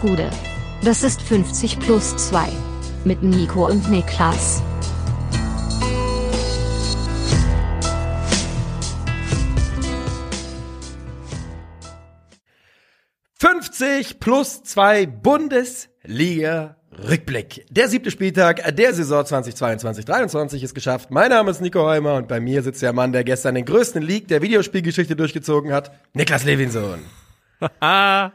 Gude. Das ist 50 plus 2. Mit Nico und Niklas. »50 plus 2 Bundesliga Rückblick. Der siebte Spieltag der Saison 2022-23 ist geschafft. Mein Name ist Nico Heimer und bei mir sitzt der Mann, der gestern den größten League der Videospielgeschichte durchgezogen hat, Niklas Levinson.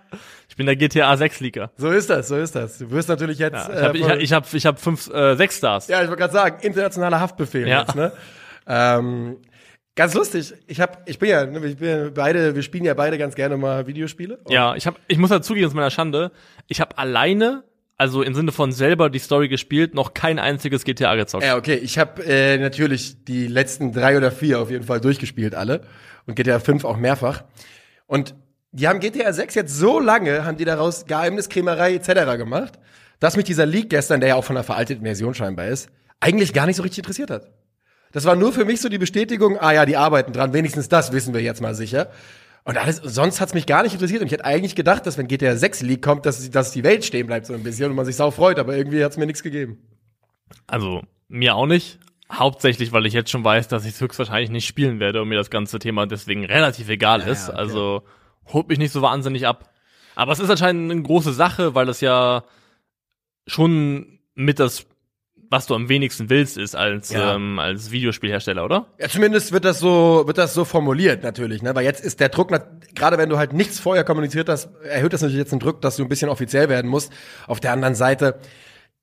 ich bin der GTA 6 Leaker. So ist das, so ist das. Du wirst natürlich jetzt. Ja, ich habe äh, ich hab, ich hab fünf, äh, sechs Stars. Ja, ich wollte gerade sagen, internationaler Haftbefehl Ja. jetzt, ne? Ähm, ganz lustig. Ich hab, ich bin ja, ne, ich bin ja beide, wir spielen ja beide ganz gerne mal Videospiele. Und Ja, ich hab, ich muss dazugeben, zu meiner Schande, ich habe alleine, also im Sinne von selber die Story gespielt, noch kein einziges GTA gezockt. Ja, okay. Ich habe äh, natürlich die letzten drei oder vier auf jeden Fall durchgespielt, alle. Und GTA 5 auch mehrfach. Und die haben GTA 6 jetzt so lange, haben die daraus Geheimniskrämerei etc. gemacht, dass mich dieser Leak gestern, der ja auch von einer veralteten Version scheinbar ist, eigentlich gar nicht so richtig interessiert hat. Das war nur für mich so die Bestätigung, ah ja, die arbeiten dran, wenigstens das wissen wir jetzt mal sicher. Und alles, sonst hat's mich gar nicht interessiert. Und ich hätte eigentlich gedacht, dass wenn GTA 6 Leak kommt, dass, dass die Welt stehen bleibt so ein bisschen und man sich sau freut, aber irgendwie hat's mir nichts gegeben. Also, mir auch nicht. Hauptsächlich, weil ich jetzt schon weiß, dass ich es höchstwahrscheinlich nicht spielen werde und mir das ganze Thema deswegen relativ egal Ja, ist. ja, okay. Also, holt mich nicht so wahnsinnig ab. Aber es ist anscheinend eine große Sache, weil das ja schon mit das, was du am wenigsten willst, ist als, Ja. ähm, als Videospielhersteller, oder? Ja, zumindest wird das so, wird das so formuliert natürlich, ne? Weil jetzt ist der Druck, gerade wenn du halt nichts vorher kommuniziert hast, erhöht das natürlich jetzt den Druck, dass du ein bisschen offiziell werden musst. Auf der anderen Seite,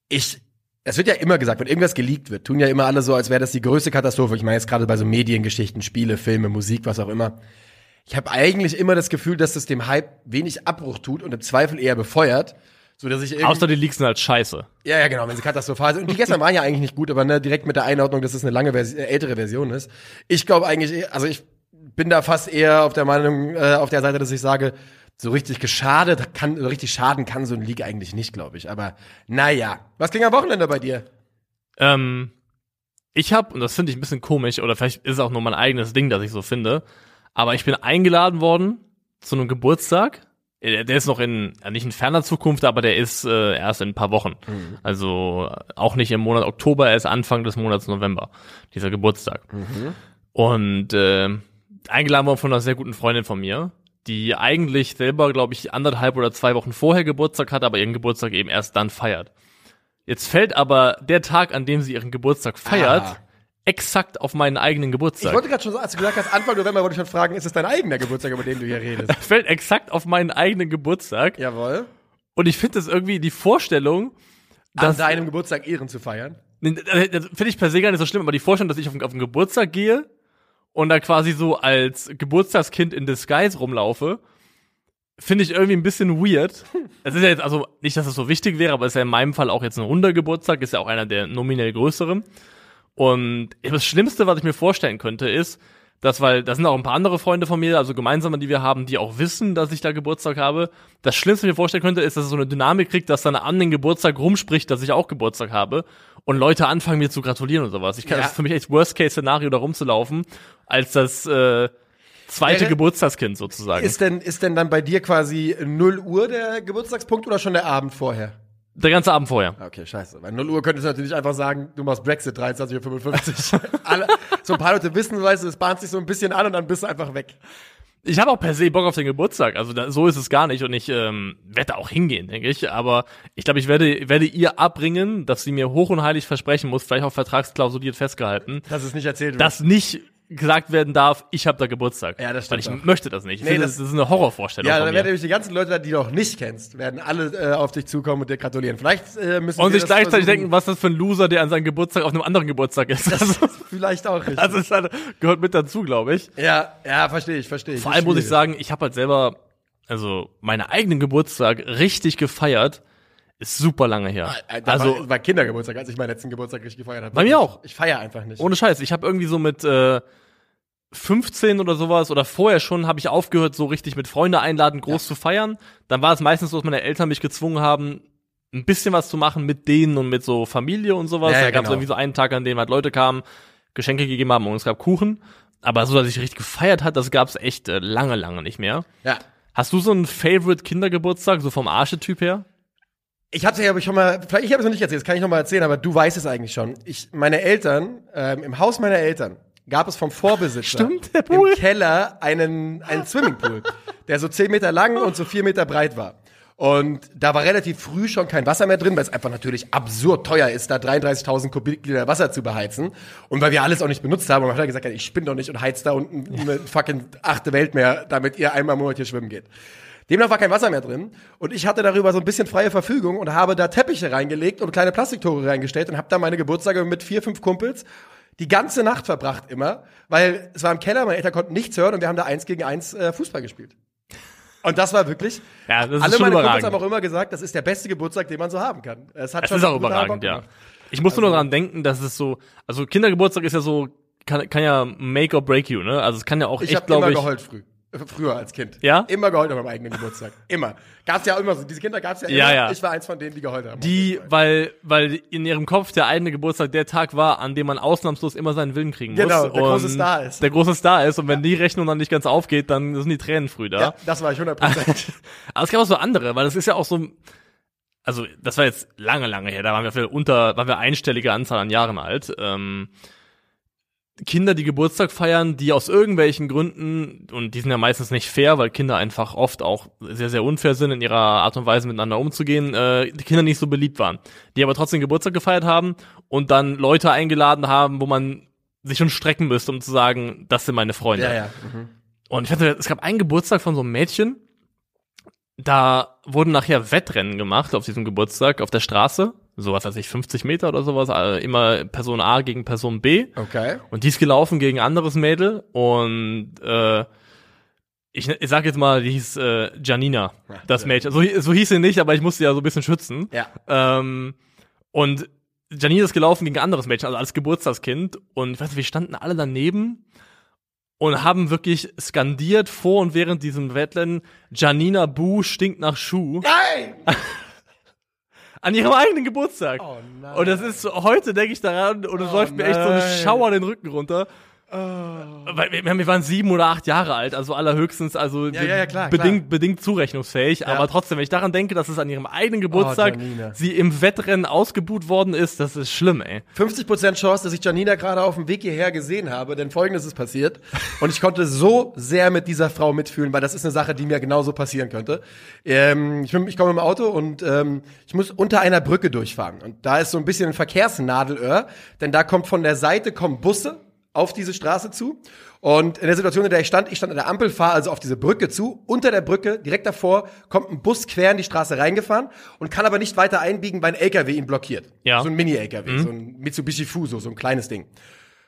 ich, es wird ja immer gesagt, wenn irgendwas geleakt wird, tun ja immer alle so, als wäre das die größte Katastrophe. Ich meine jetzt gerade bei so Mediengeschichten, Spiele, Filme, Musik, was auch immer. Ich habe eigentlich immer das Gefühl, dass das dem Hype wenig Abbruch tut und im Zweifel eher befeuert, so dass ich irgendwie Außer die Leaks sind halt scheiße. ja, ja, genau, wenn sie katastrophal sind. Und die gestern waren ja eigentlich nicht gut, aber ne, direkt mit der Einordnung, dass es eine lange Versi äh, ältere Version ist. Ich glaube eigentlich, also ich bin da fast eher auf der Meinung, äh, auf der Seite, dass ich sage, so richtig geschadet kann, so richtig schaden kann so ein League eigentlich nicht, glaube ich. Aber naja. Was ging am Wochenende bei dir? Ähm, ich habe, und das finde ich ein bisschen komisch, oder vielleicht ist es auch nur mein eigenes Ding, das ich so finde, aber ich bin eingeladen worden zu einem Geburtstag. Äh, Der ist noch in, nicht in ferner Zukunft, aber der ist äh, erst in ein paar Wochen. Also äh, auch nicht im Monat Oktober, er ist Anfang des Monats November, dieser Geburtstag. Und äh, eingeladen worden von einer sehr guten Freundin von mir, die eigentlich selber, glaube ich, anderthalb oder zwei Wochen vorher Geburtstag hat, aber ihren Geburtstag eben erst dann feiert. Jetzt fällt aber der Tag, an dem sie ihren Geburtstag feiert, Ah. Exakt auf meinen eigenen Ich Geburtstag. wollte gerade schon, als du gesagt hast, Anfang November, wollte ich schon fragen, ist es dein eigener Geburtstag, über den du hier redest? fällt exakt auf meinen eigenen Geburtstag. Jawohl. Und ich finde das irgendwie die Vorstellung, An dass deinem Geburtstag Ehren zu feiern. Das finde ich per se gar nicht so schlimm, aber die Vorstellung, dass ich auf, den- auf den Geburtstag gehe und da quasi so als Geburtstagskind in Disguise rumlaufe, finde ich irgendwie ein bisschen weird. Es ist ja jetzt, also nicht, dass es so wichtig wäre, aber es ist ja in meinem Fall auch jetzt ein runder Geburtstag, ist ja auch einer der nominell größeren. Und das Schlimmste, was ich mir vorstellen könnte, ist, dass, weil, da sind auch ein paar andere Freunde von mir, also gemeinsame, die wir haben, die auch wissen, dass ich da Geburtstag habe. Das Schlimmste, was ich mir vorstellen könnte, ist, dass es so eine Dynamik kriegt, dass dann an den Geburtstag rumspricht, dass ich auch Geburtstag habe und Leute anfangen, mir zu gratulieren und sowas. Ich kann, Ja. das ist für mich echt Worst-Case-Szenario, da rumzulaufen, als das, äh, zweite Geburtstagskind sozusagen. Ist denn, ist denn dann bei dir quasi 0 Uhr der Geburtstagspunkt oder schon der Abend vorher? Der ganze Abend vorher. Okay, scheiße. Bei 0 Uhr könntest du natürlich einfach sagen, du machst Brexit 23.55 Uhr. Alle, so ein paar Leute wissen, weißt du, es bahnt sich so ein bisschen an und dann bist du einfach weg. Ich habe auch per se Bock auf den Geburtstag, also da, so ist es gar nicht und ich ähm, werde auch hingehen, denke ich. Aber ich glaube, ich werde, werde ihr abbringen, dass sie mir hoch und heilig versprechen muss, vielleicht auch vertragsklausuliert festgehalten, Dass es nicht erzählt wird. dass nicht gesagt werden darf, ich habe da Geburtstag. Ja, das Weil stimmt ich auch. möchte das nicht. Ich Nee, finde, das- das, ist eine Horrorvorstellung ja, dann werden nämlich die ganzen Leute, die du noch nicht kennst, werden alle äh, auf dich zukommen und dir gratulieren. Vielleicht äh, müssen Und sich das gleichzeitig versuchen. denken, was ist das für ein Loser, der an seinem Geburtstag auf einem anderen Geburtstag ist. Also, Vielleicht auch richtig. das ist halt, gehört mit dazu, glaube ich. ja, ja, verstehe ich, verstehe ich. Vor Ist allem muss ich sagen, ich habe halt selber, also meinen eigenen Geburtstag richtig gefeiert, ist super lange her. Äh, da Also war, war Kindergeburtstag, als ich meinen letzten Geburtstag richtig gefeiert habe. Bei mir auch. Ich feiere einfach nicht. ohne Scheiß, ich habe irgendwie so mit äh, 15 oder sowas oder vorher schon habe ich aufgehört, so richtig mit Freunde einladen, groß zu feiern. Dann war es meistens so, dass meine Eltern mich gezwungen haben, ein bisschen was zu machen mit denen und mit so Familie und sowas. Ja, ja, da gab es genau. irgendwie so einen Tag, an dem halt Leute kamen, Geschenke gegeben haben und es gab Kuchen. Aber so, dass ich richtig gefeiert hat, das gab es echt äh, lange, lange nicht mehr. ja. Hast du so einen Favorite Kindergeburtstag, so vom Arschetyp her? Ich hatte ja schon mal, vielleicht ich habe es noch nicht erzählt, das kann ich noch mal erzählen, aber du weißt es eigentlich schon. Ich, meine Eltern, ähm, im Haus meiner Eltern gab es vom Vorbesitzer Stimmt, der Pool. im Keller einen, einen Swimmingpool, der so 10 Meter lang und so 4 Meter breit war. Und da war relativ früh schon kein Wasser mehr drin, weil es einfach natürlich absurd teuer ist, da 33.000 Kubikliter Wasser zu beheizen. Und weil wir alles auch nicht benutzt haben. Und man hat gesagt, ich spinne doch nicht und heiz da unten eine fucking achte Welt mehr, damit ihr einmal im Monat hier schwimmen geht. Demnach war kein Wasser mehr drin und ich hatte darüber so ein bisschen freie Verfügung und habe da Teppiche reingelegt und kleine Plastiktore reingestellt und habe da meine Geburtstage mit vier, fünf Kumpels die ganze Nacht verbracht immer, weil es war im Keller, meine Eltern konnten nichts hören und wir haben da eins gegen eins äh, Fußball gespielt. Und das war wirklich. Ja, das ist alle schon meine Kumpels überragend. haben auch immer gesagt, das ist der beste Geburtstag, den man so haben kann. Es hat Es schon ist auch überragend, ja. Ich musste nur dran denken, dass es so, also Kindergeburtstag ist ja so, kann, kann ja make or break you, ne? Also es kann ja auch Ich echt, habe immer glaube ich. geheult früh. Früher als Kind. Ja? Immer geheult an meinem eigenen Geburtstag. Immer. Gab's ja immer so. Diese Kinder gab's ja immer. Ja, ja. Ich war eins von denen, die geheult haben. Die, weil, weil in ihrem Kopf der eigene Geburtstag der Tag war, an dem man ausnahmslos immer seinen Willen kriegen muss. Genau, der große Star ist. Der große Star ist und wenn die Rechnung dann nicht ganz aufgeht, dann sind die Tränen früh da. Ja, das war ich 100 Prozent. Aber es gab auch so andere, weil das ist ja auch so, also das war jetzt lange, lange her, da waren wir unter, waren wir einstellige Anzahl an Jahren alt. Ähm, Kinder, die Geburtstag feiern, die aus irgendwelchen Gründen, und die sind ja meistens nicht fair, weil Kinder einfach oft auch sehr, sehr unfair sind in ihrer Art und Weise miteinander umzugehen, äh, die Kinder nicht so beliebt waren. Die aber trotzdem Geburtstag gefeiert haben und dann Leute eingeladen haben, wo man sich schon strecken müsste, um zu sagen, das sind meine Freunde. ja, ja. Mhm. Und ich hatte, es gab einen Geburtstag von so einem Mädchen, da wurden nachher Wettrennen gemacht auf diesem Geburtstag auf der Straße. Sowas weiß ich, 50 Meter oder sowas, äh, immer Person A gegen Person B. Okay. Und die ist gelaufen gegen ein anderes Mädel und äh, ich, ich sag jetzt mal, die hieß äh, Janina, das Mädchen. So, so hieß sie nicht, aber ich musste sie ja so ein bisschen schützen. Ja. Ähm, und Janina ist gelaufen gegen ein anderes Mädchen, also als Geburtstagskind. Und ich weiß nicht, wir standen alle daneben und haben wirklich skandiert vor und während diesem Wettrennen, Janina Bu stinkt nach Schuh. Nein! An ihrem eigenen Geburtstag. Oh nein. Und das ist heute denke ich daran und es Oh läuft mir echt so ein. Schauer den Rücken runter. Oh. Weil wir, wir waren sieben oder acht Jahre alt, also allerhöchstens, also Ja, ja, ja, klar, bedingt, klar. bedingt zurechnungsfähig. Aber trotzdem, wenn ich daran denke, dass es an ihrem eigenen Geburtstag Janina. sie im Wettrennen ausgebuht worden ist, das ist schlimm, ey. 50% Chance, dass ich Janina gerade auf dem Weg hierher gesehen habe, denn folgendes ist passiert. Und ich konnte so sehr mit dieser Frau mitfühlen, weil das ist eine Sache, die mir genauso passieren könnte. Ähm, ich, bin- ich komme im Auto und ähm, ich muss unter einer Brücke durchfahren. Und da ist so ein bisschen ein Verkehrsnadelöhr, denn da kommt von der Seite kommen Busse auf diese Straße zu. Und in der Situation, in der ich stand, ich stand an der Ampel, fahre also auf diese Brücke zu. Unter der Brücke, direkt davor, kommt ein Bus quer in die Straße reingefahren und kann aber nicht weiter einbiegen, weil ein LKW ihn blockiert. Ja. So ein Mini-LKW, so ein Mitsubishi Fuso, so ein kleines Ding.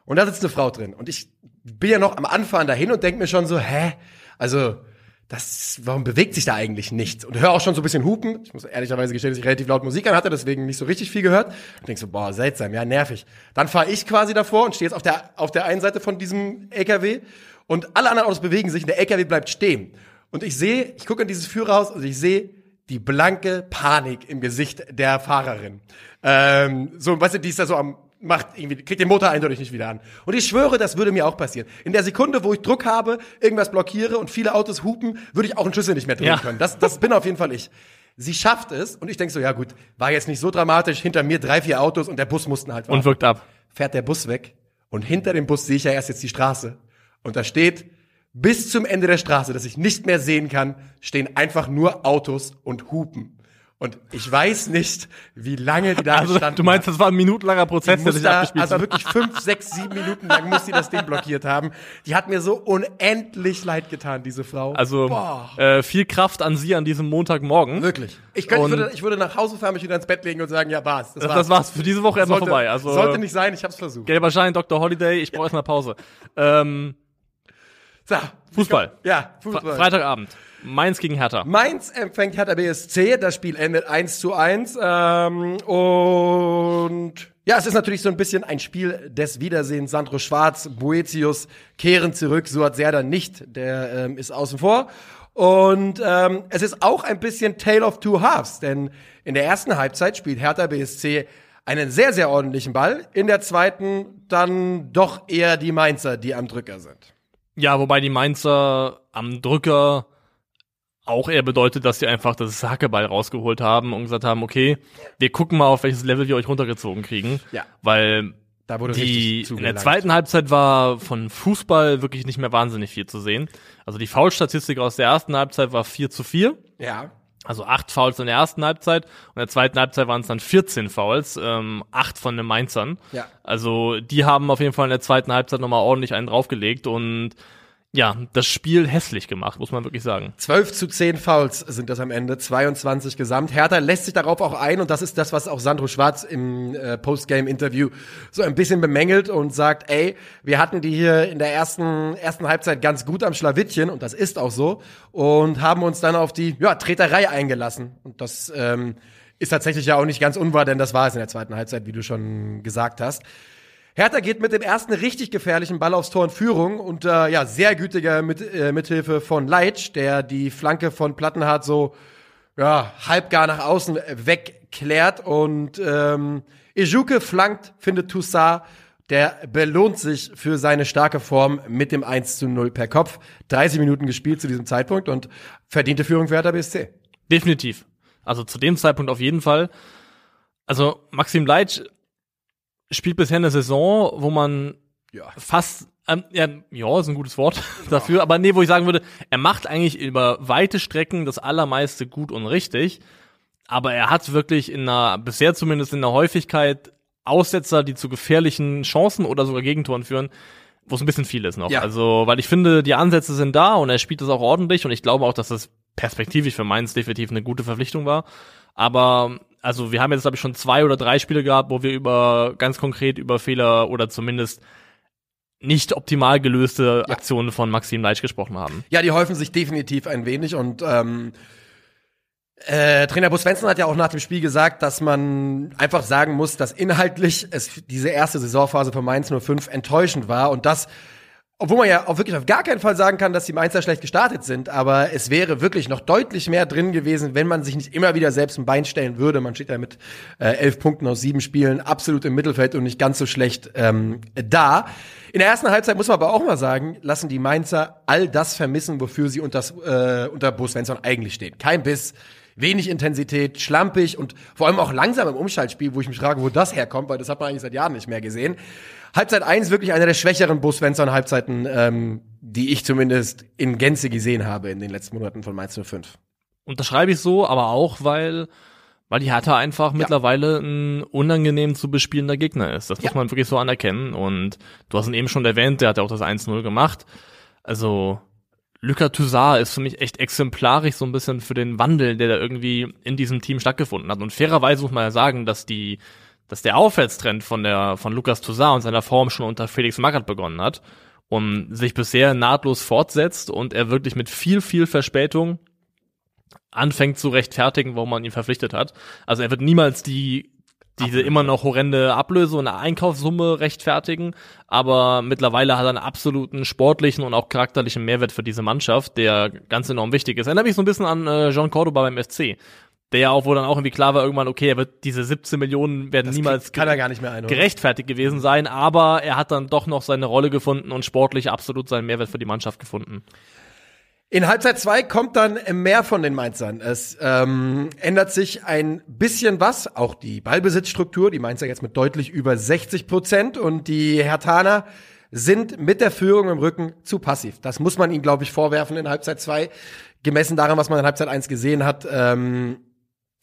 Und da sitzt eine Frau drin. Und ich bin ja noch am Anfahren dahin und denke mir schon so, hä? Also, das, warum bewegt sich da eigentlich nichts? Und höre auch schon so ein bisschen hupen. Ich muss ehrlicherweise gestehen, dass ich relativ laut Musik an hatte, deswegen nicht so richtig viel gehört. Und denk so, boah, seltsam, ja, nervig. Dann fahre ich quasi davor und stehe jetzt auf der, auf der einen Seite von diesem LKW und alle anderen Autos bewegen sich und der LKW bleibt stehen. Und ich sehe, ich gucke in dieses Führerhaus und ich sehe die blanke Panik im Gesicht der Fahrerin. Ähm, so, weißt du, die ist da so am, macht irgendwie, kriegt den Motor eindeutig nicht wieder an. Und ich schwöre, das würde mir auch passieren. In der Sekunde, wo ich Druck habe, irgendwas blockiere und viele Autos hupen, würde ich auch einen Schlüssel nicht mehr drehen Ja. können. Das, das bin auf jeden Fall ich. Sie schafft es und ich denke so, ja gut, war jetzt nicht so dramatisch, hinter mir drei, vier Autos und der Bus mussten halt warten Und wirkt ab. fährt der Bus weg und hinter dem Bus sehe ich ja erst jetzt die Straße. Und da steht, bis zum Ende der Straße, dass ich nicht mehr sehen kann, stehen einfach nur Autos und Hupen. Und ich weiß nicht, wie lange die da Also, du meinst, das war ein minutenlanger Prozess, der sich da, abgespielt also hat. wirklich fünf, sechs, sieben Minuten lang muss sie das Ding blockiert haben. Die hat mir so unendlich leid getan, diese Frau. Also äh, viel Kraft an Sie an diesem Montagmorgen. wirklich. Ich, könnte, ich, würde, ich würde nach Hause fahren, mich wieder ins Bett legen und sagen, ja, war's. Das, Das, das war's für diese Woche erstmal vorbei. Also sollte nicht sein, ich hab's versucht. gelber Schein, Dr. Holiday, ich brauche erstmal Pause. Ähm, So, Fußball. ja, Fre- Fußball. Freitagabend. Mainz gegen Hertha. Mainz empfängt Hertha BSC, das Spiel endet 1 zu 1. Ähm, und ja, es ist natürlich so ein bisschen ein Spiel des Wiedersehens. Sandro Schwarz, Boetius kehren zurück, Suat Serdar nicht, der ähm, ist außen vor. Und ähm, es ist auch ein bisschen Tale of Two Halves, denn in der ersten Halbzeit spielt Hertha BSC einen sehr, sehr ordentlichen Ball. In der zweiten dann doch eher die Mainzer, die am Drücker sind. Ja, wobei die Mainzer am Drücker auch eher bedeutet, dass sie einfach das Hackeball rausgeholt haben und gesagt haben, okay, wir gucken mal, auf welches Level wir euch runtergezogen kriegen. Ja. Weil Da wurde die in der zweiten Halbzeit war von Fußball wirklich nicht mehr wahnsinnig viel zu sehen. Also die Foulstatistik aus der ersten Halbzeit war 4 zu 4. Ja. Also acht Fouls in der ersten Halbzeit und in der zweiten Halbzeit waren es dann 14 Fouls, ähm, acht von den Mainzern. Ja. Also die haben auf jeden Fall in der zweiten Halbzeit nochmal ordentlich einen draufgelegt und ja, das Spiel hässlich gemacht, muss man wirklich sagen. 12 zu 10 Fouls sind das am Ende, 22 gesamt. Hertha lässt sich darauf auch ein und das ist das, was auch Sandro Schwarz im äh, Postgame-Interview so ein bisschen bemängelt und sagt, ey, wir hatten die hier in der ersten, ersten Halbzeit ganz gut am Schlawittchen und das ist auch so und haben uns dann auf die ja, Treterei eingelassen und das ähm, ist tatsächlich ja auch nicht ganz unwahr, denn das war es in der zweiten Halbzeit, wie du schon gesagt hast. Hertha geht mit dem ersten richtig gefährlichen Ball aufs Tor in Führung und äh, ja, sehr gütiger mit, äh, Mithilfe von Leitsch, der die Flanke von Plattenhardt so ja, halbgar nach außen wegklärt und ähm, Ejuke flankt, findet Toussaint, der belohnt sich für seine starke Form mit dem 1 zu 0 per Kopf. 30 Minuten gespielt zu diesem Zeitpunkt und verdiente Führung für Hertha BSC. Definitiv. Also zu dem Zeitpunkt auf jeden Fall. Also Maxim Leitsch spielt bisher eine Saison, wo man Ja. fast, ähm, ja, ja, ist ein gutes Wort dafür, aber nee, wo ich sagen würde, er macht eigentlich über weite Strecken das Allermeiste gut und richtig, aber er hat wirklich in einer, bisher zumindest in der Häufigkeit Aussetzer, die zu gefährlichen Chancen oder sogar Gegentoren führen, wo es ein bisschen viel ist noch. Ja. Also, weil ich finde, die Ansätze sind da und er spielt das auch ordentlich und ich glaube auch, dass das perspektivisch für Mainz definitiv eine gute Verpflichtung war. Aber also wir haben jetzt, glaube ich, schon zwei oder drei Spiele gehabt, wo wir über ganz konkret über Fehler oder zumindest nicht optimal gelöste Aktionen von Maxim Leitsch gesprochen haben. Ja, die häufen sich definitiv ein wenig und ähm, äh, Trainer Bo Svensson hat ja auch nach dem Spiel gesagt, dass man einfach sagen muss, dass inhaltlich es diese erste Saisonphase von Mainz 05 enttäuschend war und das obwohl man ja auch wirklich auf gar keinen Fall sagen kann, dass die Mainzer schlecht gestartet sind, aber es wäre wirklich noch deutlich mehr drin gewesen, wenn man sich nicht immer wieder selbst ein Bein stellen würde. Man steht ja mit äh, elf Punkten aus sieben Spielen absolut im Mittelfeld und nicht ganz so schlecht ähm, da. In der ersten Halbzeit muss man aber auch mal sagen, lassen die Mainzer all das vermissen, wofür sie unter, äh, unter Bo Svensson eigentlich stehen. Kein Biss, wenig Intensität, schlampig und vor allem auch langsam im Umschaltspiel, wo ich mich frage, wo das herkommt, weil das hat man eigentlich seit Jahren nicht mehr gesehen. Halbzeit 1 wirklich einer der schwächeren Bo Svensson Halbzeiten, ähm, die ich zumindest in Gänze gesehen habe in den letzten Monaten von Mainz 05. Unterschreibe ich so, aber auch, weil, weil die Hertha einfach mittlerweile ein unangenehm zu bespielender Gegner ist. Das muss Ja. man wirklich so anerkennen. Und du hast ihn eben schon erwähnt, der hat ja auch das 1-0 gemacht. Also, Lucas Toussaint ist für mich echt exemplarisch so ein bisschen für den Wandel, der da irgendwie in diesem Team stattgefunden hat. Und fairerweise muss man ja sagen, dass die, dass der Aufwärtstrend von der, von Lucas Toussaint und seiner Form schon unter Felix Magath begonnen hat und sich bisher nahtlos fortsetzt und er wirklich mit viel, viel Verspätung anfängt zu rechtfertigen, warum man ihn verpflichtet hat. Also er wird niemals die diese immer noch horrende Ablöse und Einkaufssumme rechtfertigen, aber mittlerweile hat er einen absoluten sportlichen und auch charakterlichen Mehrwert für diese Mannschaft, der ganz enorm wichtig ist. Erinnert mich so ein bisschen an äh, Jean Cordoba beim FC, der ja auch, wo dann auch irgendwie klar war, irgendwann, okay, er wird diese 17 Millionen werden niemals kann er gar nicht mehr einholen. gerechtfertigt gewesen sein, aber er hat dann doch noch seine Rolle gefunden und sportlich absolut seinen Mehrwert für die Mannschaft gefunden. In Halbzeit 2 kommt dann mehr von den Mainzern. Es ähm, ändert sich ein bisschen was, auch die Ballbesitzstruktur. Die Mainzer jetzt mit deutlich über 60 Prozent und die Hertaner sind mit der Führung im Rücken zu passiv. Das muss man ihnen, glaube ich, vorwerfen in Halbzeit 2. Gemessen daran, was man in Halbzeit 1 gesehen hat, ähm,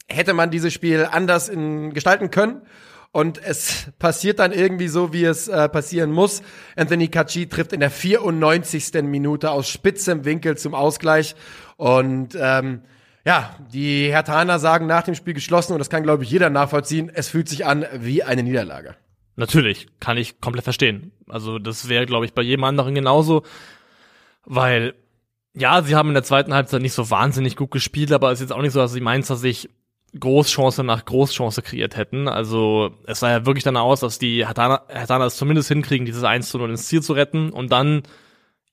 hätte man dieses Spiel anders in, gestalten können. Und es passiert dann irgendwie so, wie es äh, passieren muss. Anthony Kachi trifft in der 94. Minute aus spitzem Winkel zum Ausgleich. Und ähm, ja, die Hertaner sagen nach dem Spiel geschlossen, und das kann, glaube ich, jeder nachvollziehen, es fühlt sich an wie eine Niederlage. Natürlich, kann ich komplett verstehen. Also das wäre, glaube ich, bei jedem anderen genauso, weil ja, sie haben in der zweiten Halbzeit nicht so wahnsinnig gut gespielt, aber es ist jetzt auch nicht so, dass die Mainzer sich Großchance nach Großchance kreiert hätten. Also es sah ja wirklich danach aus, dass die Hatana, Hatana es zumindest hinkriegen, dieses 1 zu 0 ins Ziel zu retten und dann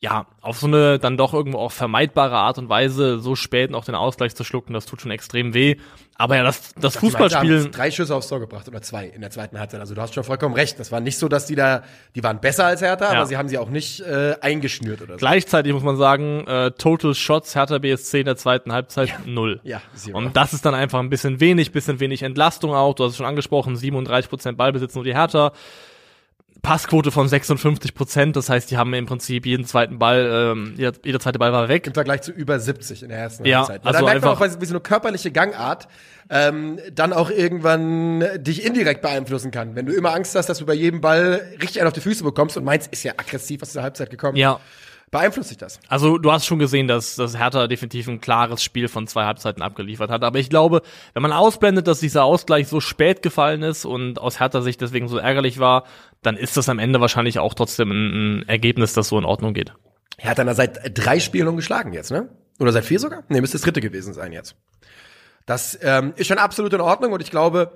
ja, auf so eine dann doch irgendwo auch vermeidbare Art und Weise so spät noch den Ausgleich zu schlucken, das tut schon extrem weh. Aber ja, das, das Fußballspielen, drei Schüsse aufs Tor gebracht oder zwei in der zweiten Halbzeit. Also du hast schon vollkommen recht. Das war nicht so, dass die da, die waren besser als Hertha, Ja. aber sie haben sie auch nicht äh, eingeschnürt oder so. gleichzeitig muss man sagen, äh, Total Shots Hertha BSC in der zweiten Halbzeit null. Ja, zero. Und das ist dann einfach ein bisschen wenig, bisschen wenig Entlastung auch. Du hast es schon angesprochen, 37% Ballbesitz nur die Hertha. Passquote von 56 Prozent, das heißt, die haben im Prinzip jeden zweiten Ball, ähm, jeder, jeder zweite Ball war weg. Im Vergleich zu über 70 in der ersten Ja, Halbzeit. also da merkt man einfach- auch, wie so eine körperliche Gangart ähm, dann auch irgendwann dich indirekt beeinflussen kann. Wenn du immer Angst hast, dass du bei jedem Ball richtig einen auf die Füße bekommst und meinst, ist ja aggressiv aus der Halbzeit gekommen, Ja, beeinflusst sich das. Also du hast schon gesehen, dass, dass Hertha definitiv ein klares Spiel von zwei Halbzeiten abgeliefert hat. Aber ich glaube, wenn man ausblendet, dass dieser Ausgleich so spät gefallen ist und aus Hertha Sicht deswegen so ärgerlich war, dann ist das am Ende wahrscheinlich auch trotzdem ein, ein Ergebnis, das so in Ordnung geht. Hertha hat seit drei Spielen ungeschlagen jetzt, ne? Oder seit vier sogar? Nee, müsste das dritte gewesen sein jetzt. Das ähm, ist schon absolut in Ordnung und ich glaube,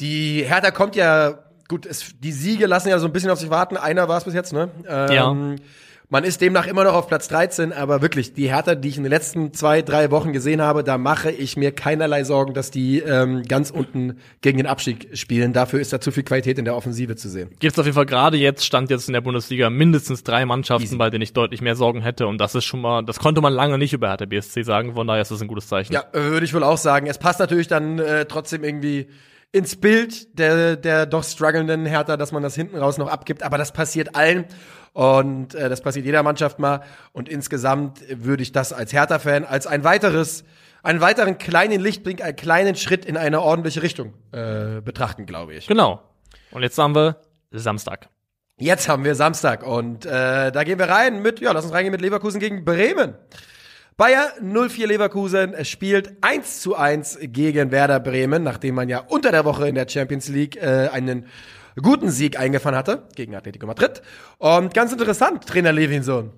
die Hertha kommt ja, gut, es, die Siege lassen ja so ein bisschen auf sich warten. Einer war es bis jetzt, ne? Ähm, Ja. Man ist demnach immer noch auf Platz 13, aber wirklich, die Hertha, die ich in den letzten zwei, drei Wochen gesehen habe, da mache ich mir keinerlei Sorgen, dass die ähm, ganz unten gegen den Abstieg spielen. Dafür ist da zu viel Qualität in der Offensive zu sehen. Gibt es auf jeden Fall gerade jetzt, stand jetzt in der Bundesliga mindestens drei Mannschaften, Easy. bei denen ich deutlich mehr Sorgen hätte. Und das ist schon mal, das konnte man lange nicht über Hertha BSC sagen, von daher ist das ein gutes Zeichen. Ja, äh, würde ich wohl auch sagen. Es passt natürlich dann äh, trotzdem irgendwie ins Bild der, der doch strugglenden Hertha, dass man das hinten raus noch abgibt. Aber das passiert allen. Und äh, das passiert jeder Mannschaft mal. Und insgesamt würde ich das als Hertha-Fan als ein weiteres, einen weiteren kleinen Lichtblick, einen kleinen Schritt in eine ordentliche Richtung äh, betrachten, glaube ich. Genau. Und jetzt haben wir Samstag. Jetzt haben wir Samstag und äh, da gehen wir rein mit, ja, lass uns reingehen mit Leverkusen gegen Bremen. Bayer 04 Leverkusen spielt 1 zu 1 gegen Werder Bremen, nachdem man ja unter der Woche in der Champions League äh, einen guten Sieg eingefahren hatte gegen Atletico Madrid. Und ganz interessant, Trainer Levinson.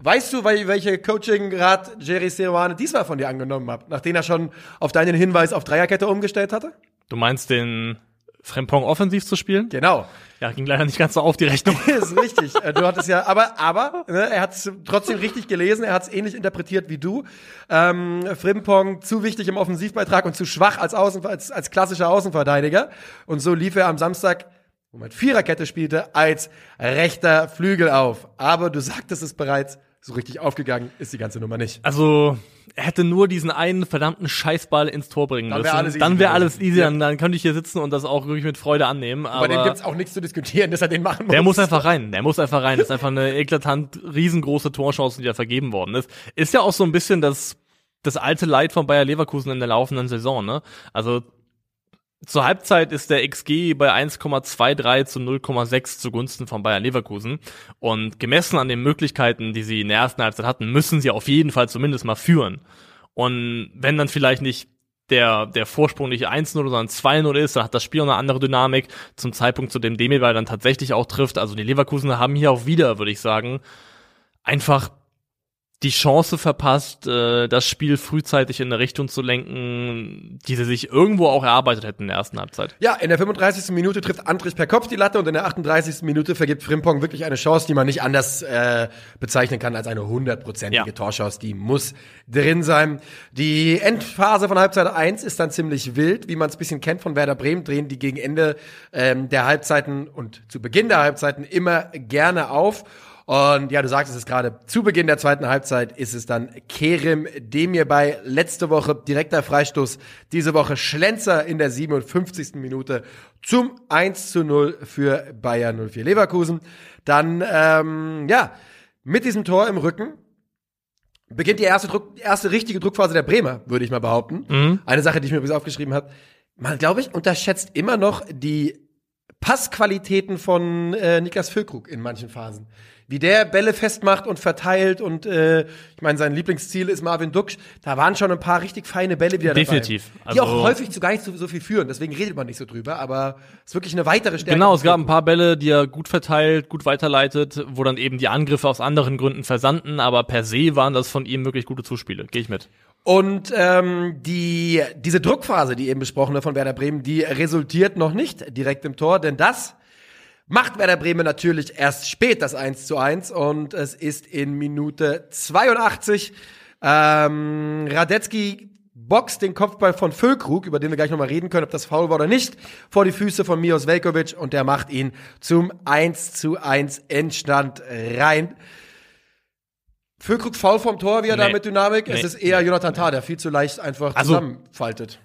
Weißt du, wel- welche Coaching-Rat Jerry Seoane diesmal von dir angenommen hat, nachdem er schon auf deinen Hinweis auf Dreierkette umgestellt hatte? Du meinst den Frempong offensiv zu spielen? Genau. Ja, ging leider nicht ganz so auf die Rechnung. ist richtig. Äh, Du hattest ja, aber, aber, ne, er hat es trotzdem richtig gelesen, er hat es ähnlich interpretiert wie du. Ähm, Frimpong zu wichtig im Offensivbeitrag und zu schwach als, Außen, als, als klassischer Außenverteidiger. Und so lief er am Samstag, wo man Viererkette spielte, als rechter Flügel auf. Aber du sagtest es bereits, so richtig aufgegangen ist die ganze Nummer nicht. Also, er hätte nur diesen einen verdammten Scheißball ins Tor bringen Dann müssen. wär alles easy dann wäre alles easy, dann, dann könnte ich hier sitzen und das auch wirklich mit Freude annehmen. Aber Bei dem gibt's auch nichts zu diskutieren, dass er den machen muss. der muss einfach rein. Der muss einfach rein. Das ist einfach eine eklatant riesengroße Torchance, die da vergeben worden ist. Ist ja auch so ein bisschen das, das alte Leid von Bayer Leverkusen in der laufenden Saison, ne? Also, zur Halbzeit ist der XG bei 1,23 zu 0,6 zugunsten von Bayern Leverkusen. Und gemessen an den Möglichkeiten, die sie in der ersten Halbzeit hatten, müssen sie auf jeden Fall zumindest mal führen. Und wenn dann vielleicht nicht der, der Vorsprung nicht 1-0, sondern 2-0 ist, dann hat das Spiel auch eine andere Dynamik zum Zeitpunkt, zu dem Demirbay dann tatsächlich auch trifft. Also die Leverkusener haben hier auch wieder, würde ich sagen, einfach die Chance verpasst, äh, das Spiel frühzeitig in eine Richtung zu lenken, die sie sich irgendwo auch erarbeitet hätten in der ersten Halbzeit. Ja, in der 35. Minute trifft Andrich per Kopf die Latte und in der 38. Minute vergibt Frimpong wirklich eine Chance, die man nicht anders äh, bezeichnen kann als eine hundertprozentige Ja. Torchance. Die muss drin sein. Die Endphase von Halbzeit 1 ist dann ziemlich wild, wie man es bisschen kennt von Werder Bremen, drehen die gegen Ende ähm, der Halbzeiten und zu Beginn der Halbzeiten immer gerne auf. Und ja, du sagtest es gerade, zu Beginn der zweiten Halbzeit ist es dann Kerem Demirbay. Letzte Woche direkter Freistoß, diese Woche Schlenzer in der 57. Minute zum 1 zu 0 für Bayern 04 Leverkusen. Dann, ähm, ja, mit diesem Tor im Rücken beginnt die erste, Druck, erste richtige Druckphase der Bremer, würde ich mal behaupten. Eine Sache, die ich mir übrigens aufgeschrieben habe. Man, glaube ich, unterschätzt immer noch die Passqualitäten von äh, Niklas Füllkrug in manchen Phasen. Wie der Bälle festmacht und verteilt und äh, ich meine, sein Lieblingsziel ist Marvin Duksch. Da waren schon ein paar richtig feine Bälle wieder Definitiv. dabei. Die Also- auch häufig zu gar nicht so, so viel führen, deswegen redet man nicht so drüber, aber es ist wirklich eine weitere Stärke. Genau, es gab ein paar Bälle, die er gut verteilt, gut weiterleitet, wo dann eben die Angriffe aus anderen Gründen versandten, aber per se waren das von ihm wirklich gute Zuspiele. Gehe ich mit. Und ähm, die, diese Druckphase, die eben besprochene von Werder Bremen, die resultiert noch nicht direkt im Tor, denn das macht Werder Bremen natürlich erst spät das 1 zu 1 und es ist in Minute 82. Ähm, Radetzky boxt den Kopfball von Füllkrug, über den wir gleich nochmal reden können, ob das faul war oder nicht, vor die Füße von Mios Velkovic und der macht ihn zum 1 zu 1 Endstand rein. Füllkrug faul vom Tor, wie er da Nee. mit Dynamik. Es Nee. ist eher Jonathan Tah, der viel zu leicht einfach Also- zusammenfaltet.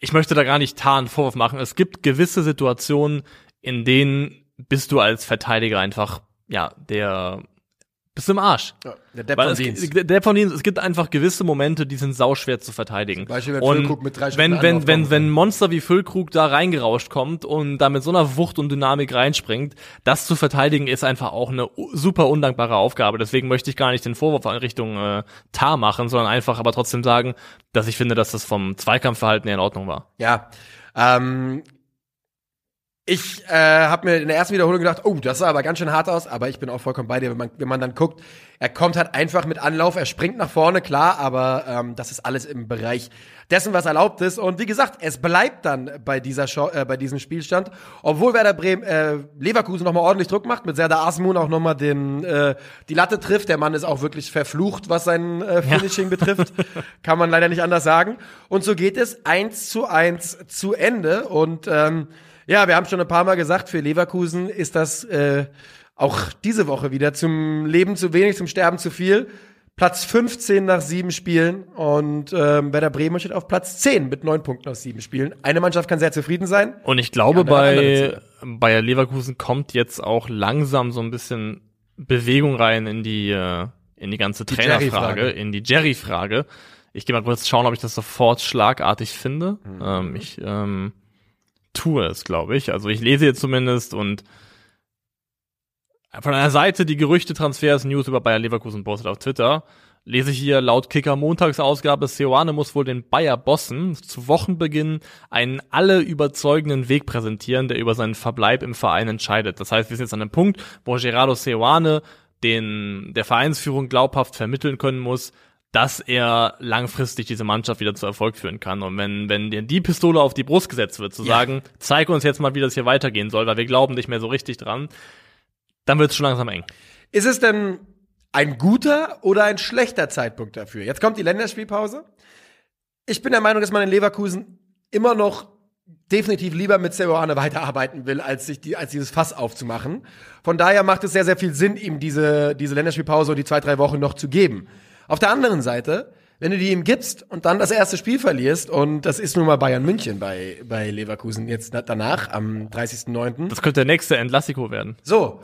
ich möchte da gar nicht Tar einen Vorwurf machen. Es gibt gewisse Situationen, in denen bist du als Verteidiger einfach, ja, der bist im Arsch. Ja, der Depp Weil von es, Dienst. der von Dienst, es gibt einfach gewisse Momente, die sind sauschwer zu verteidigen. Beispiel, wenn und Füllkrug mit drei wenn, wenn, wenn, wenn Monster wie Füllkrug da reingerauscht kommt und da mit so einer Wucht und Dynamik reinspringt, das zu verteidigen ist einfach auch eine super undankbare Aufgabe. Deswegen möchte ich gar nicht den Vorwurf in Richtung äh, Tar machen, sondern einfach aber trotzdem sagen, dass ich finde, dass das vom Zweikampfverhalten her in Ordnung war. Ja. Ähm, ich äh, habe mir in der ersten Wiederholung gedacht, oh, das sah aber ganz schön hart aus, aber ich bin auch vollkommen bei dir, wenn man, wenn man dann guckt, er kommt halt einfach mit Anlauf, er springt nach vorne, klar, aber ähm, das ist alles im Bereich dessen, was erlaubt ist. Und wie gesagt, es bleibt dann bei dieser Show, äh, bei diesem Spielstand, obwohl Werder Bremen äh, Leverkusen nochmal ordentlich Druck macht, mit Serdar Asmun auch nochmal den äh, die Latte trifft. Der Mann ist auch wirklich verflucht, was sein äh, Finishing betrifft. Kann man leider nicht anders sagen. Und so geht es eins zu eins zu Ende. Und ähm, ja, wir haben schon ein paar Mal gesagt, für Leverkusen ist das äh, auch diese Woche wieder zum Leben zu wenig, zum Sterben zu viel. Platz 15 nach sieben Spielen und ähm, Werder Bremen steht auf Platz 10 mit neun Punkten aus sieben Spielen. Eine Mannschaft kann sehr zufrieden sein. Und ich glaube, bei Bayer Leverkusen kommt jetzt auch langsam so ein bisschen Bewegung rein in die, äh, in die ganze Jerry-Frage. Trainerfrage, in die Jerry-Frage. Ich gehe mal kurz schauen, ob ich das sofort schlagartig finde. Mhm. Ähm, ich ähm, tue es, glaube ich. Also ich lese jetzt zumindest und von einer Seite, die Gerüchte, Transfers, News über Bayer Leverkusen postet auf Twitter, lese ich hier laut Kicker Montagsausgabe, Seoane muss wohl den Bayer Bossen zu Wochenbeginn einen alle überzeugenden Weg präsentieren, der über seinen Verbleib im Verein entscheidet. Das heißt, wir sind jetzt an einem Punkt, wo Gerardo Seoane den, der Vereinsführung glaubhaft vermitteln können muss, dass er langfristig diese Mannschaft wieder zu Erfolg führen kann. Und wenn, wenn dir die Pistole auf die Brust gesetzt wird, zu Ja. sagen, zeig uns jetzt mal, wie das hier weitergehen soll, weil wir glauben nicht mehr so richtig dran, dann wird es schon langsam eng. Ist es denn ein guter oder ein schlechter Zeitpunkt dafür? Jetzt kommt die Länderspielpause. Ich bin der Meinung, dass man in Leverkusen immer noch definitiv lieber mit Seoane weiterarbeiten will, als sich die, als dieses Fass aufzumachen. Von daher macht es sehr, sehr viel Sinn, ihm diese, diese Länderspielpause und die zwei, drei Wochen noch zu geben. Auf der anderen Seite, wenn du die ihm gibst und dann das erste Spiel verlierst, und das ist nun mal Bayern München bei, bei Leverkusen jetzt danach, am 30.09. Das könnte der nächste Entlassiko werden. So.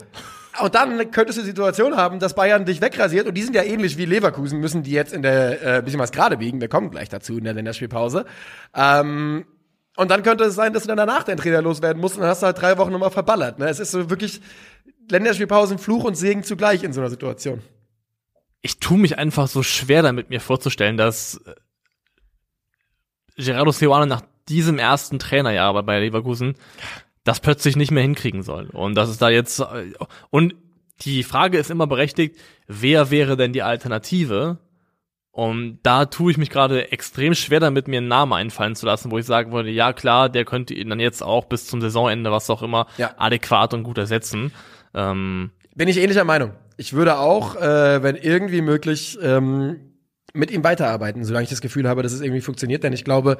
Und dann könntest du die Situation haben, dass Bayern dich wegrasiert und die sind ja ähnlich wie Leverkusen, müssen die jetzt in der äh, bisschen was gerade biegen. Wir kommen gleich dazu in der Länderspielpause. Ähm, und dann könnte es sein, dass du dann danach deinen Trainer loswerden musst und dann hast du halt drei Wochen nochmal verballert. Ne? Es ist so wirklich Länderspielpausen, Fluch und Segen zugleich in so einer Situation. Ich tue mich einfach so schwer damit, mir vorzustellen, dass äh, Gerardo Seoane nach diesem ersten Trainerjahr bei Leverkusen das plötzlich nicht mehr hinkriegen soll. Und das ist da jetzt, äh, und die Frage ist immer berechtigt, wer wäre denn die Alternative? Und da tue ich mich gerade extrem schwer damit, mir einen Namen einfallen zu lassen, wo ich sagen würde, ja klar, der könnte ihn dann jetzt auch bis zum Saisonende, was auch immer, Ja. adäquat und gut ersetzen. Ähm, Bin ich ähnlicher Meinung. Ich würde auch, äh, wenn irgendwie möglich, ähm, mit ihm weiterarbeiten, solange ich das Gefühl habe, dass es irgendwie funktioniert. Denn ich glaube,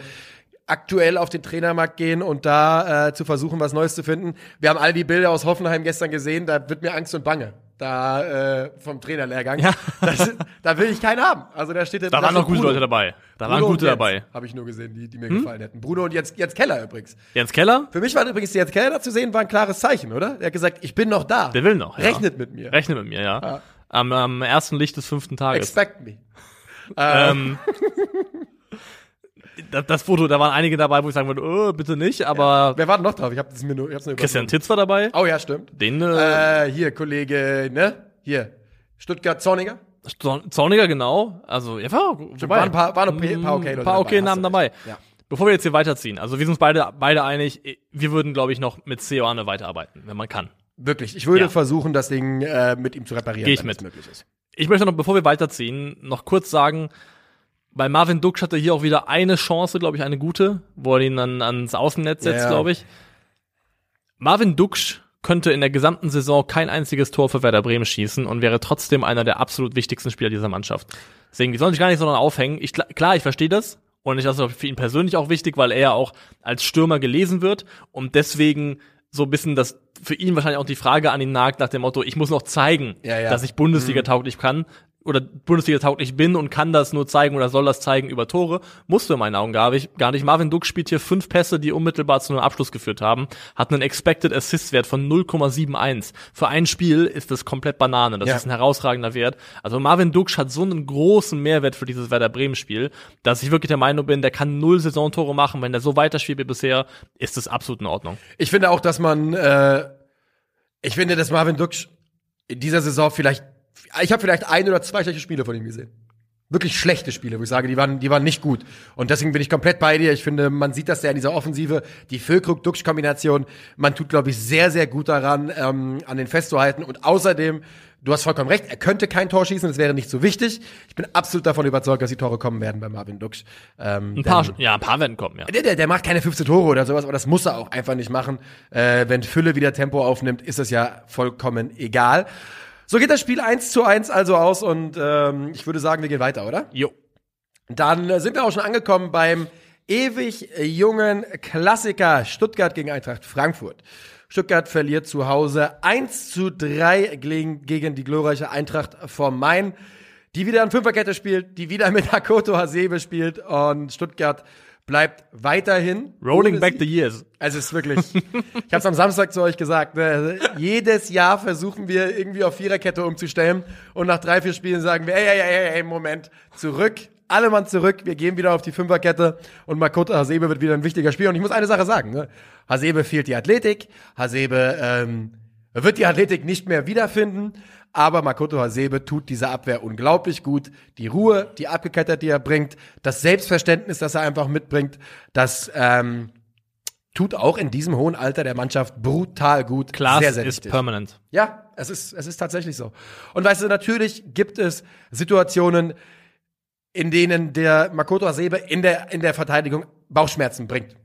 aktuell auf den Trainermarkt gehen und da äh, zu versuchen, was Neues zu finden. Wir haben alle die Bilder aus Hoffenheim gestern gesehen, da wird mir Angst und Bange. Da äh, vom Trainerlehrgang. Ja. Das, da will ich keinen haben. Also da steht da waren noch gute Leute dabei. Da waren gute dabei. Habe ich nur gesehen, die, die Hm? mir gefallen hätten. Bruno und jetzt, jetzt Keller übrigens. Jens Keller, Für mich war übrigens Jens Keller da zu sehen, war ein klares Zeichen, oder? Er hat gesagt, ich bin noch da. Der will noch, ja. Rechnet mit mir. Rechne mit mir, ja. Ja. Am, am ersten Licht des fünften Tages. Expect me. Äh, Ähm, das, das Foto, da waren einige dabei, wo ich sagen würde, oh, bitte nicht, aber Wer war denn noch drauf? Ich habe das mir nur, ich hab's nur Christian. Titz war dabei. Oh ja, stimmt. Den äh, Äh, hier, Kollege, ne? Hier. Stuttgart Zorniger. Zorn- Zorniger, genau. Also, ja, war, wobei, waren ein paar- waren ein paar okay Ein paar okay dabei, Namen dabei. Ja. Bevor wir jetzt hier weiterziehen, also wir sind uns beide, beide einig, wir würden, glaube ich, noch mit Seoane weiterarbeiten, wenn man kann. Wirklich. Ich würde Ja. versuchen, das Ding äh, mit ihm zu reparieren, Geh ich wenn mit. es möglich ist. Ich möchte noch, bevor wir weiterziehen, noch kurz sagen, bei Marvin Duksch hatte hier auch wieder eine Chance, glaube ich, eine gute, wo er ihn dann ans Außennetz setzt, Ja. glaube ich. Marvin Duksch könnte in der gesamten Saison kein einziges Tor für Werder Bremen schießen und wäre trotzdem einer der absolut wichtigsten Spieler dieser Mannschaft. Deswegen, die sollen sich gar nicht so aufhängen. Ich, klar, ich verstehe das. Und ich das ist für ihn persönlich auch wichtig, weil er auch als Stürmer gelesen wird und deswegen so ein bisschen das für ihn wahrscheinlich auch die Frage an ihn nagt nach dem Motto, ich muss noch zeigen, Ja, ja. dass ich Bundesliga tauglich kann oder Bundesliga tauglich bin und kann das nur zeigen oder soll das zeigen über Tore. Musst du in meinen Augen gar nicht. Gar nicht. Marvin Duck spielt hier fünf Pässe, die unmittelbar zu einem Abschluss geführt haben, hat einen Expected Assist Wert von 0,71. Für ein Spiel ist das komplett Banane. Das Ja. ist ein herausragender Wert. Also Marvin Duksch hat so einen großen Mehrwert für dieses Werder Bremen Spiel, dass ich wirklich der Meinung bin, der kann null Saisontore machen. Wenn der so weiterspielt wie bisher, ist das absolut in Ordnung. Ich finde auch, dass man, äh, ich finde, dass Marvin Duksch in dieser Saison vielleicht, ich habe vielleicht ein oder zwei schlechte Spiele von ihm gesehen. Wirklich schlechte Spiele, wo ich sage, die waren, die waren nicht gut. Und deswegen bin ich komplett bei dir. Ich finde, man sieht das ja in dieser Offensive, die Füllkrug-Duxch-Kombination. Man tut, glaube ich, sehr, sehr gut daran, ähm, an den festzuhalten. Und außerdem, du hast vollkommen recht, er könnte kein Tor schießen, das wäre nicht so wichtig. Ich bin absolut davon überzeugt, dass die Tore kommen werden bei Marvin Duxch. Ähm, Ein paar, denn- ja, ein paar werden kommen, ja. der, der, der macht keine 15 Tore oder sowas, aber das muss er auch einfach nicht machen. Äh, wenn Fülle wieder Tempo aufnimmt, ist es ja vollkommen egal. So geht das Spiel 1 zu 1 also aus und ähm, ich würde sagen, wir gehen weiter, oder? Jo. Dann äh, sind wir auch schon angekommen beim ewig jungen Klassiker Stuttgart gegen Eintracht Frankfurt. Stuttgart verliert zu Hause 1 zu 3 gegen, gegen die glorreiche Eintracht vom Main, die wieder an Fünferkette spielt, die wieder mit Hakoto Hasebe spielt und Stuttgart bleibt weiterhin Rolling back the years. Also es ist wirklich, ich habe es am Samstag zu euch gesagt, ne, jedes Jahr versuchen wir irgendwie auf Viererkette umzustellen und nach drei, vier Spielen sagen wir, ey, ey, ey, ey, Moment, zurück, alle Mann zurück, wir gehen wieder auf die Fünferkette und Makoto Hasebe wird wieder ein wichtiger Spieler. Und ich muss eine Sache sagen, ne? Hasebe fehlt die Athletik, Hasebe ähm, wird die Athletik nicht mehr wiederfinden, aber Makoto Hasebe tut dieser Abwehr unglaublich gut. Die Ruhe, die Abgekettet, die er bringt, das Selbstverständnis, das er einfach mitbringt, das ähm, tut auch in diesem hohen Alter der Mannschaft brutal gut. Klaas sehr, sehr ist wichtig. permanent. Ja, es ist, es ist tatsächlich so. Und weißt du, natürlich gibt es Situationen, in denen der Makoto Hasebe in der, in der Verteidigung Bauchschmerzen bringt.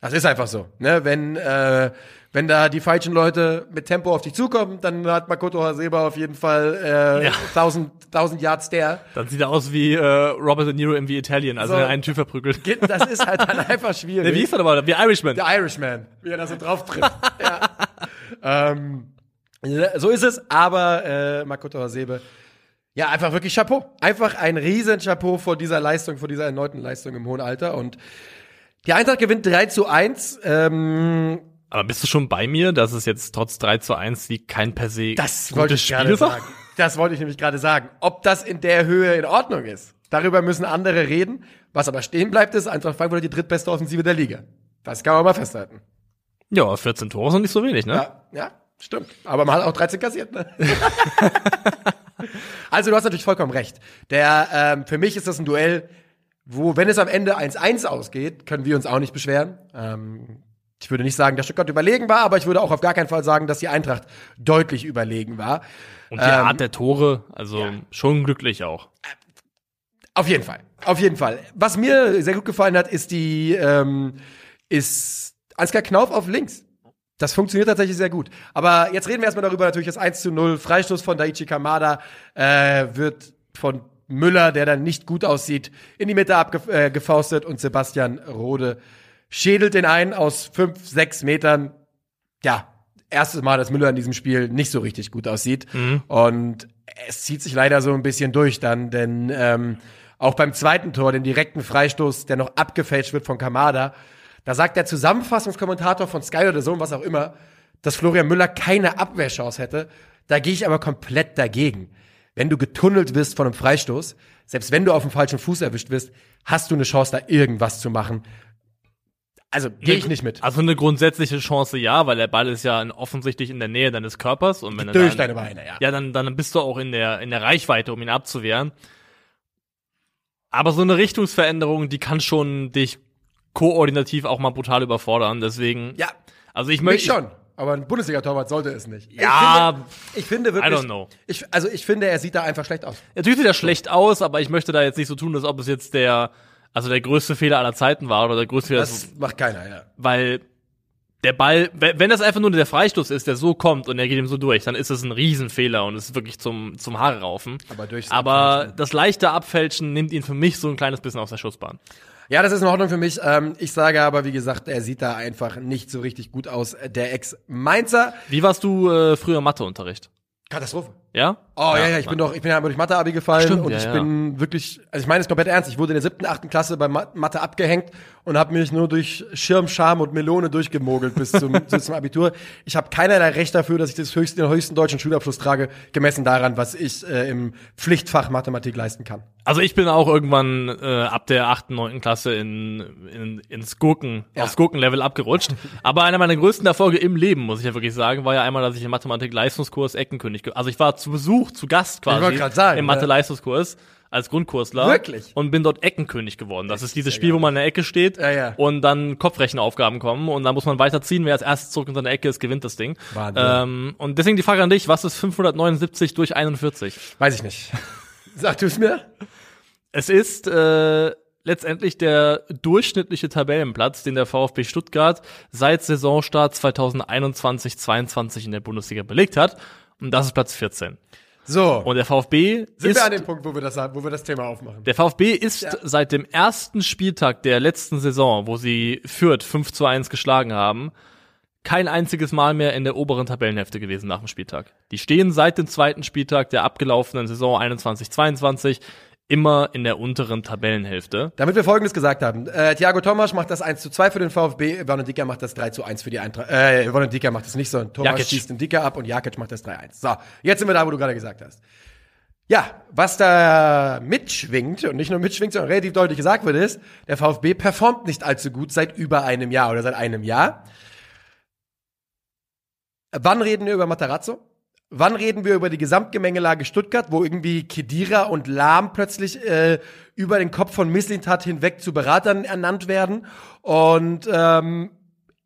Das ist einfach so. Ne? Wenn, äh, wenn da die falschen Leute mit Tempo auf dich zukommen, dann hat Makoto Hasebe auf jeden Fall äh, Ja. 1000, 1000 Yards der. Dann sieht er aus wie äh, Robert De Niro im The Italien, also So. einen Typ verprügelt. Das ist halt dann einfach schwierig. Wie hieß er aber? Wie Irishman. Der Irishman, wie er da so drauf trifft. ja. ähm, so ist es, aber äh, Makoto Hasebe, ja, einfach wirklich Chapeau. Einfach ein riesen Chapeau vor dieser Leistung, vor dieser erneuten Leistung im hohen Alter. Und die Eintracht gewinnt 3 zu 1. Ähm, Aber bist du schon bei mir, dass es jetzt trotz 3 zu 1 wie kein per se das gutes wollte ich Spiel war? sagen. Das wollte ich nämlich gerade sagen. Ob das in der Höhe in Ordnung ist, darüber müssen andere reden. Was aber stehen bleibt, ist Eintracht Frankfurt hat die drittbeste Offensive der Liga. Das kann man mal festhalten. Ja, 14 Tore sind nicht so wenig, ne? Ja, ja, stimmt. Aber man hat auch 13 kassiert, ne? also du hast natürlich vollkommen recht. Der, ähm, für mich ist das ein Duell, wo, wenn es am Ende 1-1 ausgeht, können wir uns auch nicht beschweren. Ähm, ich würde nicht sagen, dass Stuttgart überlegen war, aber ich würde auch auf gar keinen Fall sagen, dass die Eintracht deutlich überlegen war. Und die Ähm, Art der Tore, also schon glücklich auch. Auf jeden Fall, auf jeden Fall. Was mir sehr gut gefallen hat, ist die, ähm, ist Ansgar Knauf auf links. Das funktioniert tatsächlich sehr gut. Aber jetzt reden wir erstmal darüber, natürlich das 1 zu 0, Freistoß von Daichi Kamada, äh, wird von Müller, der dann nicht gut aussieht, in die Mitte abgefaustet äh, und Sebastian Rode schädelt den einen aus fünf, sechs Metern. Ja, erstes Mal, dass Müller in diesem Spiel nicht so richtig gut aussieht. Und es zieht sich leider so ein bisschen durch dann, denn ähm, auch beim zweiten Tor, dem direkten Freistoß, der noch abgefälscht wird von Kamada, da sagt der Zusammenfassungskommentator von Sky oder so, und was auch immer, dass Florian Müller keine Abwehrchance hätte. Da gehe ich aber komplett dagegen. Wenn du getunnelt wirst von einem Freistoß, selbst wenn du auf dem falschen Fuß erwischt wirst, hast du eine Chance, da irgendwas zu machen. Also gehe ich nicht mit. Also eine grundsätzliche Chance ja, weil der Ball ist ja offensichtlich in der Nähe deines Körpers und wenn Durch dann, deine Beine, ja. Ja, dann, dann bist du auch in der, in der Reichweite, um ihn abzuwehren. Aber so eine Richtungsveränderung, die kann schon dich koordinativ auch mal brutal überfordern. Deswegen, Ja, also ich möchte. schon. Aber ein Bundesliga-Torwart sollte es nicht. Ja, ich finde, ich finde wirklich. I don't know. Ich, also ich finde, er sieht da einfach schlecht aus. Natürlich sieht er schlecht aus, aber ich möchte da jetzt nicht so tun, als ob es jetzt der, also der größte Fehler aller Zeiten war oder der größte Fehler, Das macht keiner, ja. weil der Ball, we- wenn das einfach nur der Freistoß ist, der so kommt und er geht ihm so durch, dann ist es ein Riesenfehler und es ist wirklich zum, zum Haare raufen. Aber durchs Aber das leichte Abfälschen nimmt ihn für mich so ein kleines bisschen aus der Schussbahn. Ja, das ist in Ordnung für mich. Ähm, ich sage aber, wie gesagt, er sieht da einfach nicht so richtig gut aus. Der Ex-Mainzer. Wie warst du äh, früher im Matheunterricht? Katastrophe. Ja? Oh ja, ja, ich bin doch, ich bin ja durch Mathe-Abi gefallen Stimmt, und ja, ich ja. bin wirklich, also ich meine es komplett ernst. Ich wurde in der siebten, achten Klasse bei Ma- Mathe abgehängt und habe mich nur durch Schirm, Scham und Melone durchgemogelt bis zum, bis zum Abitur. Ich habe keinerlei Recht dafür, dass ich das höchste, den höchsten deutschen Schulabschluss trage, gemessen daran, was ich äh, im Pflichtfach Mathematik leisten kann. Also ich bin auch irgendwann äh, ab der achten, neunten Klasse in, in, ins Gurken, Ja. aufs Gurkenlevel abgerutscht. Aber einer meiner größten Erfolge im Leben, muss ich ja wirklich sagen, war ja einmal, dass ich im Mathematik-Leistungskurs Eckenkönig, ge- also ich war zu Besuch, zu Gast quasi sagen, im ne? Mathe-Leistungskurs als Grundkursler. Wirklich? Und bin dort Eckenkönig geworden. Das ist dieses Spiel, wo man in der Ecke steht Ja, ja. und dann Kopfrechenaufgaben kommen und dann muss man weiterziehen. Wer als erstes zurück in seine Ecke ist, gewinnt das Ding. Wahnsinn. Ähm, und deswegen die Frage an dich, was ist 579 durch 41? Weiß ich nicht. Sag du es mir? Es ist äh, letztendlich der durchschnittliche Tabellenplatz, den der VfB Stuttgart seit Saisonstart 2021-22 in der Bundesliga belegt hat. Und das ist Platz 14. So, Und der VfB sind ist wir an dem Punkt, wo wir das, wo wir das Thema aufmachen. der VfB ist Ja. seit dem ersten Spieltag der letzten Saison, wo sie Fürth 5 zu 1 geschlagen haben, kein einziges Mal mehr in der oberen Tabellenhälfte gewesen nach dem Spieltag. Die stehen seit dem zweiten Spieltag der abgelaufenen Saison 21-22 immer in der unteren Tabellenhälfte. Damit wir Folgendes gesagt haben. Äh, Thiago Thomas macht das 1 zu 2 für den VfB, Werner Dicker macht das 3 zu 1 für die Eintracht. Äh, Werner Dicker macht das nicht so. Thomas Jakic. schießt den Dicker ab und Jakic macht das 3-1. So, jetzt sind wir da, wo du gerade gesagt hast. Ja, was da mitschwingt und nicht nur mitschwingt, sondern relativ deutlich gesagt wird, ist, der VfB performt nicht allzu gut seit über einem Jahr oder seit einem Jahr. Wann reden wir über Matarazzo? Wann reden wir über die Gesamtgemengelage Stuttgart, wo irgendwie Kedira und Lahm plötzlich äh, über den Kopf von Misslintat hinweg zu Beratern ernannt werden? Und ähm,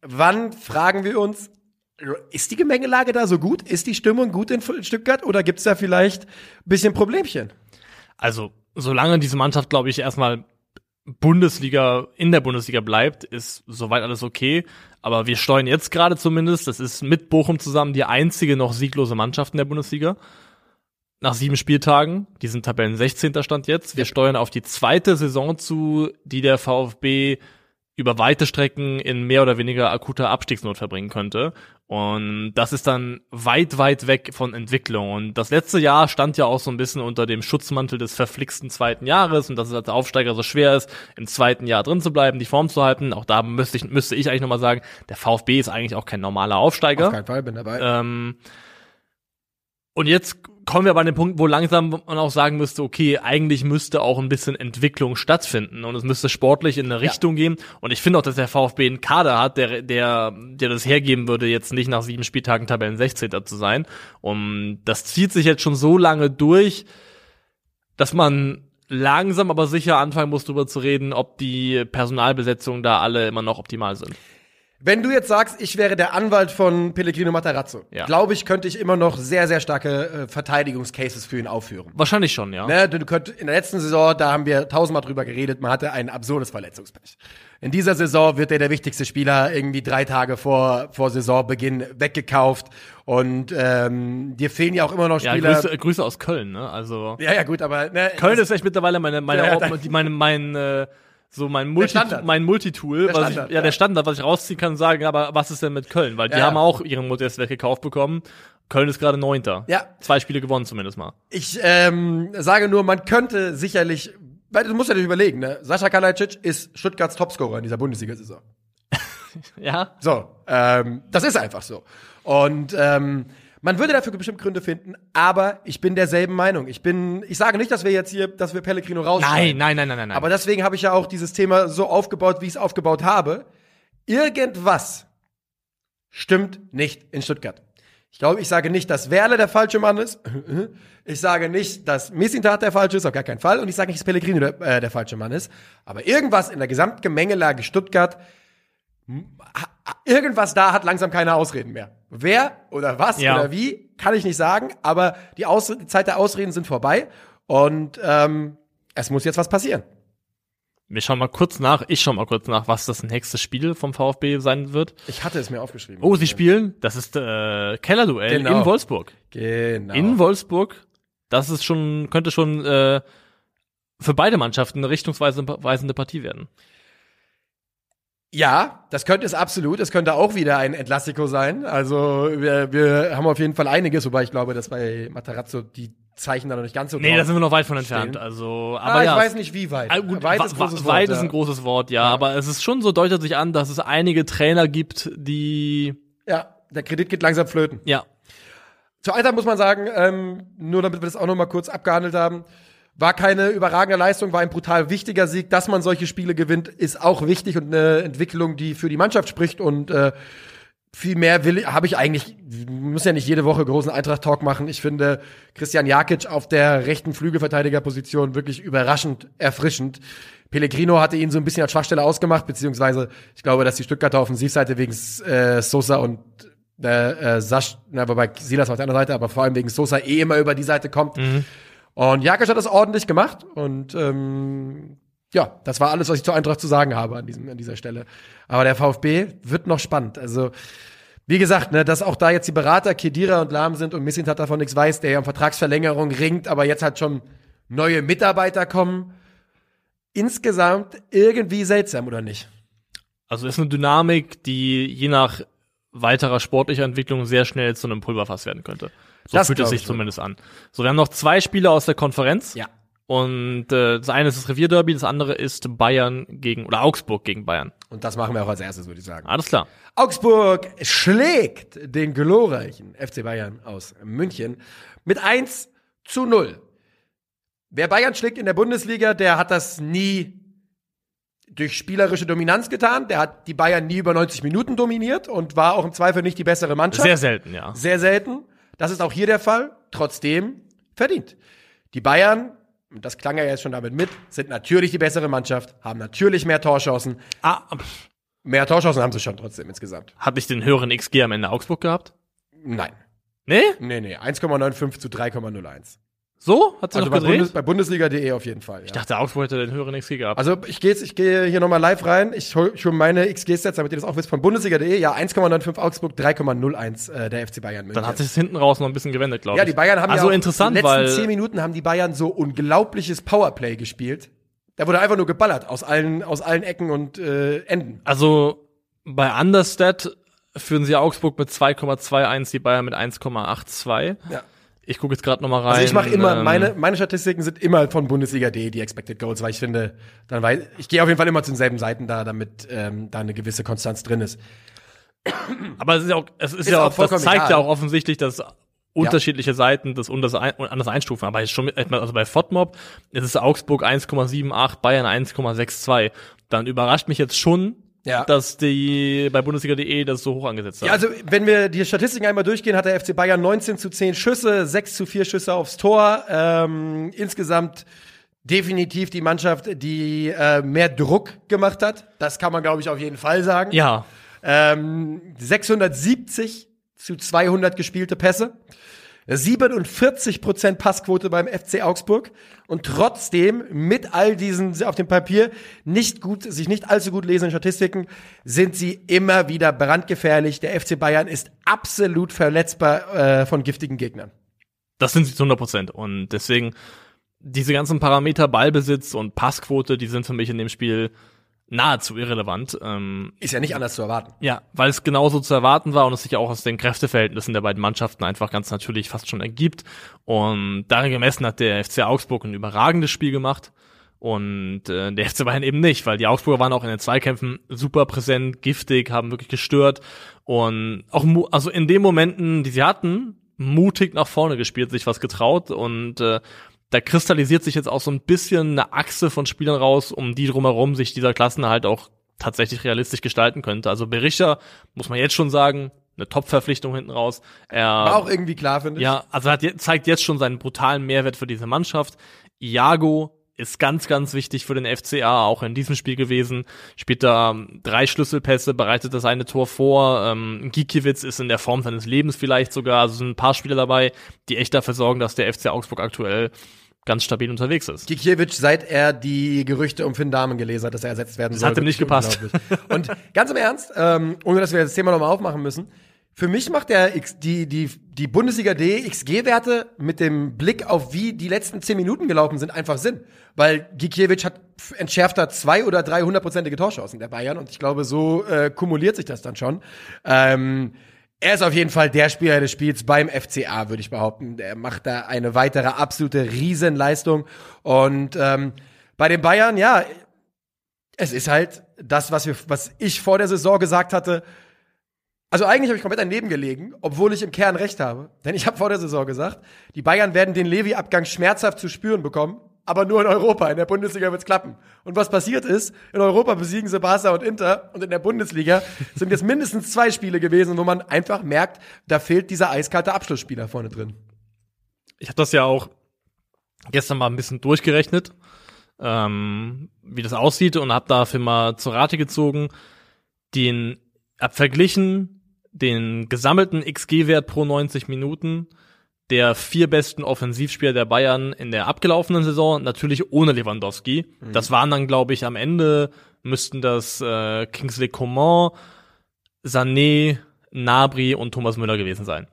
wann fragen wir uns, ist die Gemengelage da so gut? Ist die Stimmung gut in Stuttgart oder gibt's da vielleicht bisschen Problemchen? Also, solange diese Mannschaft, glaube ich, erstmal Bundesliga, in der Bundesliga bleibt, ist soweit alles okay. Aber wir steuern jetzt gerade zumindest, das ist mit Bochum zusammen die einzige noch sieglose Mannschaft in der Bundesliga. Nach sieben Spieltagen, die sind Tabellen 16. Stand jetzt. Wir steuern auf die zweite Saison zu, die der VfB über weite Strecken in mehr oder weniger akuter Abstiegsnot verbringen könnte. Und das ist dann weit, weit weg von Entwicklung. Und das letzte Jahr stand ja auch so ein bisschen unter dem Schutzmantel des verflixten zweiten Jahres und dass es als Aufsteiger so schwer ist, im zweiten Jahr drin zu bleiben, die Form zu halten. Auch da müsste ich, müsste ich eigentlich nochmal sagen, der VfB ist eigentlich auch kein normaler Aufsteiger. Auf keinen Fall, bin dabei. Ähm, und jetzt kommen wir aber an den Punkt, wo langsam man auch sagen müsste, okay, eigentlich müsste auch ein bisschen Entwicklung stattfinden und es müsste sportlich in eine Richtung gehen. Und ich finde auch, dass der VfB einen Kader hat, der, der, der das hergeben würde, jetzt nicht nach sieben Spieltagen Tabellen 16. zu sein. Und das zieht sich jetzt schon so lange durch, dass man langsam aber sicher anfangen muss, darüber zu reden, ob die Personalbesetzungen da alle immer noch optimal sind. Wenn du jetzt sagst, ich wäre der Anwalt von Pellegrino Matarazzo, Ja. glaube ich, könnte ich immer noch sehr, sehr starke äh, Verteidigungscases für ihn aufführen. Wahrscheinlich schon, ja. Ne, du könnt, in der letzten Saison, da haben wir tausendmal drüber geredet, man hatte ein absurdes Verletzungspech. In dieser Saison wird er der wichtigste Spieler irgendwie drei Tage vor, vor Saisonbeginn weggekauft. Und ähm, dir fehlen ja auch immer noch Ja, Spieler. Grüße, Grüße aus Köln, ne? Also ja, ja, gut, aber ne, Köln ist echt mittlerweile meine meine Ja, da- die- meine mein äh, so mein Multi mein Multitool, Der was Standard, ich, ja, ja. der Standard, was ich rausziehen kann, und sagen, aber was ist denn mit Köln? Weil die Ja, haben ja. auch ihren Modest weggekauft bekommen. Köln ist gerade Neunter. Ja. Zwei Spiele gewonnen zumindest mal. Ich ähm, sage nur, man könnte sicherlich, weil du musst ja nicht überlegen, ne? Sascha Kalajdzic ist Stuttgarts Topscorer in dieser Bundesliga-Saison. Ja. So, ähm, das ist einfach so. Und ähm, man würde dafür bestimmt Gründe finden, aber ich bin derselben Meinung. Ich bin, ich sage nicht, dass wir jetzt hier, dass wir Pellegrino rausschneiden. Nein, nein, nein, nein, nein. Aber deswegen habe ich ja auch dieses Thema so aufgebaut, wie ich es aufgebaut habe. Irgendwas stimmt nicht in Stuttgart. Ich glaube, ich sage nicht, dass Werle der falsche Mann ist. Ich sage nicht, dass Missintat der falsche ist, auf gar keinen Fall. Und ich sage nicht, dass Pellegrino der, äh, der falsche Mann ist. Aber irgendwas in der Gesamtgemengelage Stuttgart, irgendwas da hat langsam keine Ausreden mehr. Wer oder was Ja. oder wie, kann ich nicht sagen. Aber die, Aus die Zeit der Ausreden sind vorbei. Und ähm, es muss jetzt was passieren. Wir schauen mal kurz nach, ich schau mal kurz nach, was das nächste Spiel vom VfB sein wird. Ich hatte es mir aufgeschrieben. Oh, sie spielen, das ist äh, Kellerduell Genau. in Wolfsburg. Genau. In Wolfsburg, das ist schon, könnte schon äh, für beide Mannschaften eine richtungsweisende Partie werden. Ja, das könnte es absolut. Es könnte auch wieder ein Entlastico sein. Also wir, wir haben auf jeden Fall einiges, wobei ich glaube, dass bei Matarazzo die Zeichen da noch nicht ganz so Nee, da sind wir noch weit von entfernt. stehen. Also, Ah, aber ich ja, weiß nicht, wie weit. Ah, gut, weit ist großes weit Wort, ist ein ja. großes Wort, ja, aber es ist schon so, deutet sich an, dass es einige Trainer gibt, die, Ja, der Kredit geht langsam flöten. ja, Zu Eintracht muss man sagen, ähm, nur damit wir das auch noch mal kurz abgehandelt haben, war keine überragende Leistung, war ein brutal wichtiger Sieg. Dass man solche Spiele gewinnt, ist auch wichtig und eine Entwicklung, die für die Mannschaft spricht. Und äh, viel mehr will habe ich eigentlich, müssen ja nicht jede Woche großen Eintracht-Talk machen. Ich finde Christian Jakic auf der rechten Flügelverteidigerposition wirklich überraschend erfrischend. Pellegrino hatte ihn so ein bisschen als Schwachstelle ausgemacht, beziehungsweise ich glaube, dass die Stuttgarter Offensivseite wegen äh, Sosa und äh, äh, Sasch, na, wobei Silas auf der anderen Seite, aber vor allem wegen Sosa eh immer über die Seite kommt. Und Jakic hat das ordentlich gemacht und ähm, ja, das war alles, was ich zur Eintracht zu sagen habe an, diesem, an dieser Stelle. Aber der VfB wird noch spannend. Also, wie gesagt, ne, dass auch da jetzt die Berater Kedira und Lahm sind und Missint hat davon nichts weiß, der ja um Vertragsverlängerung ringt, aber jetzt halt schon neue Mitarbeiter kommen. Insgesamt irgendwie seltsam, oder nicht? also ist eine Dynamik, die je nach weiterer sportlicher Entwicklung sehr schnell zu einem Pulverfass werden könnte. So Das fühlt es sich ich zumindest an. So, wir haben noch zwei Spiele aus der Konferenz. Ja. Und äh, das eine ist das Revierderby, das andere ist Bayern gegen oder Augsburg gegen Bayern. Und das machen wir auch als erstes, würde ich sagen. Alles klar. Augsburg schlägt den glorreichen FC Bayern aus München mit 1 zu 0. Wer Bayern schlägt in der Bundesliga, der hat das nie durch spielerische Dominanz getan. Der hat die Bayern nie über 90 Minuten dominiert und war auch im Zweifel nicht die bessere Mannschaft. Sehr selten, ja. Sehr selten. Das ist auch hier der Fall. Trotzdem verdient. Die Bayern, das klang ja jetzt schon damit mit, sind natürlich die bessere Mannschaft, haben natürlich mehr Torchancen. Ah, Mehr Torchancen haben sie schon trotzdem insgesamt. hat nicht den höheren XG am Ende Augsburg gehabt? Nein. Nee? Nee, nee, 1,95 zu 3,01. So? Hat sie Also noch bei, gedreht? Bundes, bei Bundesliga.de auf jeden Fall. ich Ja. dachte, Augsburg hätte den höheren XG gehabt. Also ich gehe jetzt, ich gehe hier nochmal live rein. Ich hole schon meine XG-Sets, damit ihr das auch wisst, von Bundesliga.de. Ja, 1,95 Augsburg, 3,01 äh, der FC Bayern München. Dann hat sich hinten raus noch ein bisschen gewendet, glaube ich. ja, die Bayern haben also ja interessant, die letzten weil zehn Minuten haben die Bayern so unglaubliches Powerplay gespielt. Da wurde einfach nur geballert aus allen, aus allen Ecken und äh, Enden. Also bei Understat führen sie Augsburg mit 2,21, die Bayern mit 1,82. Ja. Ich gucke jetzt gerade noch mal rein. Also ich mache immer, ähm, meine, meine Statistiken sind immer von Bundesliga.de, die Expected Goals, weil ich finde, dann weiß, ich gehe auf jeden Fall immer zu denselben Seiten da, damit ähm, da eine gewisse Konstanz drin ist. Aber es ist ja auch, es ist, Ist ja auch auch, das zeigt egal. ja auch offensichtlich, dass unterschiedliche Seiten das anders, ein, anders einstufen. Aber schon also bei FODMOB ist es Augsburg 1,78, Bayern 1,62. Dann überrascht mich jetzt schon, Ja. dass die bei Bundesliga.de das so hoch angesetzt haben. Ja, also wenn wir die Statistiken einmal durchgehen, hat der FC Bayern 19 zu 10 Schüsse, 6 zu 4 Schüsse aufs Tor. Ähm, insgesamt definitiv die Mannschaft, die äh, mehr Druck gemacht hat. Das kann man, glaube ich, auf jeden Fall sagen. ja. Ähm, 670 zu 200 gespielte Pässe. 47 Prozent Passquote beim FC Augsburg und trotzdem mit all diesen auf dem Papier nicht gut, sich nicht allzu gut lesenden Statistiken sind sie immer wieder brandgefährlich. Der FC Bayern ist absolut verletzbar äh, von giftigen Gegnern. Das sind sie zu 100 Prozent. Und deswegen, diese ganzen Parameter Ballbesitz und Passquote, die sind für mich in dem Spiel nahezu irrelevant. Ähm, Ist ja nicht anders zu erwarten. ja, weil es genauso zu erwarten war und es sich auch aus den Kräfteverhältnissen der beiden Mannschaften einfach ganz natürlich fast schon ergibt. Und darin gemessen hat der FC Augsburg ein überragendes Spiel gemacht. Und äh, der FC Bayern eben nicht, weil die Augsburger waren auch in den Zweikämpfen super präsent, giftig, haben wirklich gestört und auch mu also in den Momenten, die sie hatten, mutig nach vorne gespielt, sich was getraut und äh, da kristallisiert sich jetzt auch so ein bisschen eine Achse von Spielern raus, um die drumherum sich dieser Klassen halt auch tatsächlich realistisch gestalten könnte. Also Berisha, muss man jetzt schon sagen, eine Top-Verpflichtung hinten raus. Er, War auch irgendwie klar, finde ich. ja, also hat, je- zeigt jetzt schon seinen brutalen Mehrwert für diese Mannschaft. Iago ist ganz, ganz wichtig für den FCA, auch in diesem Spiel gewesen. Spielt da ähm, drei Schlüsselpässe, bereitet das eine Tor vor. Ähm, Gikiewicz ist in der Form seines Lebens vielleicht sogar. Also sind ein paar Spieler dabei, die echt dafür sorgen, dass der FC Augsburg aktuell ganz stabil unterwegs ist. Gikiewicz, seit er die Gerüchte um Finn Dahmen gelesen hat, dass er ersetzt werden Das soll. hat ihm nicht gepasst. Und ganz im Ernst, ähm, ohne dass wir das Thema nochmal aufmachen müssen, für mich macht der X, die, die, die Bundesliga D XG-Werte mit dem Blick auf wie die letzten zehn Minuten gelaufen sind einfach Sinn. Weil Gikiewicz hat entschärfter zwei oder drei hundertprozentige Torchancen der Bayern und ich glaube, so äh, kumuliert sich das dann schon. Ähm, er ist auf jeden Fall der Spieler des Spiels beim FCA, würde ich behaupten. Der macht da eine weitere absolute Riesenleistung. Und ähm, bei den Bayern, ja, es ist halt das, was, wir, was ich vor der Saison gesagt hatte. Also eigentlich habe ich komplett daneben gelegen, obwohl ich im Kern recht habe. Denn ich habe vor der Saison gesagt, die Bayern werden den Levi-Abgang schmerzhaft zu spüren bekommen, aber nur in Europa. In der Bundesliga wird's klappen. Und was passiert ist, in Europa besiegen sie Barca und Inter und in der Bundesliga sind jetzt mindestens zwei Spiele gewesen, wo man einfach merkt, da fehlt dieser eiskalte Abschlussspieler vorne drin. Ich habe das ja auch gestern mal ein bisschen durchgerechnet, ähm, wie das aussieht und habe dafür mal zur Rate gezogen, den hab verglichen den gesammelten XG-Wert pro 90 Minuten der vier besten Offensivspieler der Bayern in der abgelaufenen Saison, natürlich ohne Lewandowski. Das waren dann, glaube ich, am Ende müssten das äh, Kingsley Coman, Sané, Nabri und Thomas Müller gewesen sein.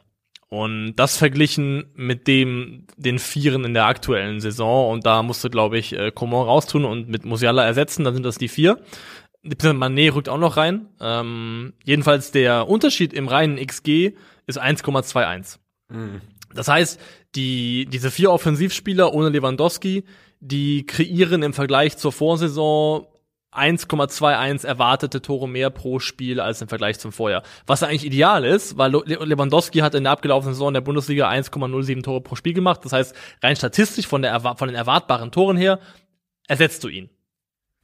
Und das verglichen mit dem, den Vieren in der aktuellen Saison. Und da musste, glaube ich, äh, Coman raustun und mit Musiala ersetzen. Dann sind das die vier. Mané rückt auch noch rein. Ähm, jedenfalls der Unterschied im reinen XG ist 1,21. Das heißt, die, diese vier Offensivspieler ohne Lewandowski, die kreieren im Vergleich zur Vorsaison 1,21 erwartete Tore mehr pro Spiel als im Vergleich zum Vorjahr. Was eigentlich ideal ist, weil Le- Lewandowski hat in der abgelaufenen Saison der Bundesliga 1,07 Tore pro Spiel gemacht. Das heißt, rein statistisch von, der, von den erwartbaren Toren her ersetzt du ihn.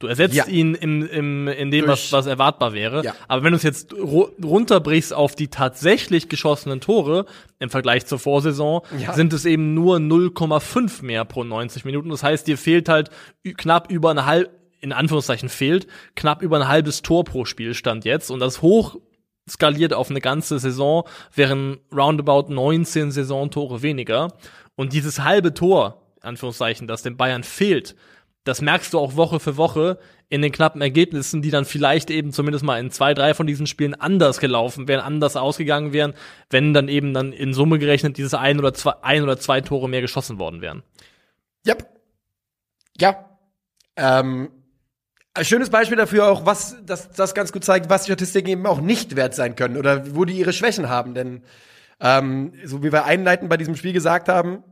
Du ersetzt Ja. ihn im, im, in dem, Durch- was, was erwartbar wäre. Ja. Aber wenn du es jetzt ru runterbrichst auf die tatsächlich geschossenen Tore im Vergleich zur Vorsaison, Ja. sind es eben nur 0,5 mehr pro 90 Minuten. Das heißt, dir fehlt halt knapp über eine halb, in Anführungszeichen fehlt, knapp über ein halbes Tor pro Spielstand jetzt. Und das hoch skaliert auf eine ganze Saison, wären roundabout 19 Saisontore weniger. Und dieses halbe Tor, Anführungszeichen, das den Bayern fehlt, das merkst du auch Woche für Woche in den knappen Ergebnissen, die dann vielleicht eben zumindest mal in zwei, drei von diesen Spielen anders gelaufen wären, anders ausgegangen wären, wenn dann eben dann in Summe gerechnet dieses ein oder zwei, ein oder zwei Tore mehr geschossen worden wären. Yep. Ja. Ähm, ein schönes Beispiel dafür auch, was das, das ganz gut zeigt, was Statistiken eben auch nicht wert sein können oder wo die ihre Schwächen haben. Denn ähm, so wie wir einleitend bei diesem Spiel gesagt haben,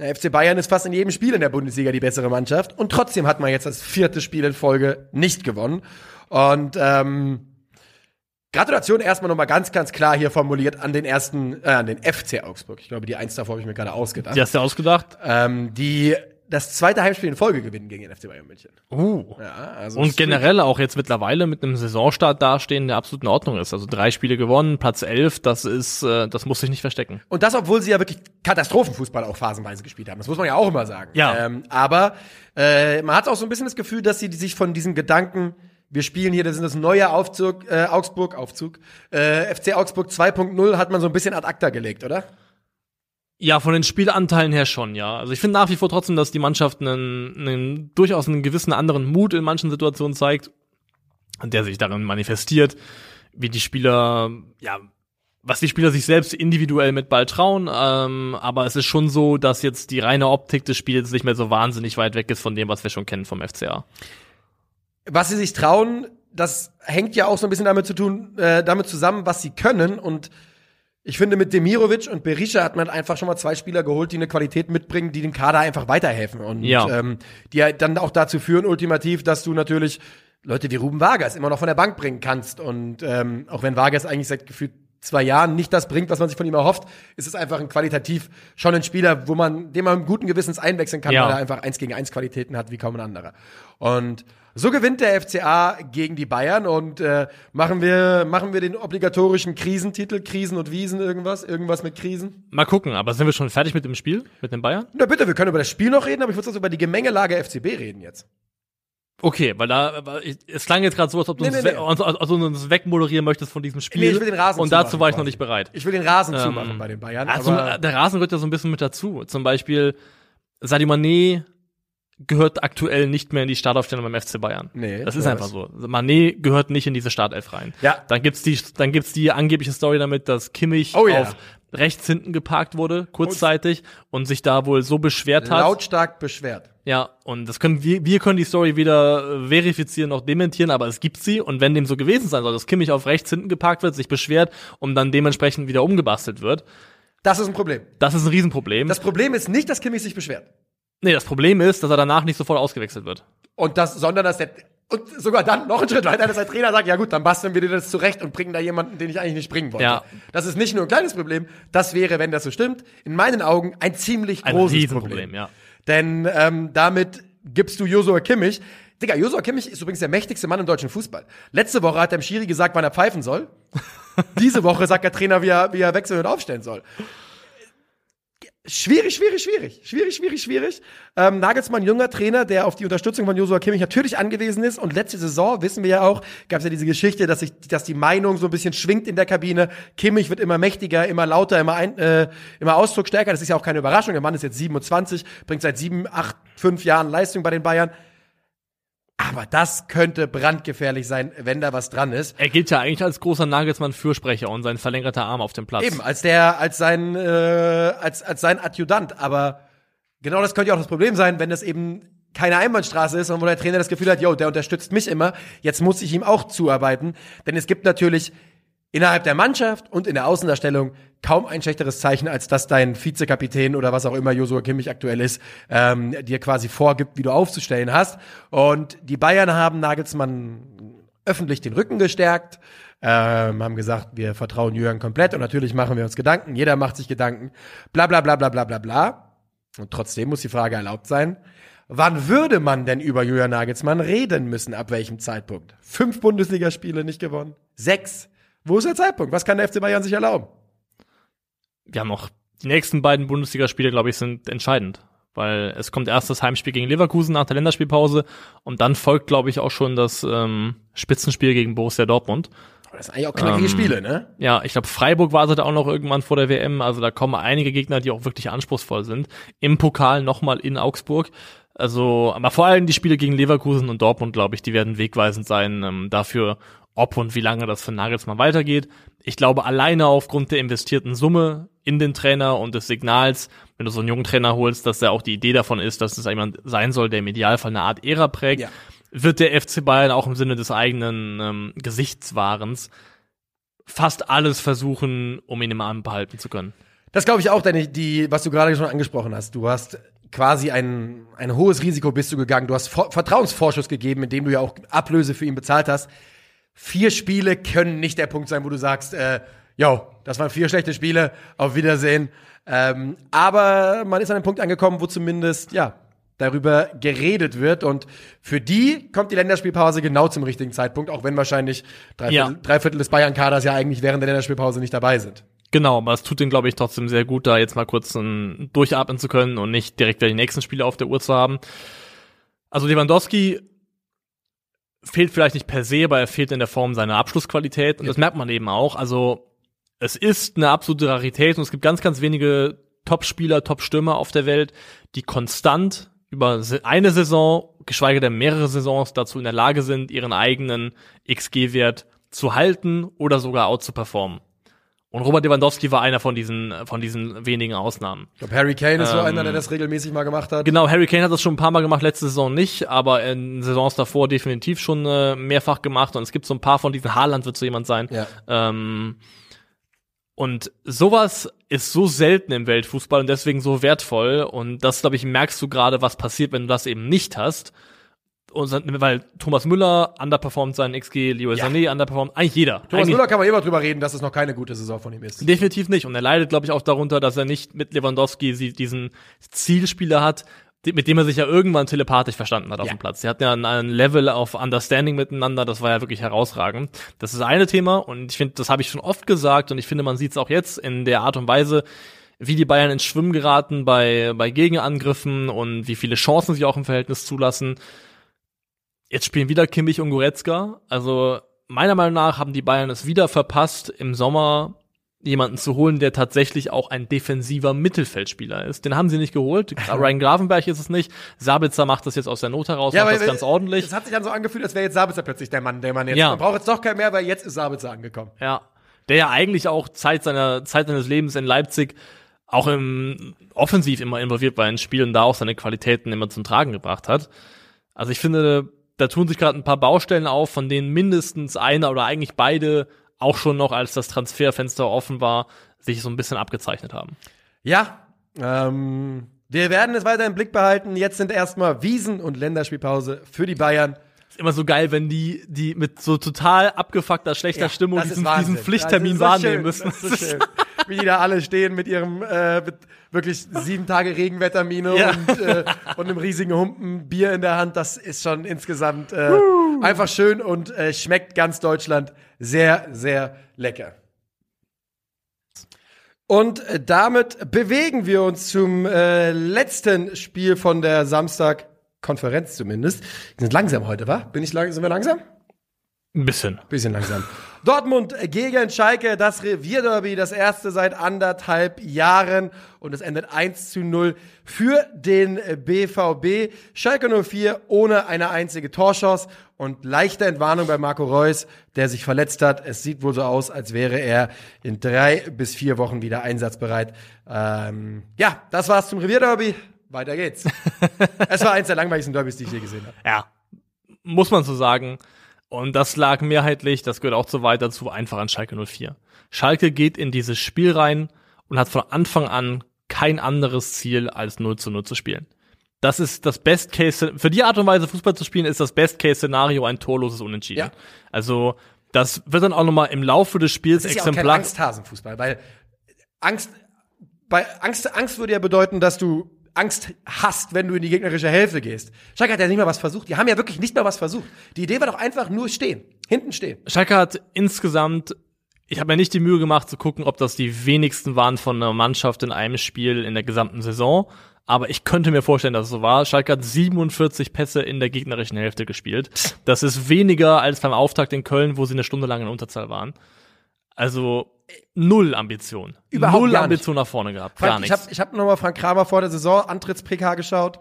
der FC Bayern ist fast in jedem Spiel in der Bundesliga die bessere Mannschaft und trotzdem hat man jetzt das vierte Spiel in Folge nicht gewonnen. Und ähm, Gratulation erstmal nochmal ganz, ganz klar hier formuliert an den ersten, äh, an den FC Augsburg. Ich glaube, die eins davor habe ich mir gerade ausgedacht. Die hast du ausgedacht? Ähm, die das zweite Heimspiel in Folge gewinnen gegen den FC Bayern München. Uh. Ja, also Und generell auch jetzt mittlerweile mit einem Saisonstart dastehen, der absolut in Ordnung ist. Also drei Spiele gewonnen, Platz elf, das ist, äh, das muss sich nicht verstecken. Und das, obwohl sie ja wirklich Katastrophenfußball auch phasenweise gespielt haben. Das muss man ja auch immer sagen. Ja. Ähm, aber äh, man hat auch so ein bisschen das Gefühl, dass sie sich von diesem Gedanken, wir spielen hier, das ist das neue Aufzug, äh, Augsburg, Aufzug, äh, FC Augsburg 2.0 hat man so ein bisschen ad acta gelegt, oder? Ja, von den Spielanteilen her schon, ja. Also ich finde nach wie vor trotzdem, dass die Mannschaft einen, einen durchaus einen gewissen anderen Mut in manchen Situationen zeigt, der sich darin manifestiert, wie die Spieler, ja, was die Spieler sich selbst individuell mit Ball trauen. Ähm, aber es ist schon so, dass jetzt die reine Optik des Spiels nicht mehr so wahnsinnig weit weg ist von dem, was wir schon kennen vom FCA. was sie sich trauen, das hängt ja auch so ein bisschen damit zu tun, äh, damit zusammen, was sie können. Und ich finde, mit Demirovic und Berisha hat man einfach schon mal zwei Spieler geholt, die eine Qualität mitbringen, die dem Kader einfach weiterhelfen. Und Ja. ähm, die dann auch dazu führen, ultimativ, dass du natürlich Leute wie Ruben Vargas immer noch von der Bank bringen kannst. Und ähm, auch wenn Vargas eigentlich seit gefühlt zwei Jahren nicht das bringt, was man sich von ihm erhofft, ist es einfach ein qualitativ schon ein Spieler, wo man, den man guten Gewissens einwechseln kann, Ja. weil er einfach eins gegen eins Qualitäten hat wie kaum ein anderer. Und so gewinnt der FCA gegen die Bayern und äh, machen wir machen wir den obligatorischen Krisentitel, Krisen und Wiesen irgendwas, irgendwas mit Krisen. Mal gucken, aber sind wir schon fertig mit dem Spiel, mit den Bayern? Na bitte, wir können über das Spiel noch reden, aber ich würde jetzt über die Gemengelage FCB reden jetzt. Okay, weil da, ich- es klang jetzt gerade so, als ob du, Nee, uns, nee, nee. als, als, als du uns wegmoderieren möchtest von diesem Spiel. Nee, ich will den Rasen Und dazu war ich noch quasi. nicht bereit. Ich will den Rasen Ähm, zumachen bei den Bayern. Also, der Rasen gehört ja so ein bisschen mit dazu. Zum Beispiel, Sadio Mané gehört aktuell nicht mehr in die Startaufstellung beim FC Bayern. Nee, das ist weiß. einfach so. Mané gehört nicht in diese Startelf rein. Ja. Dann gibt's die, dann gibt's die angebliche Story damit, dass Kimmich Oh ja. auf rechts hinten geparkt wurde, kurzzeitig, und sich da wohl so beschwert hat. Lautstark beschwert. Ja, und das können wir, wir können die Story weder äh, verifizieren noch dementieren, aber es gibt sie. Und wenn dem so gewesen sein soll, dass Kimmich auf rechts hinten geparkt wird, sich beschwert und dann dementsprechend wieder umgebastelt wird, Das ist ein Problem. das ist ein Riesenproblem. Das Problem ist nicht, dass Kimmich sich beschwert. Nee, das Problem ist, dass er danach nicht sofort ausgewechselt wird. Und das, sondern dass der, und sogar dann noch einen Schritt weiter, dass der Trainer sagt, ja gut, dann basteln wir dir das zurecht und bringen da jemanden, den ich eigentlich nicht bringen wollte. Ja. Das ist nicht nur ein kleines Problem, das wäre, wenn das so stimmt, in meinen Augen ein ziemlich Ein großes Riesenproblem, Problem. ja. Denn ähm, damit gibst du Josua Kimmich. Digga, Josua Kimmich ist übrigens der mächtigste Mann im deutschen Fußball. Letzte Woche hat der Schiri gesagt, wann er pfeifen soll. Diese Woche sagt der Trainer, wie er, wie er wechseln und aufstellen soll. Schwierig, schwierig, schwierig. Schwierig, schwierig, schwierig. Ähm, Nagelsmann, junger Trainer, der auf die Unterstützung von Josua Kimmich natürlich angewiesen ist. Und letzte Saison, wissen wir ja auch, gab es ja diese Geschichte, dass, sich, dass die Meinung so ein bisschen schwingt in der Kabine. Kimmich wird immer mächtiger, immer lauter, immer, ein, äh, immer ausdrucksstärker. Das ist ja auch keine Überraschung. Der Mann ist jetzt 27, bringt seit sieben, acht, fünf Jahren Leistung bei den Bayern. Aber das könnte brandgefährlich sein, wenn da was dran ist. Er gilt ja eigentlich als großer Nagelsmann-Fürsprecher und sein verlängerter Arm auf dem Platz. Eben, als der, als sein, äh, als, als sein Adjutant. Aber genau das könnte ja auch das Problem sein, wenn das eben keine Einbahnstraße ist, sondern wo der Trainer das Gefühl hat, yo, der unterstützt mich immer, jetzt muss ich ihm auch zuarbeiten. Denn es gibt natürlich innerhalb der Mannschaft und in der Außendarstellung kaum ein schlechteres Zeichen, als dass dein Vizekapitän oder was auch immer Josua Kimmich aktuell ist, ähm, dir quasi vorgibt, wie du aufzustellen hast. Und die Bayern haben Nagelsmann öffentlich den Rücken gestärkt, ähm, haben gesagt, wir vertrauen Jürgen komplett und natürlich machen wir uns Gedanken, jeder macht sich Gedanken, bla bla bla bla bla bla bla. Und trotzdem muss die Frage erlaubt sein, wann würde man denn über Julian Nagelsmann reden müssen, ab welchem Zeitpunkt? Fünf Bundesligaspiele nicht gewonnen? Sechs? Wo ist der Zeitpunkt? Was kann der FC Bayern sich erlauben? Wir haben noch die nächsten beiden Bundesligaspiele, glaube ich, sind entscheidend. Weil es kommt erst das Heimspiel gegen Leverkusen nach der Länderspielpause und dann folgt, glaube ich, auch schon das ähm, Spitzenspiel gegen Borussia Dortmund. Das sind eigentlich auch knackige Ähm, Spiele, ne? Ja, ich glaube, Freiburg wartet auch noch irgendwann vor der WM. Also da kommen einige Gegner, die auch wirklich anspruchsvoll sind. Im Pokal nochmal in Augsburg. Also, aber vor allem die Spiele gegen Leverkusen und Dortmund, glaube ich, die werden wegweisend sein ähm, dafür, ob und wie lange das für Nagelsmann weitergeht. Ich glaube, alleine aufgrund der investierten Summe in den Trainer und des Signals, wenn du so einen jungen Trainer holst, dass da auch die Idee davon ist, dass es jemand sein soll, der im Idealfall eine Art Ära prägt, Ja. wird der FC Bayern auch im Sinne des eigenen ähm, Gesichtswahrens fast alles versuchen, um ihn im Arm behalten zu können. Das glaube ich auch, denn die, was du gerade schon angesprochen hast. Du hast quasi ein, ein hohes Risiko bist du gegangen. Du hast Vor Vertrauensvorschuss gegeben, indem du ja auch Ablöse für ihn bezahlt hast. Vier Spiele können nicht der Punkt sein, wo du sagst, äh, yo, das waren vier schlechte Spiele, auf Wiedersehen. Ähm, aber man ist an einem Punkt angekommen, wo zumindest, ja, darüber geredet wird. Und für die kommt die Länderspielpause genau zum richtigen Zeitpunkt, auch wenn wahrscheinlich drei, Ja. Viertel, drei Viertel des Bayern-Kaders ja eigentlich während der Länderspielpause nicht dabei sind. Genau, aber es tut ihm, glaube ich, trotzdem sehr gut, da jetzt mal kurz ein, durchatmen zu können und nicht direkt wieder die nächsten Spiele auf der Uhr zu haben. Also Lewandowski fehlt vielleicht nicht per se, aber er fehlt in der Form seiner Abschlussqualität und das merkt man eben auch. Also es ist eine absolute Rarität und es gibt ganz, ganz wenige Top-Spieler, Top-Stürmer auf der Welt, die konstant über eine Saison, geschweige denn mehrere Saisons dazu in der Lage sind, ihren eigenen XG-Wert zu halten oder sogar out zu performen. Und Robert Lewandowski war einer von diesen, von diesen wenigen Ausnahmen. Ich glaube, Harry Kane ist so Ähm, einer, der das regelmäßig mal gemacht hat. Genau, Harry Kane hat das schon ein paar Mal gemacht, letzte Saison nicht, aber in Saisons davor definitiv schon äh, mehrfach gemacht. Und es gibt so ein paar von diesen, Haaland wird so jemand sein. Ja. Ähm, und sowas ist so selten im Weltfußball und deswegen so wertvoll. Und das, glaube ich, merkst du gerade, was passiert, wenn du das eben nicht hast. Und, weil Thomas Müller underperformt seinen XG, Leo Ja. Sané underperformt, eigentlich jeder. Thomas eigentlich Müller kann man immer drüber reden, dass es noch keine gute Saison von ihm ist. Definitiv nicht. Und er leidet, glaube ich, auch darunter, dass er nicht mit Lewandowski diesen Zielspieler hat, mit dem er sich ja irgendwann telepathisch verstanden hat auf Ja. dem Platz. Sie hatten ja ein, Level of Understanding miteinander, das war ja wirklich herausragend. Das ist das eine Thema und ich finde, das habe ich schon oft gesagt und ich finde, man sieht es auch jetzt in der Art und Weise, wie die Bayern ins Schwimmen geraten bei, bei Gegenangriffen und wie viele Chancen sie auch im Verhältnis zulassen. Jetzt spielen wieder Kimmich und Goretzka. Also meiner Meinung nach haben die Bayern es wieder verpasst, im Sommer jemanden zu holen, der tatsächlich auch ein defensiver Mittelfeldspieler ist. Den haben sie nicht geholt. Ryan Gravenberg ist es nicht. Sabitzer macht das jetzt aus der Not heraus, macht das ganz ordentlich. Es hat sich dann so angefühlt, als wäre jetzt Sabitzer plötzlich der Mann, der man jetzt. Ja. Man braucht jetzt doch keinen mehr, weil jetzt ist Sabitzer angekommen. Ja. Der ja eigentlich auch Zeit seiner, Zeit seines Lebens in Leipzig auch im Offensiv immer involviert war in Spielen, da auch seine Qualitäten immer zum Tragen gebracht hat. Also ich finde, da tun sich gerade ein paar Baustellen auf, von denen mindestens einer oder eigentlich beide auch schon noch, als das Transferfenster offen war, sich so ein bisschen abgezeichnet haben. Ja, ähm, wir werden es weiter im Blick behalten. Jetzt sind erstmal Wiesen und Länderspielpause für die Bayern. Immer so geil, wenn die, die mit so total abgefuckter, schlechter Stimmung das ist diesen, diesen Pflichttermin so wahrnehmen schön. müssen. Das ist so schön. Wie die da alle stehen mit ihrem äh, mit wirklich sieben Tage Regenwettermine Ja. und, äh, und einem riesigen Humpen Bier in der Hand. Das ist schon insgesamt äh, einfach schön und äh, schmeckt ganz Deutschland sehr, sehr lecker. Und äh, damit bewegen wir uns zum äh, letzten Spiel von der Samstag-Konferenz zumindest. Wir sind langsam heute, wa? Bin ich lang sind wir langsam? Ein bisschen. Bisschen langsam. Dortmund gegen Schalke, das Revierderby, das erste seit anderthalb Jahren und es endet 1 zu 0 für den BVB. Schalke 04 ohne eine einzige Torchance und leichte Entwarnung bei Marco Reus, der sich verletzt hat. Es sieht wohl so aus, als wäre er in drei bis vier Wochen wieder einsatzbereit. Ähm, ja, das war's zum Revierderby. Weiter geht's. es war eins der langweiligsten Derbys, die ich je gesehen habe. Ja, muss man so sagen. Und das lag mehrheitlich, das gehört auch so weit dazu, einfach an Schalke 04. Schalke geht in dieses Spiel rein und hat von Anfang an kein anderes Ziel, als 0 zu 0 zu spielen. Das ist das Best Case, für die Art und Weise Fußball zu spielen, ist das Best Case Szenario ein torloses Unentschieden. Ja. Also, das wird dann auch nochmal im Laufe des Spiels Das ist ja auch kein exemplar. Angsthasenfußball, weil Angst, bei Angst, Angst würde ja bedeuten, dass du Angst hast, wenn du in die gegnerische Hälfte gehst. Schalke hat ja nicht mal was versucht. Die haben ja wirklich nicht mal was versucht. Die Idee war doch einfach nur stehen. Hinten stehen. Schalke hat insgesamt, ich habe mir nicht die Mühe gemacht zu gucken, ob das die wenigsten waren von einer Mannschaft in einem Spiel in der gesamten Saison. Aber ich könnte mir vorstellen, dass es so war. Schalke hat 47 Pässe in der gegnerischen Hälfte gespielt. Das ist weniger als beim Auftakt in Köln, wo sie eine Stunde lang in Unterzahl waren. Also null Ambition. Überhaupt null. Ambition nach vorne gehabt. Frank, gar ich nichts. habe ich hab nochmal Frank Kramer vor der Saison Antritts-PK geschaut.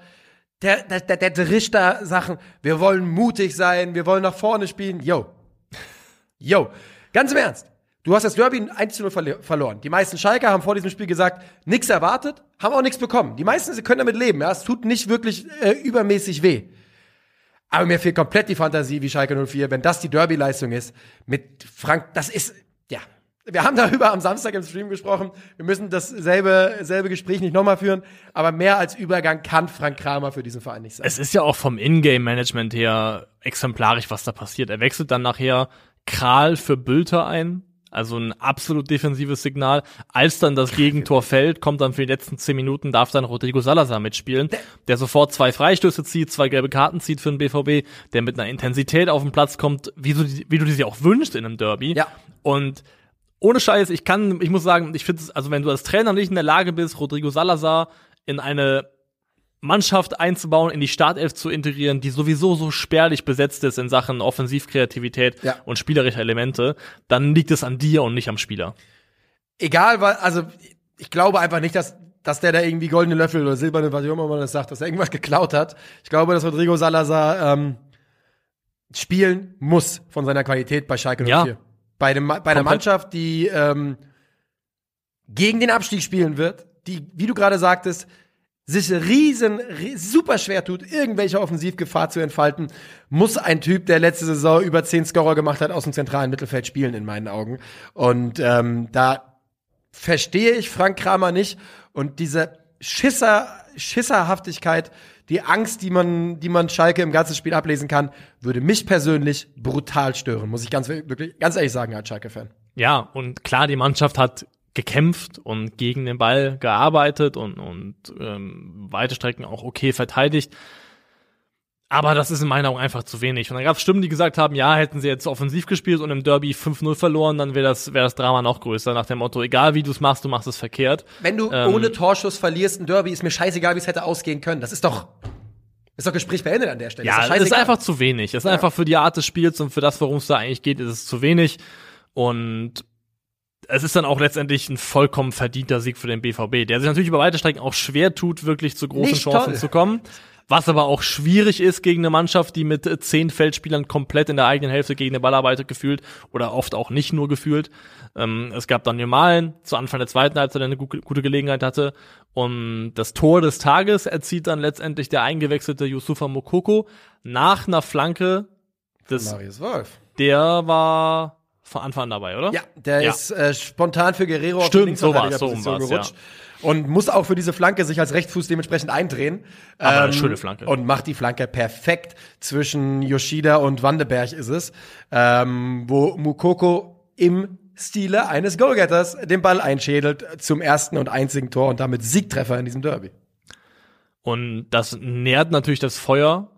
Der, der, der, der drischt da Sachen. Wir wollen mutig sein. Wir wollen nach vorne spielen. Yo. Yo. Ganz im Ernst. Du hast das Derby 1 zu 0 verli- verloren. Die meisten Schalker haben vor diesem Spiel gesagt, nichts erwartet, haben auch nichts bekommen. Die meisten sie können damit leben. Ja? Es tut nicht wirklich äh, übermäßig weh. Aber mir fehlt komplett die Fantasie wie Schalke 04, wenn das die Derby-Leistung ist. Mit Frank, das ist. Wir haben darüber am Samstag im Stream gesprochen. Wir müssen dasselbe selbe Gespräch nicht nochmal führen. Aber mehr als Übergang kann Frank Kramer für diesen Verein nicht sein. Es ist ja auch vom Ingame-Management her exemplarisch, was da passiert. Er wechselt dann nachher Kral für Bülter ein. Also ein absolut defensives Signal. Als dann das Gegentor fällt, kommt dann für die letzten zehn Minuten, darf dann Rodrigo Salazar mitspielen, der sofort zwei Freistöße zieht, zwei gelbe Karten zieht für den BVB, der mit einer Intensität auf den Platz kommt, wie du, die- wie du die sie auch wünschst in einem Derby. Ja. Und ohne Scheiß, ich kann, ich muss sagen, ich finde es, also wenn du als Trainer nicht in der Lage bist, Rodrigo Salazar in eine Mannschaft einzubauen, in die Startelf zu integrieren, die sowieso so spärlich besetzt ist in Sachen Offensivkreativität Ja. und spielerische Elemente, dann liegt es an dir und nicht am Spieler. Egal, weil, also, ich glaube einfach nicht, dass, dass der da irgendwie goldene Löffel oder silberne, was auch immer man das sagt, dass er irgendwas geklaut hat. Ich glaube, dass Rodrigo Salazar ähm, spielen muss von seiner Qualität bei Schalke 04. Ja. Bei, dem, bei einer. Mannschaft, die ähm, gegen den Abstieg spielen wird, die, wie du gerade sagtest, sich riesen, ri- super schwer tut, irgendwelche Offensivgefahr zu entfalten, muss ein Typ, der letzte Saison über zehn Scorer gemacht hat, aus dem zentralen Mittelfeld spielen, in meinen Augen. Und ähm, da verstehe ich Frank Kramer nicht. Und diese Schisser, Schisserhaftigkeit, die Angst, die man, die man Schalke im ganzen Spiel ablesen kann, würde mich persönlich brutal stören, muss ich ganz, wirklich, ganz ehrlich sagen, als Schalke-Fan. Ja, und klar, die Mannschaft hat gekämpft und gegen den Ball gearbeitet und, und ähm, weite Strecken auch okay verteidigt. Aber das ist in meiner Augen einfach zu wenig. Und dann gab es Stimmen, die gesagt haben, ja, hätten sie jetzt offensiv gespielt und im Derby 5-0 verloren, dann wäre das, wär das Drama noch größer, nach dem Motto, egal wie du es machst, du machst es verkehrt. Wenn du Ähm, ohne Torschuss verlierst ein Derby, ist mir scheißegal, wie es hätte ausgehen können. Das ist doch, ist doch Gespräch beendet an der Stelle. Ja, ist ist einfach zu wenig. Es ist einfach für die Art des Spiels und für das, worum es da eigentlich geht, ist es zu wenig. Und es ist dann auch letztendlich ein vollkommen verdienter Sieg für den BVB, der sich natürlich über weite Strecken auch schwer tut, wirklich zu großen Nicht Chancen toll. zu kommen. Was aber auch schwierig ist gegen eine Mannschaft, die mit äh, zehn Feldspielern komplett in der eigenen Hälfte gegen den Ball arbeitet gefühlt oder oft auch nicht nur gefühlt. Ähm, es gab dann Malen zu Anfang der zweiten Halbzeit, der eine gu gute Gelegenheit hatte. Und das Tor des Tages erzielt dann letztendlich der eingewechselte Yusufa Mokoko nach einer Flanke des, Marius Wolf. der war von Anfang an dabei, oder? Ja, der Ja. ist äh, spontan für Guerrero auf Stimmt, die Linksverteidigerposition so war's, so war's, gerutscht. Und muss auch für diese Flanke sich als Rechtsfuß dementsprechend eindrehen. Aber eine schöne Flanke. Und macht die Flanke perfekt. Zwischen Yoshida und Wandeberg ist es. Ähm, wo Mukoko im Stile eines Goalgetters den Ball einschädelt zum ersten und einzigen Tor und damit Siegtreffer in diesem Derby. Und das nährt natürlich das Feuer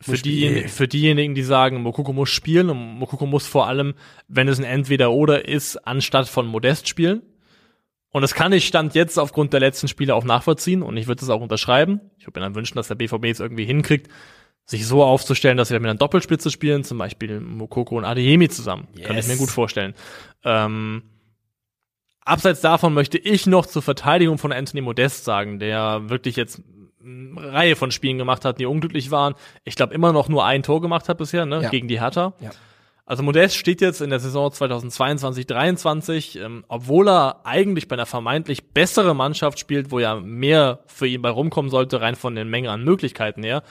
für, die, für diejenigen, die sagen, Mokoko muss spielen und Mokoko muss vor allem, wenn es ein Entweder-Oder ist, anstatt von Modest spielen. Und das kann ich Stand jetzt aufgrund der letzten Spiele auch nachvollziehen und ich würde es auch unterschreiben. Ich würde mir dann wünschen, dass der BVB es irgendwie hinkriegt, sich so aufzustellen, dass wir mit einer Doppelspitze spielen, zum Beispiel Mokoko und Adeyemi zusammen. Kann ich Yes. mir gut vorstellen. Ähm, abseits davon möchte ich noch zur Verteidigung von Anthony Modest sagen, der wirklich jetzt eine Reihe von Spielen gemacht hat, die unglücklich waren. Ich glaube immer noch nur ein Tor gemacht hat bisher, ne, Ja. gegen die Hertha. Ja. Also Modest steht jetzt in der Saison 2022-23, ähm, obwohl er eigentlich bei einer vermeintlich bessere Mannschaft spielt, wo ja mehr für ihn bei rumkommen sollte, rein von den Mengen an Möglichkeiten her,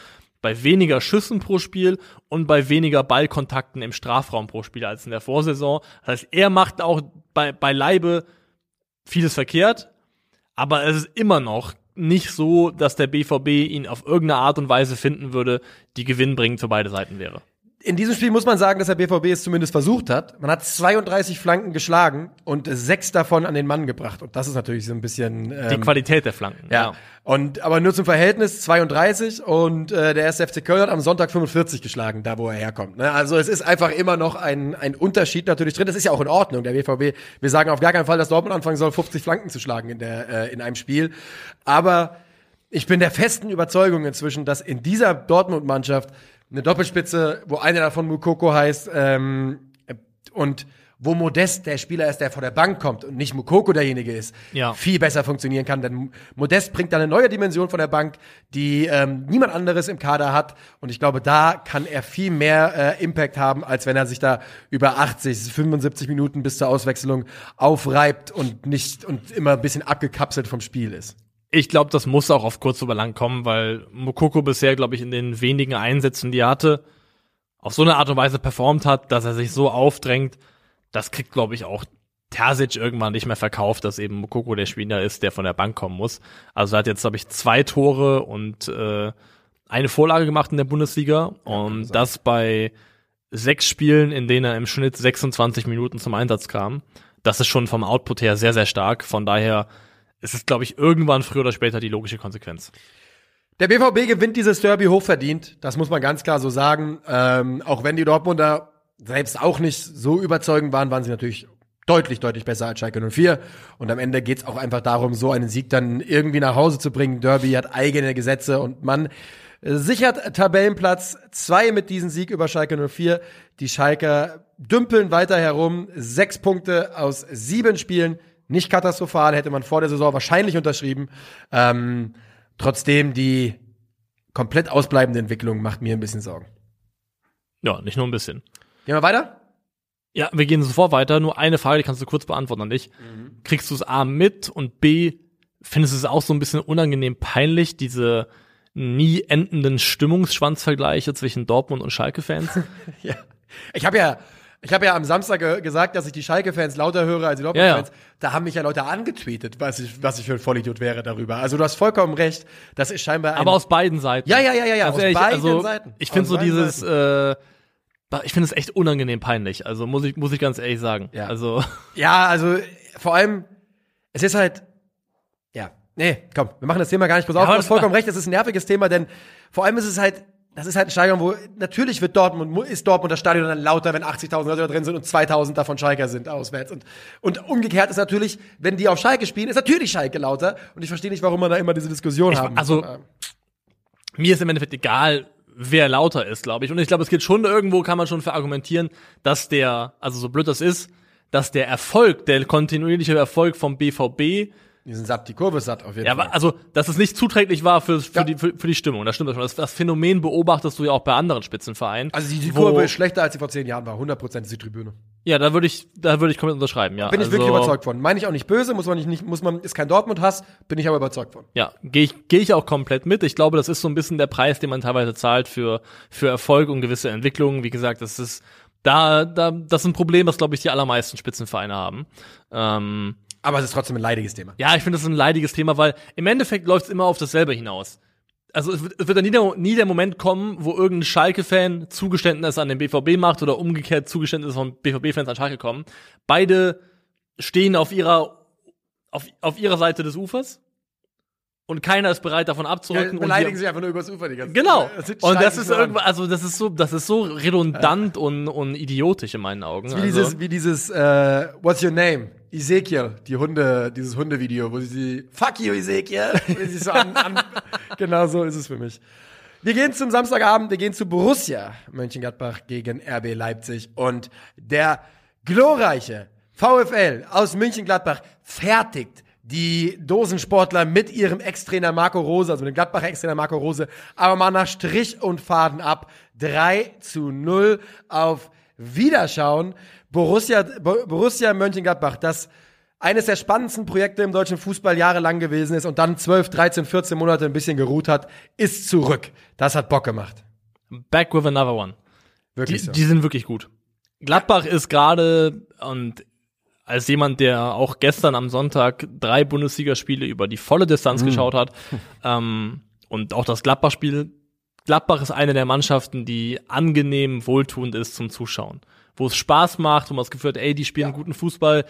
bei weniger Schüssen pro Spiel und bei weniger Ballkontakten im Strafraum pro Spiel als in der Vorsaison. Das heißt, er macht auch bei, bei Leibe vieles verkehrt, aber es ist immer noch nicht so, dass der BVB ihn auf irgendeine Art und Weise finden würde, die gewinnbringend für beide Seiten wäre. In diesem Spiel muss man sagen, dass der BVB es zumindest versucht hat. Man hat 32 Flanken geschlagen und sechs davon an den Mann gebracht. Und das ist natürlich so ein bisschen ähm, Die Qualität der Flanken. Ja. Und aber nur zum Verhältnis 32 und äh, der erste FC Köln hat am Sonntag 45 geschlagen, da wo er herkommt. Ne? Also es ist einfach immer noch ein, ein Unterschied natürlich drin. Das ist ja auch in Ordnung. Der BVB, wir sagen auf gar keinen Fall, dass Dortmund anfangen soll, 50 Flanken zu schlagen in der äh, in einem Spiel. Aber ich bin der festen Überzeugung inzwischen, dass in dieser Dortmund-Mannschaft eine Doppelspitze, wo einer davon Mukoko heißt, ähm, und wo Modest der Spieler ist, der vor der Bank kommt und nicht Mukoko derjenige ist, Ja. viel besser funktionieren kann. Denn Modest bringt da eine neue Dimension von der Bank, die ähm, niemand anderes im Kader hat. Und ich glaube, da kann er viel mehr äh, Impact haben, als wenn er sich da über 80, 75 Minuten bis zur Auswechslung aufreibt und nicht und immer ein bisschen abgekapselt vom Spiel ist. Ich glaube, das muss auch auf kurz oder lang kommen, weil Mokoko bisher, glaube ich, in den wenigen Einsätzen, die er hatte, auf so eine Art und Weise performt hat, dass er sich so aufdrängt. Das kriegt, glaube ich, auch Terzic irgendwann nicht mehr verkauft, dass eben Mokoko der Spieler ist, der von der Bank kommen muss. Also er hat jetzt, glaube ich, zwei Tore und äh, eine Vorlage gemacht in der Bundesliga und das bei sechs Spielen, in denen er im Schnitt 26 Minuten zum Einsatz kam. Das ist schon vom Output her sehr, sehr stark. Von daher ist es, glaube ich, irgendwann früher oder später die logische Konsequenz. Der BVB gewinnt dieses Derby hochverdient, das muss man ganz klar so sagen. Ähm, auch wenn die Dortmunder selbst auch nicht so überzeugend waren, waren sie natürlich deutlich, deutlich besser als Schalke 04. Und am Ende geht's auch einfach darum, so einen Sieg dann irgendwie nach Hause zu bringen. Derby hat eigene Gesetze und man sichert Tabellenplatz zwei mit diesem Sieg über Schalke 04. Die Schalker dümpeln weiter herum. Sechs Punkte aus sieben Spielen. Nicht katastrophal, hätte man vor der Saison wahrscheinlich unterschrieben. Ähm, trotzdem die komplett ausbleibende Entwicklung macht mir ein bisschen Sorgen. Ja, nicht nur ein bisschen. Gehen wir weiter? Ja, wir gehen sofort weiter. Nur eine Frage, die kannst du kurz beantworten an dich. Kriegst du es A mit und B, findest du es auch so ein bisschen unangenehm peinlich, diese nie endenden Stimmungsschwanzvergleiche zwischen Dortmund und Schalke-Fans? Ja. Ich habe ja, ich habe ja am Samstag ge gesagt, dass ich die Schalke-Fans lauter höre als die Dortmund-Fans. Ja, Da haben mich ja Leute angetweetet, was ich, was ich für ein Vollidiot wäre darüber. Also du hast vollkommen recht. Das ist scheinbar ein Aber aus beiden Seiten. Ja, ja, ja, ja, ja, Ganz aus ehrlich, beiden also, Seiten. Ich finde so dieses, äh, ich finde es echt unangenehm peinlich. Also muss ich, muss ich ganz ehrlich sagen. Ja. Also, Ja, also vor allem, es ist halt, ja, nee, komm, wir machen das Thema gar nicht groß auf. aber Du hast vollkommen recht, das ist ein nerviges Thema, denn vor allem ist es halt, das ist halt ein Stadion, wo natürlich wird Dortmund, mu- ist Dortmund das Stadion dann lauter, wenn 80.000 Leute da drin sind und 2.000 davon Schalker sind auswärts. Und, und umgekehrt ist natürlich, wenn die auf Schalke spielen, ist natürlich Schalke lauter. Und ich verstehe nicht, warum man da immer diese Diskussion Ich- haben also- mir ist im Endeffekt egal, wer lauter ist, glaube ich. Und ich glaube, es geht schon irgendwo, kann man schon verargumentieren, dass der, also so blöd das ist, dass der Erfolg, der kontinuierliche Erfolg vom BVB Die sind satt, die Kurve ist satt auf jeden ja, Fall. aber also, dass es nicht zuträglich war für, für, Ja. die, für, für die Stimmung. Das stimmt schon. Das, das Phänomen beobachtest du ja auch bei anderen Spitzenvereinen. Also die, die Kurve ist schlechter, als sie vor zehn Jahren war. 100% ist die Tribüne. Ja, da würde ich, da würde ich komplett unterschreiben, ja. Bin ich also, wirklich überzeugt von. Meine ich auch nicht böse, muss man nicht, muss man, ist kein Dortmund-Hass, bin ich aber überzeugt von. Ja, gehe ich, geh ich auch komplett mit. Ich glaube, das ist so ein bisschen der Preis, den man teilweise zahlt für, für Erfolg und gewisse Entwicklungen. Wie gesagt, das ist, da, da, das ist ein Problem, was, glaube ich, die allermeisten Spitzenvereine haben. Ähm, Aber es ist trotzdem ein leidiges Thema. Ja, ich finde das ist ein leidiges Thema, weil im Endeffekt läuft es immer auf dasselbe hinaus. Also es wird, es wird dann nie der, nie der Moment kommen, wo irgendein Schalke-Fan Zugeständnis an den BVB macht oder umgekehrt Zugeständnisse von BVB-Fans an Schalke kommen. Beide stehen auf ihrer auf, auf ihrer Seite des Ufers und keiner ist bereit davon Ja, abzurücken. und beleidigen wir- sich einfach nur übers Ufer die ganze Genau. Sind Und das ist irgendwo, also das ist so, das ist so redundant und, und idiotisch in meinen Augen. Wie also, dieses, wie dieses, äh, What's your name? Ezekiel, die Hunde, dieses Hundevideo, wo sie fuck you, Ezekiel, wo sie so an, an, genau so ist es für mich. Wir gehen zum Samstagabend, wir gehen zu Borussia Mönchengladbach gegen RB Leipzig und der glorreiche VfL aus Mönchengladbach fertigt die Dosensportler mit ihrem Ex-Trainer Marco Rose, also mit dem Gladbacher Ex-Trainer Marco Rose, aber mal nach Strich und Faden ab. 3 zu 0 auf Wiederschauen. Borussia, Bo- Borussia Mönchengladbach, das eines der spannendsten Projekte im deutschen Fußball jahrelang gewesen ist und dann 12, 13, 14 Monate ein bisschen geruht hat, ist zurück. Das hat Bock gemacht. back with another one. Die, Wirklich so. die sind wirklich gut. Gladbach ist gerade und als jemand, der auch gestern am Sonntag drei Bundesligaspiele über die volle Distanz geschaut hat ähm, und auch das Gladbach-Spiel, Gladbach ist eine der Mannschaften, die angenehm wohltuend ist zum Zuschauen, wo es Spaß macht, wo man das Gefühl hat, ey, die spielen guten Fußball.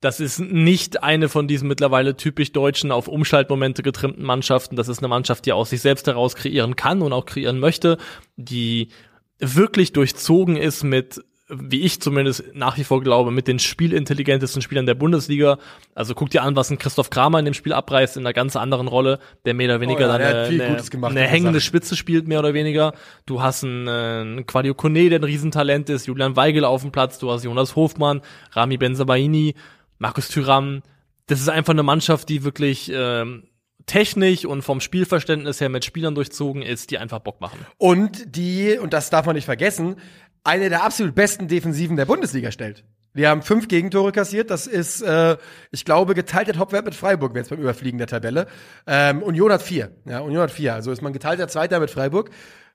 Das ist nicht eine von diesen mittlerweile typisch deutschen, auf Umschaltmomente getrimmten Mannschaften. Das ist eine Mannschaft, die aus sich selbst heraus kreieren kann und auch kreieren möchte, die wirklich durchzogen ist mit, wie ich zumindest nach wie vor glaube, mit den spielintelligentesten Spielern der Bundesliga. Also guck dir an, was ein Christoph Kramer in dem Spiel abreißt, in einer ganz anderen Rolle, der mehr oder weniger Oh ja, dann eine, eine, eine hängende Sache. Spitze spielt, mehr oder weniger. Du hast einen, äh, einen Quadio Kone, der ein Riesentalent ist, Julian Weigel auf dem Platz, du hast Jonas Hofmann, Rami Benzabaini, Markus Thüram. Das ist einfach eine Mannschaft, die wirklich ähm, technisch und vom Spielverständnis her mit Spielern durchzogen ist, die einfach Bock machen. Und die, und das darf man nicht vergessen, eine der absolut besten Defensiven der Bundesliga stellt. Die haben fünf Gegentore kassiert. Das ist, äh, ich glaube, geteilter Topwert mit Freiburg, jetzt beim Überfliegen der Tabelle. Ähm, Union hat vier. Ja, Union hat vier. Also ist man geteilter Zweiter mit Freiburg.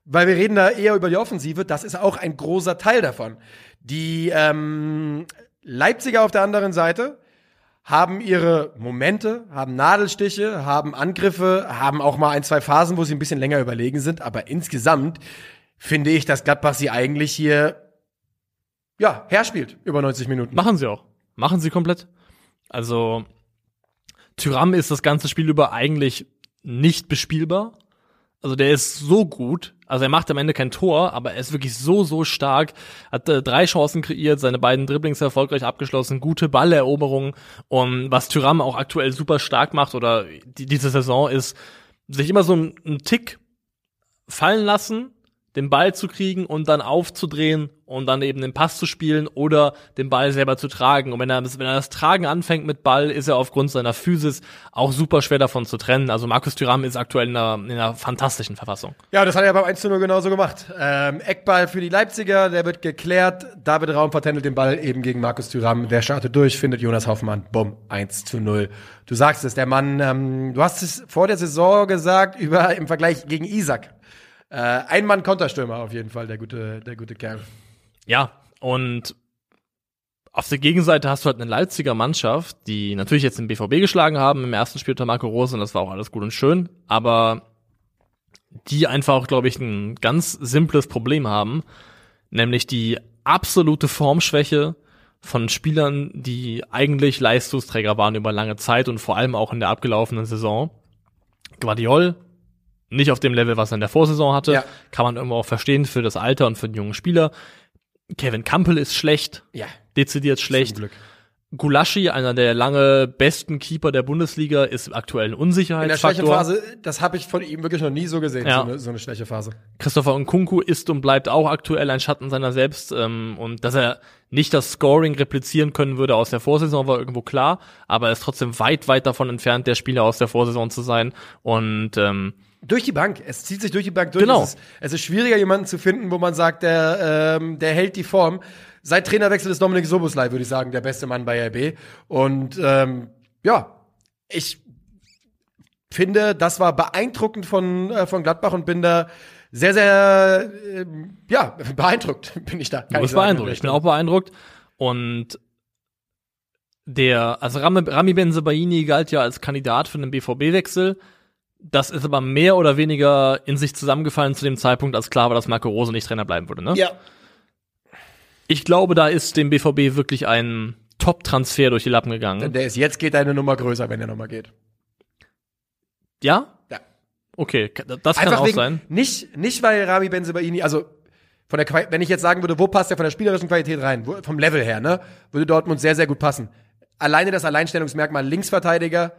Weil wir reden da eher über die Offensive. Das ist auch ein großer Teil davon. Die ähm, Leipziger auf der anderen Seite haben ihre Momente, haben Nadelstiche, haben Angriffe, haben auch mal ein, zwei Phasen, wo sie ein bisschen länger überlegen sind. Aber insgesamt finde ich, dass Gladbach sie eigentlich hier ja, herspielt über 90 Minuten. Machen sie auch. Machen sie komplett. Also, Tyram ist das ganze Spiel über eigentlich nicht bespielbar. Also der ist so gut. Also er macht am Ende kein Tor, aber er ist wirklich so, so stark. Hat äh, drei Chancen kreiert, seine beiden Dribblings erfolgreich abgeschlossen, gute Balleroberungen. Und was Tyram auch aktuell super stark macht oder die, diese Saison ist, sich immer so einen, Tick fallen lassen, den Ball zu kriegen und dann aufzudrehen und dann eben den Pass zu spielen oder den Ball selber zu tragen. Und wenn er, wenn er das Tragen anfängt mit Ball, ist er aufgrund seiner Physis auch super schwer davon zu trennen. Also Markus Thuram ist aktuell in einer, in einer fantastischen Verfassung. Ja, das hat er beim 1 zu 0 genauso gemacht. Ähm, Eckball für die Leipziger, der wird geklärt. David Raum vertändelt den Ball eben gegen Markus Thüram. Der startet durch, findet Jonas Hoffmann. Bumm, 1 zu 0. Du sagst es, der Mann, ähm, du hast es vor der Saison gesagt, über im Vergleich gegen Isaac. Äh, ein Mann Konterstürmer auf jeden Fall, der gute, der gute Kerl. Ja, und auf der Gegenseite hast du halt eine Leipziger Mannschaft, die natürlich jetzt den BVB geschlagen haben im ersten Spiel unter Marco Rose und das war auch alles gut und schön, aber die einfach glaube ich, ein ganz simples Problem haben, nämlich die absolute Formschwäche von Spielern, die eigentlich Leistungsträger waren über lange Zeit und vor allem auch in der abgelaufenen Saison. Guardiol, nicht auf dem Level, was er in der Vorsaison hatte, Ja. kann man irgendwo auch verstehen für das Alter und für den jungen Spieler. Kevin Campbell ist schlecht, Ja, dezidiert zum schlecht. Glück. Gulaschi, einer der lange besten Keeper der Bundesliga, ist aktuell ein In der Unsicherheitsfaktor. Schwächephase, das habe ich von ihm wirklich noch nie so gesehen, Ja. so, eine, so eine Schwächephase. Christopher Nkunku ist und bleibt auch aktuell ein Schatten seiner selbst. Ähm, und dass er nicht das Scoring replizieren können würde aus der Vorsaison, war irgendwo klar. Aber er ist trotzdem weit, weit davon entfernt, der Spieler aus der Vorsaison zu sein. Und ähm, Durch die Bank. Es zieht sich durch die Bank durch. Genau. Es ist, es ist schwieriger, jemanden zu finden, wo man sagt, der, ähm, der hält die Form. Seit Trainerwechsel ist Dominik Soboslai, würde ich sagen, der beste Mann bei RB. Und ähm, ja, ich finde, das war beeindruckend von, äh, von Gladbach und bin da sehr, sehr, ähm, ja, beeindruckt bin ich da. Du bist beeindruckt. Ich bin auch beeindruckt. Und der, also Rami, Rami Benzebaini galt ja als Kandidat für den BVB-Wechsel. Das ist aber mehr oder weniger in sich zusammengefallen zu dem Zeitpunkt, als klar war, dass Marco Rose nicht Trainer bleiben würde. Ne? Ja, Ich glaube, da ist dem BVB wirklich ein Top-Transfer durch die Lappen gegangen. der ist jetzt geht eine Nummer größer, wenn er nochmal geht. Ja? Ja. Okay, das kann Einfach auch wegen, sein. Nicht, nicht weil Rami Benzebaini, also von der Quali wenn ich jetzt sagen würde, wo passt er von der spielerischen Qualität rein, wo, vom Level her, ne, würde Dortmund sehr, sehr gut passen. Alleine das Alleinstellungsmerkmal Linksverteidiger,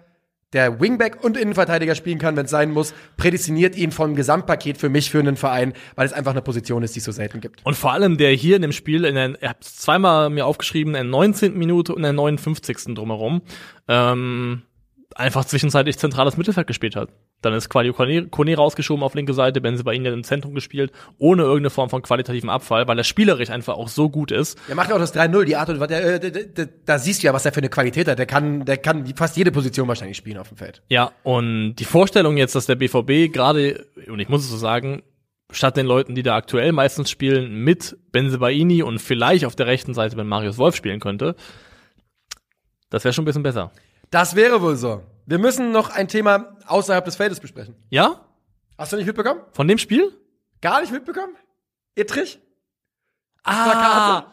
der Wingback und Innenverteidiger spielen kann, wenn es sein muss, prädestiniert ihn vom Gesamtpaket für mich für einen Verein, weil es einfach eine Position ist, die es so selten gibt. Und vor allem der hier in dem Spiel, in der, er hat zweimal mir aufgeschrieben, in der 19. Minute und in der 59. drumherum, ähm, einfach zwischenzeitlich zentrales Mittelfeld gespielt hat. Dann ist Quadio Kone rausgeschoben auf linke Seite, Benzebaini hat im Zentrum gespielt, ohne irgendeine Form von qualitativen Abfall, weil er spielerisch einfach auch so gut ist. Der macht ja auch das 3-0, die Art und Weise, der, da siehst du ja, was er für eine Qualität hat. Der kann, der kann fast jede Position wahrscheinlich spielen auf dem Feld. Ja, und die Vorstellung jetzt, dass der BVB gerade, und ich muss es so sagen, statt den Leuten, die da aktuell meistens spielen, mit Benzebaini und vielleicht auf der rechten Seite, wenn Marius Wolf spielen könnte, das wäre schon ein bisschen besser. Das wäre wohl so. Wir müssen noch ein Thema außerhalb des Feldes besprechen. Ja? Hast du nicht mitbekommen? Von dem Spiel? Gar nicht mitbekommen? Ittrich? Ah,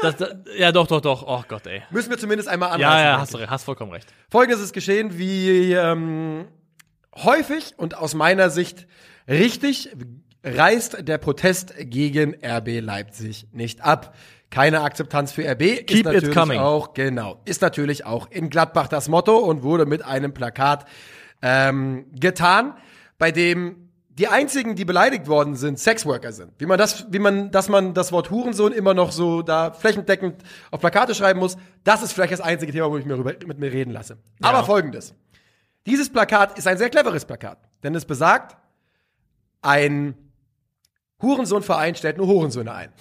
das, das, ja, doch, doch, doch. Oh Gott, ey. Müssen wir zumindest einmal anreißen. Ja, ja, hast, du, hast vollkommen recht. Folgendes ist geschehen, wie ähm, häufig und aus meiner Sicht richtig reißt der Protest gegen RB Leipzig nicht ab. Keine Akzeptanz für RB ist Keep it natürlich coming. auch genau ist natürlich auch in Gladbach das Motto und wurde mit einem Plakat ähm, getan, bei dem die einzigen, die beleidigt worden sind, Sexworker sind. Wie man das, wie man, dass man das Wort Hurensohn immer noch so da flächendeckend auf Plakate schreiben muss, das ist vielleicht das einzige Thema, wo ich mir rüber, mit mir reden lasse. Aber folgendes. Dieses Plakat ist ein sehr cleveres Plakat, denn es besagt, ein Hurensohnverein stellt nur Hurensöhne ein.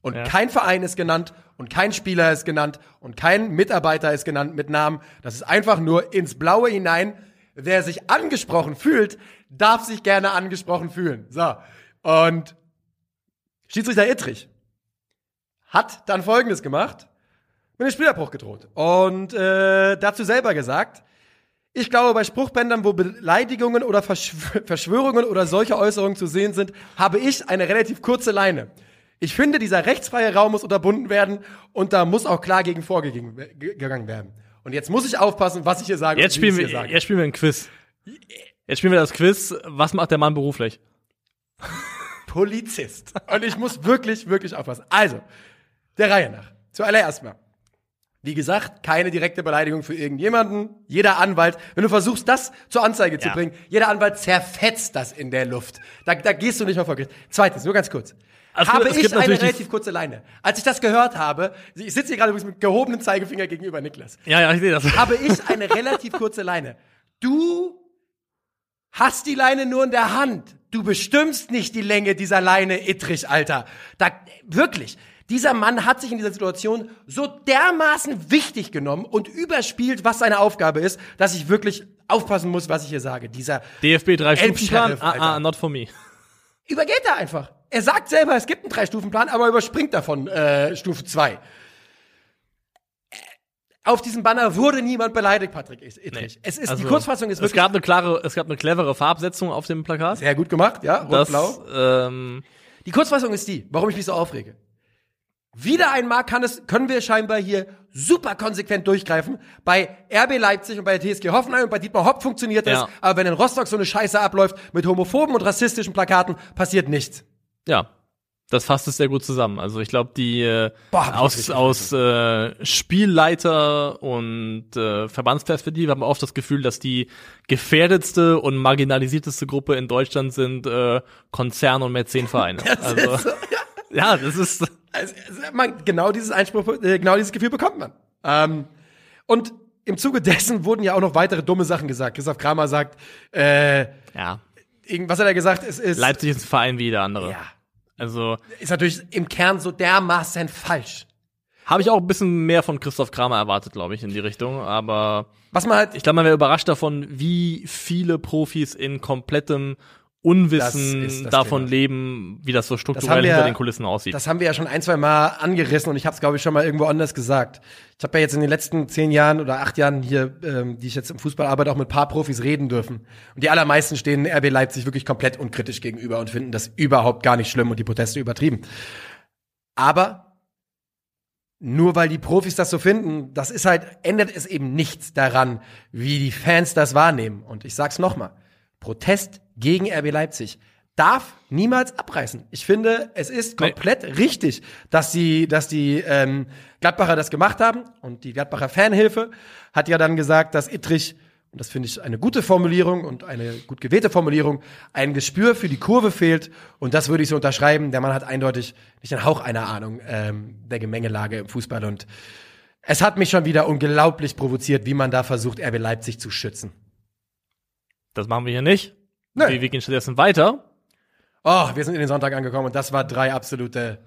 Und Ja. kein Verein ist genannt und kein Spieler ist genannt und kein Mitarbeiter ist genannt mit Namen. Das ist einfach nur ins Blaue hinein. Wer sich angesprochen fühlt, darf sich gerne angesprochen fühlen. So. Und Schiedsrichter Ittrich hat dann Folgendes gemacht, mit dem Spielabbruch gedroht. Und äh, dazu selber gesagt, ich glaube, bei Spruchbändern, wo Beleidigungen oder Verschw Verschwörungen oder solche Äußerungen zu sehen sind, habe ich eine relativ kurze Leine. Ich finde, dieser rechtsfreie Raum muss unterbunden werden und da muss auch klar gegen vorgegangen werden. Und jetzt muss ich aufpassen, was ich hier sage. Jetzt und wie ich spielen, wir, jetzt spielen wir ein Quiz. Jetzt spielen wir das Quiz. Was macht der Mann beruflich? Polizist. Und ich muss wirklich, wirklich aufpassen. Also, der Reihe nach. Zuallererst mal. Wie gesagt, keine direkte Beleidigung für irgendjemanden. Jeder Anwalt, wenn du versuchst, das zur Anzeige zu Ja. bringen, jeder Anwalt zerfetzt das in der Luft. Da, da gehst du nicht mal vor Gericht. Zweitens, nur ganz kurz. Also, habe ich eine relativ kurze Leine. Als ich das gehört habe, ich sitze hier gerade übrigens mit gehobenem Zeigefinger gegenüber Niklas Ja, ja, ich sehe das. habe ich eine relativ kurze Leine. Du hast die Leine nur in der Hand. Du bestimmst nicht die Länge dieser Leine, Ittrich, Alter. Da, wirklich. Dieser Mann hat sich in dieser Situation so dermaßen wichtig genommen und überspielt, was seine Aufgabe ist, dass ich wirklich aufpassen muss, was ich hier sage. Dieser DFB drei Stufenplan. Elbsheriff, Ah, Alter. not for me. übergeht er einfach. Er sagt selber, es gibt einen Drei-Stufen-Plan, aber überspringt davon äh, Stufe 2. Auf diesem Banner wurde niemand beleidigt, Patrick Ittrich. Es ist, Also, die Kurzfassung ist es gab eine klare, es gab eine clevere Farbsetzung auf dem Plakat. sehr gut gemacht, ja, rot-blau. ähm, Die Kurzfassung ist die, warum ich mich so aufrege. Wieder einmal kann es, können wir scheinbar hier super konsequent durchgreifen. Bei RB Leipzig und bei der TSG Hoffenheim und bei Dietmar Hopp funktioniert das. Ja. Aber wenn in Rostock so eine Scheiße abläuft mit homophoben und rassistischen Plakaten, passiert nichts. Ja. Das fasst es sehr gut zusammen. Also ich glaube, die äh, Boah, aus, aus äh, Spielleiter und äh, Verbandsperspektive haben wir oft das Gefühl, dass die gefährdetste und marginalisierteste Gruppe in Deutschland sind äh, Konzerne und Mäzenvereine. Also so, ja, das ist Also, also man, genau dieses Einspruch, äh, genau dieses Gefühl bekommt man. Ähm, und im Zuge dessen wurden ja auch noch weitere dumme Sachen gesagt. Christoph Kramer sagt, äh, ja. was hat er gesagt? Es ist, Leipzig ist ein Verein wie jeder andere. ja, Also ist natürlich im Kern so dermaßen falsch. habe ich auch ein bisschen mehr von Christoph Kramer erwartet, glaube ich, in die Richtung. Aber Was man halt, ich glaube, man wäre überrascht davon, wie viele Profis in komplettem Unwissen ist das davon Thema. leben, wie das so Das strukturell haben wir- hinter den Kulissen aussieht. das haben wir ja schon ein, zwei Mal angerissen und ich habe es, glaube ich, schon mal irgendwo anders gesagt. Ich habe ja jetzt in den letzten zehn Jahren oder acht Jahren hier, ähm, die ich jetzt im Fußball arbeite, auch mit ein paar Profis reden dürfen. Und die allermeisten stehen RB Leipzig wirklich komplett unkritisch gegenüber und finden das überhaupt gar nicht schlimm und die Proteste übertrieben. Aber nur weil die Profis das so finden, das ist halt, ändert es eben nichts daran, wie die Fans das wahrnehmen. Und ich sag's nochmal. Protest gegen RB Leipzig darf niemals abreißen. Ich finde, es ist Nee. komplett richtig, dass die, dass die ähm, Gladbacher das gemacht haben. Und die Gladbacher Fanhilfe hat ja dann gesagt, dass Ittrich, und das finde ich eine gute Formulierung und eine gut gewählte Formulierung, ein Gespür für die Kurve fehlt. Und das würde ich so unterschreiben. Der Mann hat eindeutig nicht einen Hauch einer Ahnung ähm, der Gemengelage im Fußball. Und es hat mich schon wieder unglaublich provoziert, wie man da versucht, RB Leipzig zu schützen. Das machen wir hier nicht. Nee. Wir, gehen stattdessen weiter. Oh, wir sind in den Sonntag angekommen und das war drei absolute.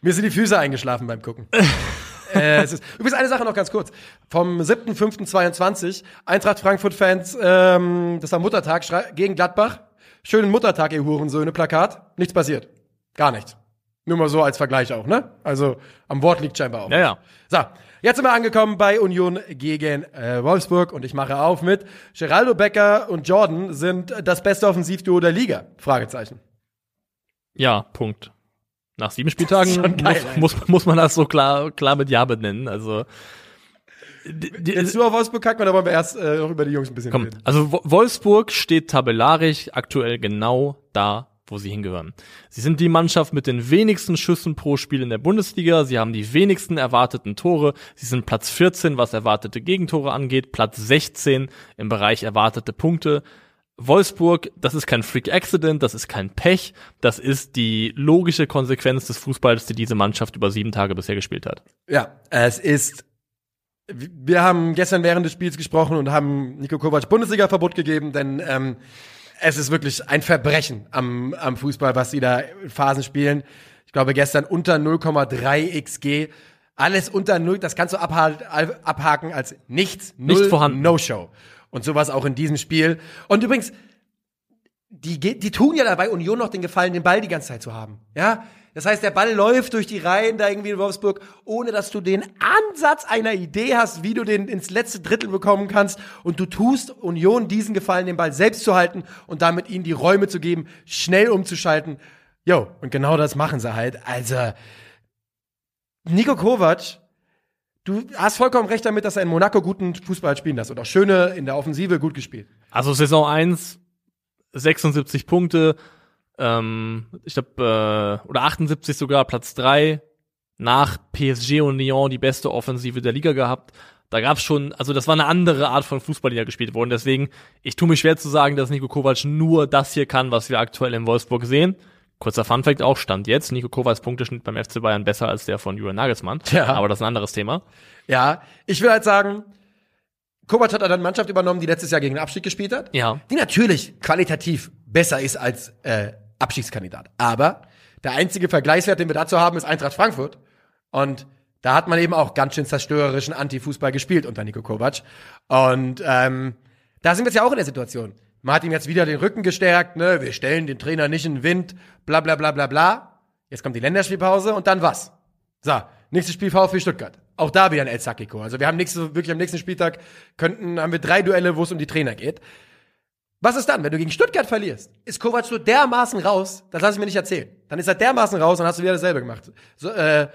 Mir sind die Füße eingeschlafen beim Gucken. äh, es ist, übrigens eine Sache noch ganz kurz. Vom 7.5.22, Eintracht Frankfurt-Fans, ähm, das war Muttertag gegen Gladbach. Schönen Muttertag, ihr Hurensöhne, Plakat. Nichts passiert. Gar nichts. Nur mal so als Vergleich auch, ne? Also am Wort liegt scheinbar auch. Ja, ja. So, jetzt sind wir angekommen bei Union gegen äh, Wolfsburg und ich mache auf mit Geraldo Becker und Jordan sind das beste Offensivduo der Liga. Fragezeichen. Ja, Punkt. Nach sieben Spieltagen geil, muss, muss, muss man das so klar, klar mit Ja benennen. Also, Jetzt nur auf Wolfsburg kacken oder wollen wir erst äh, noch über die Jungs ein bisschen komm, reden? also Wo- Wolfsburg steht tabellarisch aktuell genau da, wo sie hingehören. Sie sind die Mannschaft mit den wenigsten Schüssen pro Spiel in der Bundesliga. Sie haben die wenigsten erwarteten Tore. Sie sind Platz 14, was erwartete Gegentore angeht, Platz 16 im Bereich erwartete Punkte. Wolfsburg, das ist kein Freak Accident, das ist kein Pech, das ist die logische Konsequenz des Fußballs, die diese Mannschaft über sieben Tage bisher gespielt hat. Ja, es ist. Wir haben gestern während des Spiels gesprochen und haben Nico Kovac Bundesliga-Verbot gegeben, denn ähm, es ist wirklich ein Verbrechen am, am Fußball, was sie da in Phasen spielen. Ich glaube, gestern unter 0,3 XG. Alles unter 0, das kannst du abha abhaken als nichts, null, Nicht vorhanden. No-Show. Und sowas auch in diesem Spiel. Und übrigens, die, die tun ja dabei Union noch den Gefallen, den Ball die ganze Zeit zu haben. Ja? Das heißt, der Ball läuft durch die Reihen da irgendwie in Wolfsburg, ohne dass du den Ansatz einer Idee hast, wie du den ins letzte Drittel bekommen kannst. Und du tust Union diesen Gefallen, den Ball selbst zu halten und damit ihnen die Räume zu geben, schnell umzuschalten. Jo, und genau das machen sie halt. Also, Nico Kovac, du hast vollkommen recht damit, dass er in Monaco guten Fußball spielen lässt und auch schöne in der Offensive gut gespielt. Also Saison 1, 76 Punkte, ähm, ich glaube, äh, oder 78 sogar, Platz 3, nach PSG und Lyon die beste Offensive der Liga gehabt. Da gab's schon, also das war eine andere Art von Fußball, die da gespielt wurde. Deswegen, ich tue mich schwer zu sagen, dass Nico Kovac nur das hier kann, was wir aktuell in Wolfsburg sehen. Kurzer Funfact auch, stand jetzt. Nico Kovacs Punkteschnitt beim FC Bayern besser als der von Julian Nagelsmann. Tja. Aber das ist ein anderes Thema. Ja, ich will halt sagen, Kovac hat eine Mannschaft übernommen, die letztes Jahr gegen den Abstieg gespielt hat. Ja. Die natürlich qualitativ besser ist als äh, Abstiegskandidat. Aber der einzige Vergleichswert, den wir dazu haben, ist Eintracht Frankfurt. Und da hat man eben auch ganz schön zerstörerischen Anti-Fußball gespielt unter Nico Kovac. Und ähm, da sind wir jetzt ja auch in der Situation. Man hat ihm jetzt wieder den Rücken gestärkt, ne? Wir stellen den Trainer nicht in den Wind, bla bla bla bla bla. Jetzt kommt die Länderspielpause und dann was? So, nächstes Spiel VfB Stuttgart. Auch da wieder ein El Sacchico. Also wir haben nächste, wirklich am nächsten Spieltag könnten, haben wir drei Duelle, wo es um die Trainer geht. Was ist dann, wenn du gegen Stuttgart verlierst? Ist Kovac so dermaßen raus, das lass ich mir nicht erzählen. Dann ist er dermaßen raus und hast du wieder dasselbe gemacht. So, äh,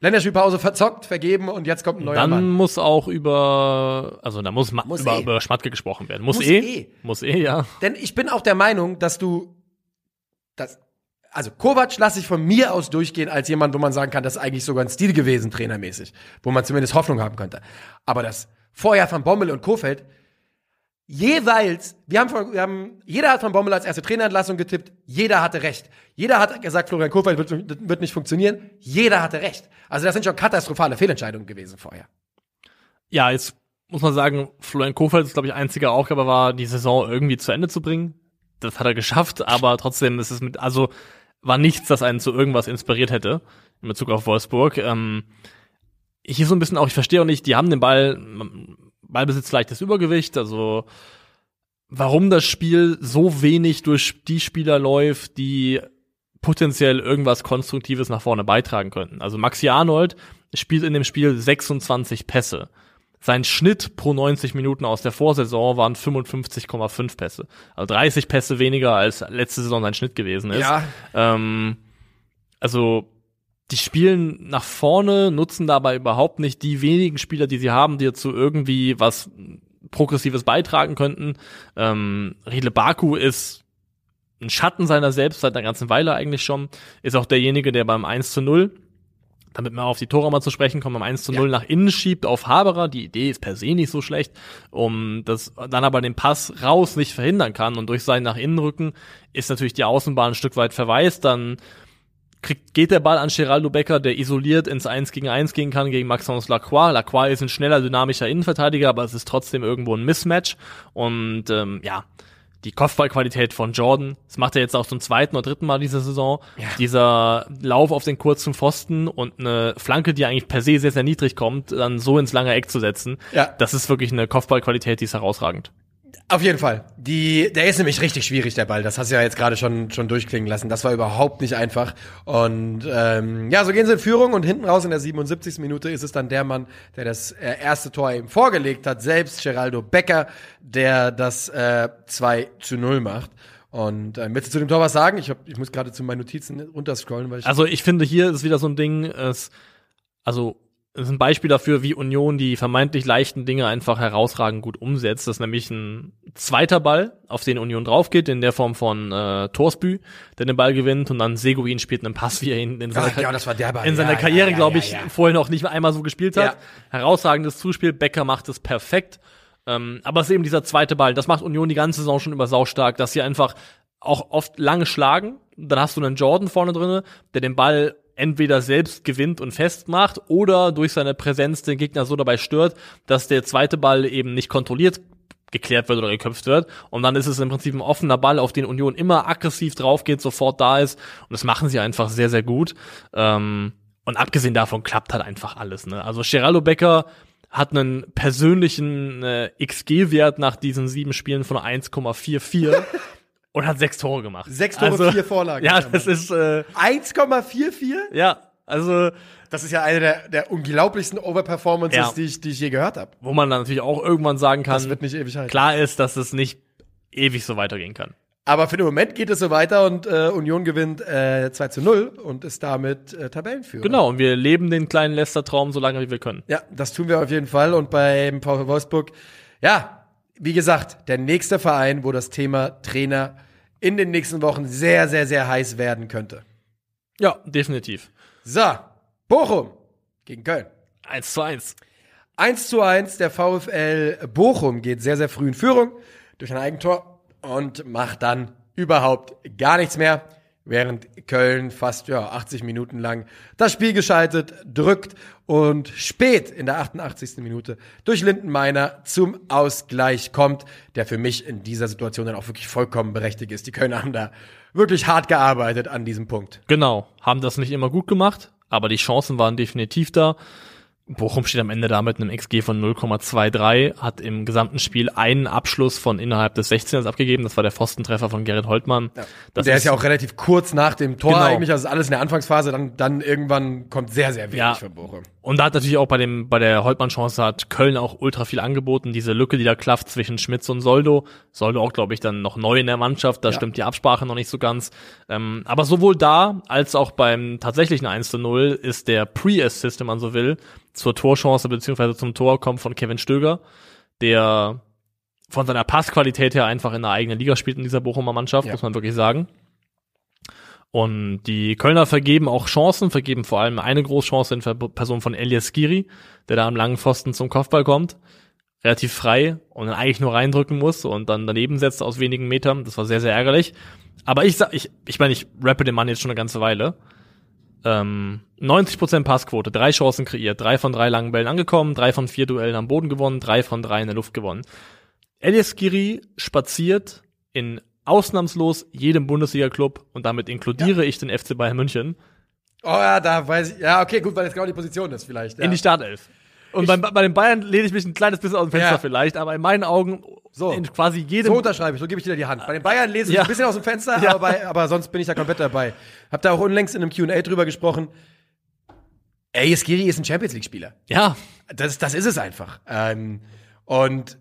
Länderspielpause verzockt, vergeben und jetzt kommt ein neuer Dann Mann. muss auch über, also da muss, ma- Muss über, eh. über Schmatke gesprochen werden. Muss, Muss eh. eh. Muss eh, ja. Denn ich bin auch der Meinung, dass du das also Kovac lasse ich von mir aus durchgehen als jemand, wo man sagen kann, das ist eigentlich sogar ein Stil gewesen, trainermäßig, wo man zumindest Hoffnung haben könnte. Aber das Vorjahr von Bommel und Kofeld, jeweils, wir haben, von, wir haben, jeder hat von Bommel als erste Trainerentlassung getippt, jeder hatte recht. Jeder hat gesagt, Florian Kofeld wird, wird nicht funktionieren, jeder hatte recht. Also das sind schon katastrophale Fehlentscheidungen gewesen vorher. Ja, jetzt muss man sagen, Florian Kofeld ist, glaube ich, einzige Aufgabe war, die Saison irgendwie zu Ende zu bringen. Das hat er geschafft, aber trotzdem ist es mit, also war nichts, das einen zu irgendwas inspiriert hätte in Bezug auf Wolfsburg. Ähm, hier so ein bisschen auch, ich verstehe auch nicht, die haben den Ball, Ballbesitz leichtes Übergewicht, also warum das Spiel so wenig durch die Spieler läuft, die potenziell irgendwas Konstruktives nach vorne beitragen könnten. Also Maxi Arnold spielt in dem Spiel 26 Pässe. Sein Schnitt pro 90 Minuten aus der Vorsaison waren 55,5 Pässe. Also 30 Pässe weniger als letzte Saison sein Schnitt gewesen ist. Ja. Ähm, also die spielen nach vorne, nutzen dabei überhaupt nicht die wenigen Spieler, die sie haben, die dazu irgendwie was Progressives beitragen könnten. Ähm, Riedle Baku ist ein Schatten seiner selbst seit einer ganzen Weile eigentlich schon. Ist auch derjenige, der beim 1 zu 0 damit wir auf die Tore mal zu sprechen kommen, am 1 zu 0 ja. nach innen schiebt auf Haberer. Die Idee ist per se nicht so schlecht, um das dann aber den Pass raus nicht verhindern kann und durch seinen nach innen rücken ist natürlich die Außenbahn ein Stück weit verwaist, dann kriegt, geht der Ball an Geraldo Becker, der isoliert ins 1 gegen 1 gehen kann gegen Maxence Lacroix. Lacroix ist ein schneller, dynamischer Innenverteidiger, aber es ist trotzdem irgendwo ein Mismatch und ähm, ja, die Kopfballqualität von Jordan. Das macht er jetzt auch zum zweiten oder dritten Mal diese Saison. Ja. Dieser Lauf auf den kurzen Pfosten und eine Flanke, die eigentlich per se sehr, sehr niedrig kommt, dann so ins lange Eck zu setzen. Ja. Das ist wirklich eine Kopfballqualität, die ist herausragend. Auf jeden Fall. Die, der ist nämlich richtig schwierig, der Ball. Das hast du ja jetzt gerade schon, schon durchklingen lassen. Das war überhaupt nicht einfach. Und ähm, ja, so gehen sie in Führung und hinten raus in der 77. Minute ist es dann der Mann, der das äh, erste Tor eben vorgelegt hat, selbst Geraldo Becker, der das äh, 2 zu 0 macht. Und äh, willst du zu dem Tor was sagen? Ich, hab, ich muss gerade zu meinen Notizen runterscrollen. Weil ich also ich finde, hier ist wieder so ein Ding, es, also das ist ein Beispiel dafür, wie Union die vermeintlich leichten Dinge einfach herausragend gut umsetzt. Das ist nämlich ein zweiter Ball, auf den Union draufgeht, in der Form von äh, Torsbü, der den Ball gewinnt und dann Seguin spielt einen Pass, wie er ihn in seiner, Ach, ja, Ball. in seiner ja, Karriere, ja, glaube ich, vorher noch nicht einmal so gespielt hat. Herausragendes Zuspiel, Becker macht es perfekt. Ähm, aber es ist eben dieser zweite Ball. Das macht Union die ganze Saison schon über saustark, dass sie einfach auch oft lange schlagen. Dann hast du einen Jordan vorne drinne, der den Ball entweder selbst gewinnt und festmacht oder durch seine Präsenz den Gegner so dabei stört, dass der zweite Ball eben nicht kontrolliert geklärt wird oder geköpft wird. Und dann ist es im Prinzip ein offener Ball, auf den Union immer aggressiv draufgeht, sofort da ist. Und das machen sie einfach sehr, sehr gut. Ähm, und abgesehen davon klappt halt einfach alles. Ne? Also Geraldo Becker hat einen persönlichen äh, XG-Wert nach diesen sieben Spielen von 1,44. und hat sechs Tore gemacht. Sechs Tore, also, vier Vorlagen. Ja, das ist äh, 1,44? Ja, also das ist ja eine der, der unglaublichsten Overperformances, ja. die, ich, die ich je gehört habe. Wo man dann natürlich auch irgendwann sagen kann, das wird nicht ewig halten. klar ist, dass es nicht ewig so weitergehen kann. Aber für den Moment geht es so weiter und äh, Union gewinnt äh, 2 zu 0 und ist damit äh, Tabellenführer. Genau, und wir leben den kleinen Leicester-Traum so lange wie wir können. Ja, das tun wir auf jeden Fall. Und beim VfL Wolfsburg, ja, wie gesagt, der nächste Verein, wo das Thema Trainer in den nächsten Wochen sehr, sehr, sehr heiß werden könnte. Ja, definitiv. So, Bochum gegen Köln. 1 zu 1. 1 zu 1, der VfL Bochum geht sehr, sehr früh in Führung durch ein Eigentor und macht dann überhaupt gar nichts mehr während Köln fast ja, 80 Minuten lang das Spiel geschaltet, drückt und spät in der 88. Minute durch Lindenmeiner zum Ausgleich kommt, der für mich in dieser Situation dann auch wirklich vollkommen berechtigt ist. Die Kölner haben da wirklich hart gearbeitet an diesem Punkt. Genau, haben das nicht immer gut gemacht, aber die Chancen waren definitiv da. Bochum steht am Ende da mit einem XG von 0,23, hat im gesamten Spiel einen Abschluss von innerhalb des 16ers abgegeben. Das war der Pfostentreffer von Gerrit Holtmann. Ja. der ist, ist, ja auch relativ kurz nach dem Tor genau. eigentlich, also alles in der Anfangsphase, dann, dann irgendwann kommt sehr, sehr wenig ja. von Bochum. Und da hat natürlich auch bei dem, bei der Holtmann-Chance hat Köln auch ultra viel angeboten. Diese Lücke, die da klafft zwischen Schmitz und Soldo. Soldo auch, glaube ich, dann noch neu in der Mannschaft. Da ja. stimmt die Absprache noch nicht so ganz. Ähm, aber sowohl da als auch beim tatsächlichen 1 zu 0 ist der Pre-Assist, wenn man so will, zur Torchance beziehungsweise zum Tor kommt von Kevin Stöger, der von seiner Passqualität her einfach in der eigenen Liga spielt in dieser Bochumer Mannschaft, ja. muss man wirklich sagen. Und die Kölner vergeben auch Chancen, vergeben vor allem eine Großchance in Person von Elias Giri, der da am langen Pfosten zum Kopfball kommt. Relativ frei und dann eigentlich nur reindrücken muss und dann daneben setzt aus wenigen Metern. Das war sehr, sehr ärgerlich. Aber ich sag, ich, ich meine, ich rappe den Mann jetzt schon eine ganze Weile. Ähm, 90% Passquote, drei Chancen kreiert, drei von drei langen Bällen angekommen, drei von vier Duellen am Boden gewonnen, drei von drei in der Luft gewonnen. Elias Giri spaziert in ausnahmslos jedem Bundesliga-Club und damit inkludiere ja. ich den FC Bayern München. Oh ja, da weiß ich. Ja, okay, gut, weil das genau die Position ist vielleicht. Ja. In die Startelf. Und bei, bei den Bayern lehne ich mich ein kleines bisschen aus dem Fenster ja. vielleicht, aber in meinen Augen so. in quasi jedem. So unterschreibe ich, so gebe ich dir die Hand. Bei den Bayern lese ich ein bisschen aus dem Fenster, aber, bei, aber sonst bin ich da komplett dabei. Hab da auch unlängst in einem Q&A drüber gesprochen. Ey, Skiri ist ein Champions League-Spieler. Ja. Das, das ist es einfach. Ähm, und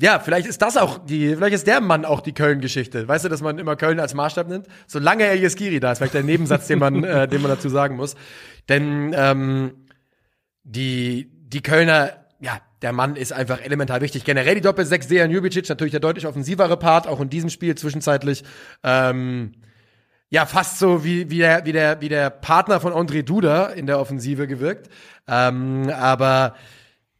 ja, vielleicht ist das auch die, vielleicht ist der Mann auch die Köln-Geschichte. Weißt du, dass man immer Köln als Maßstab nimmt? Solange Elias Giri da ist, vielleicht der Nebensatz, den man, äh, den man dazu sagen muss. Denn ähm, die, die Kölner, ja, der Mann ist einfach elementar wichtig. Generell die Doppel-6 Dejan Jubicic, natürlich der deutlich offensivere Part, auch in diesem Spiel zwischenzeitlich. Ähm, ja, fast so wie, wie, der, wie, der, wie der Partner von André Duda in der Offensive gewirkt. Ähm, aber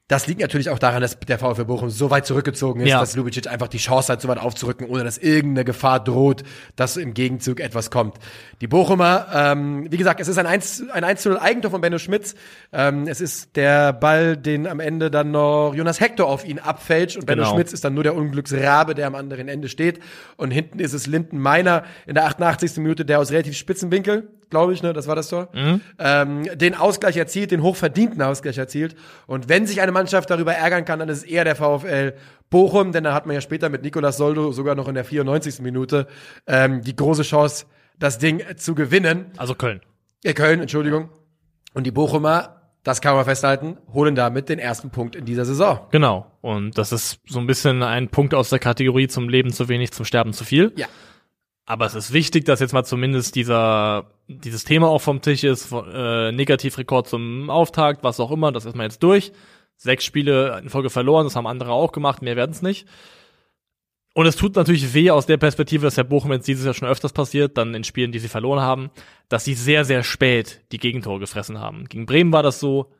das liegt natürlich auch daran, dass der VfB Bochum so weit zurückgezogen ist, ja. dass Lubicic einfach die Chance hat, so weit aufzurücken, ohne dass irgendeine Gefahr droht, dass im Gegenzug etwas kommt. Die Bochumer, ähm, wie gesagt, es ist ein 1, ein 1 zu 0 Eigentor von Benno Schmitz. Ähm, es ist der Ball, den am Ende dann noch Jonas Hector auf ihn abfälscht und Benno genau. Schmitz ist dann nur der Unglücksrabe, der am anderen Ende steht. Und hinten ist es Linden Meiner in der 88. Minute, der aus relativ spitzen Winkel glaube ich, ne, das war das Tor, mhm. ähm, den Ausgleich erzielt, den hochverdienten Ausgleich erzielt. Und wenn sich eine Mannschaft darüber ärgern kann, dann ist es eher der VfL Bochum, denn da hat man ja später mit Nicolas Soldo sogar noch in der 94. Minute ähm, die große Chance, das Ding zu gewinnen. Also Köln. Äh, Köln, Entschuldigung. Und die Bochumer, das kann man festhalten, holen damit den ersten Punkt in dieser Saison. Genau. Und das ist so ein bisschen ein Punkt aus der Kategorie zum Leben zu wenig, zum Sterben zu viel. Ja. Aber es ist wichtig, dass jetzt mal zumindest dieser, dieses Thema auch vom Tisch ist, äh, Negativrekord zum Auftakt, was auch immer, das ist mal jetzt durch. Sechs Spiele in Folge verloren, das haben andere auch gemacht, mehr werden es nicht. Und es tut natürlich weh aus der Perspektive, dass Herr Bochum jetzt dieses Jahr schon öfters passiert, dann in Spielen, die sie verloren haben, dass sie sehr, sehr spät die Gegentore gefressen haben. Gegen Bremen war das so,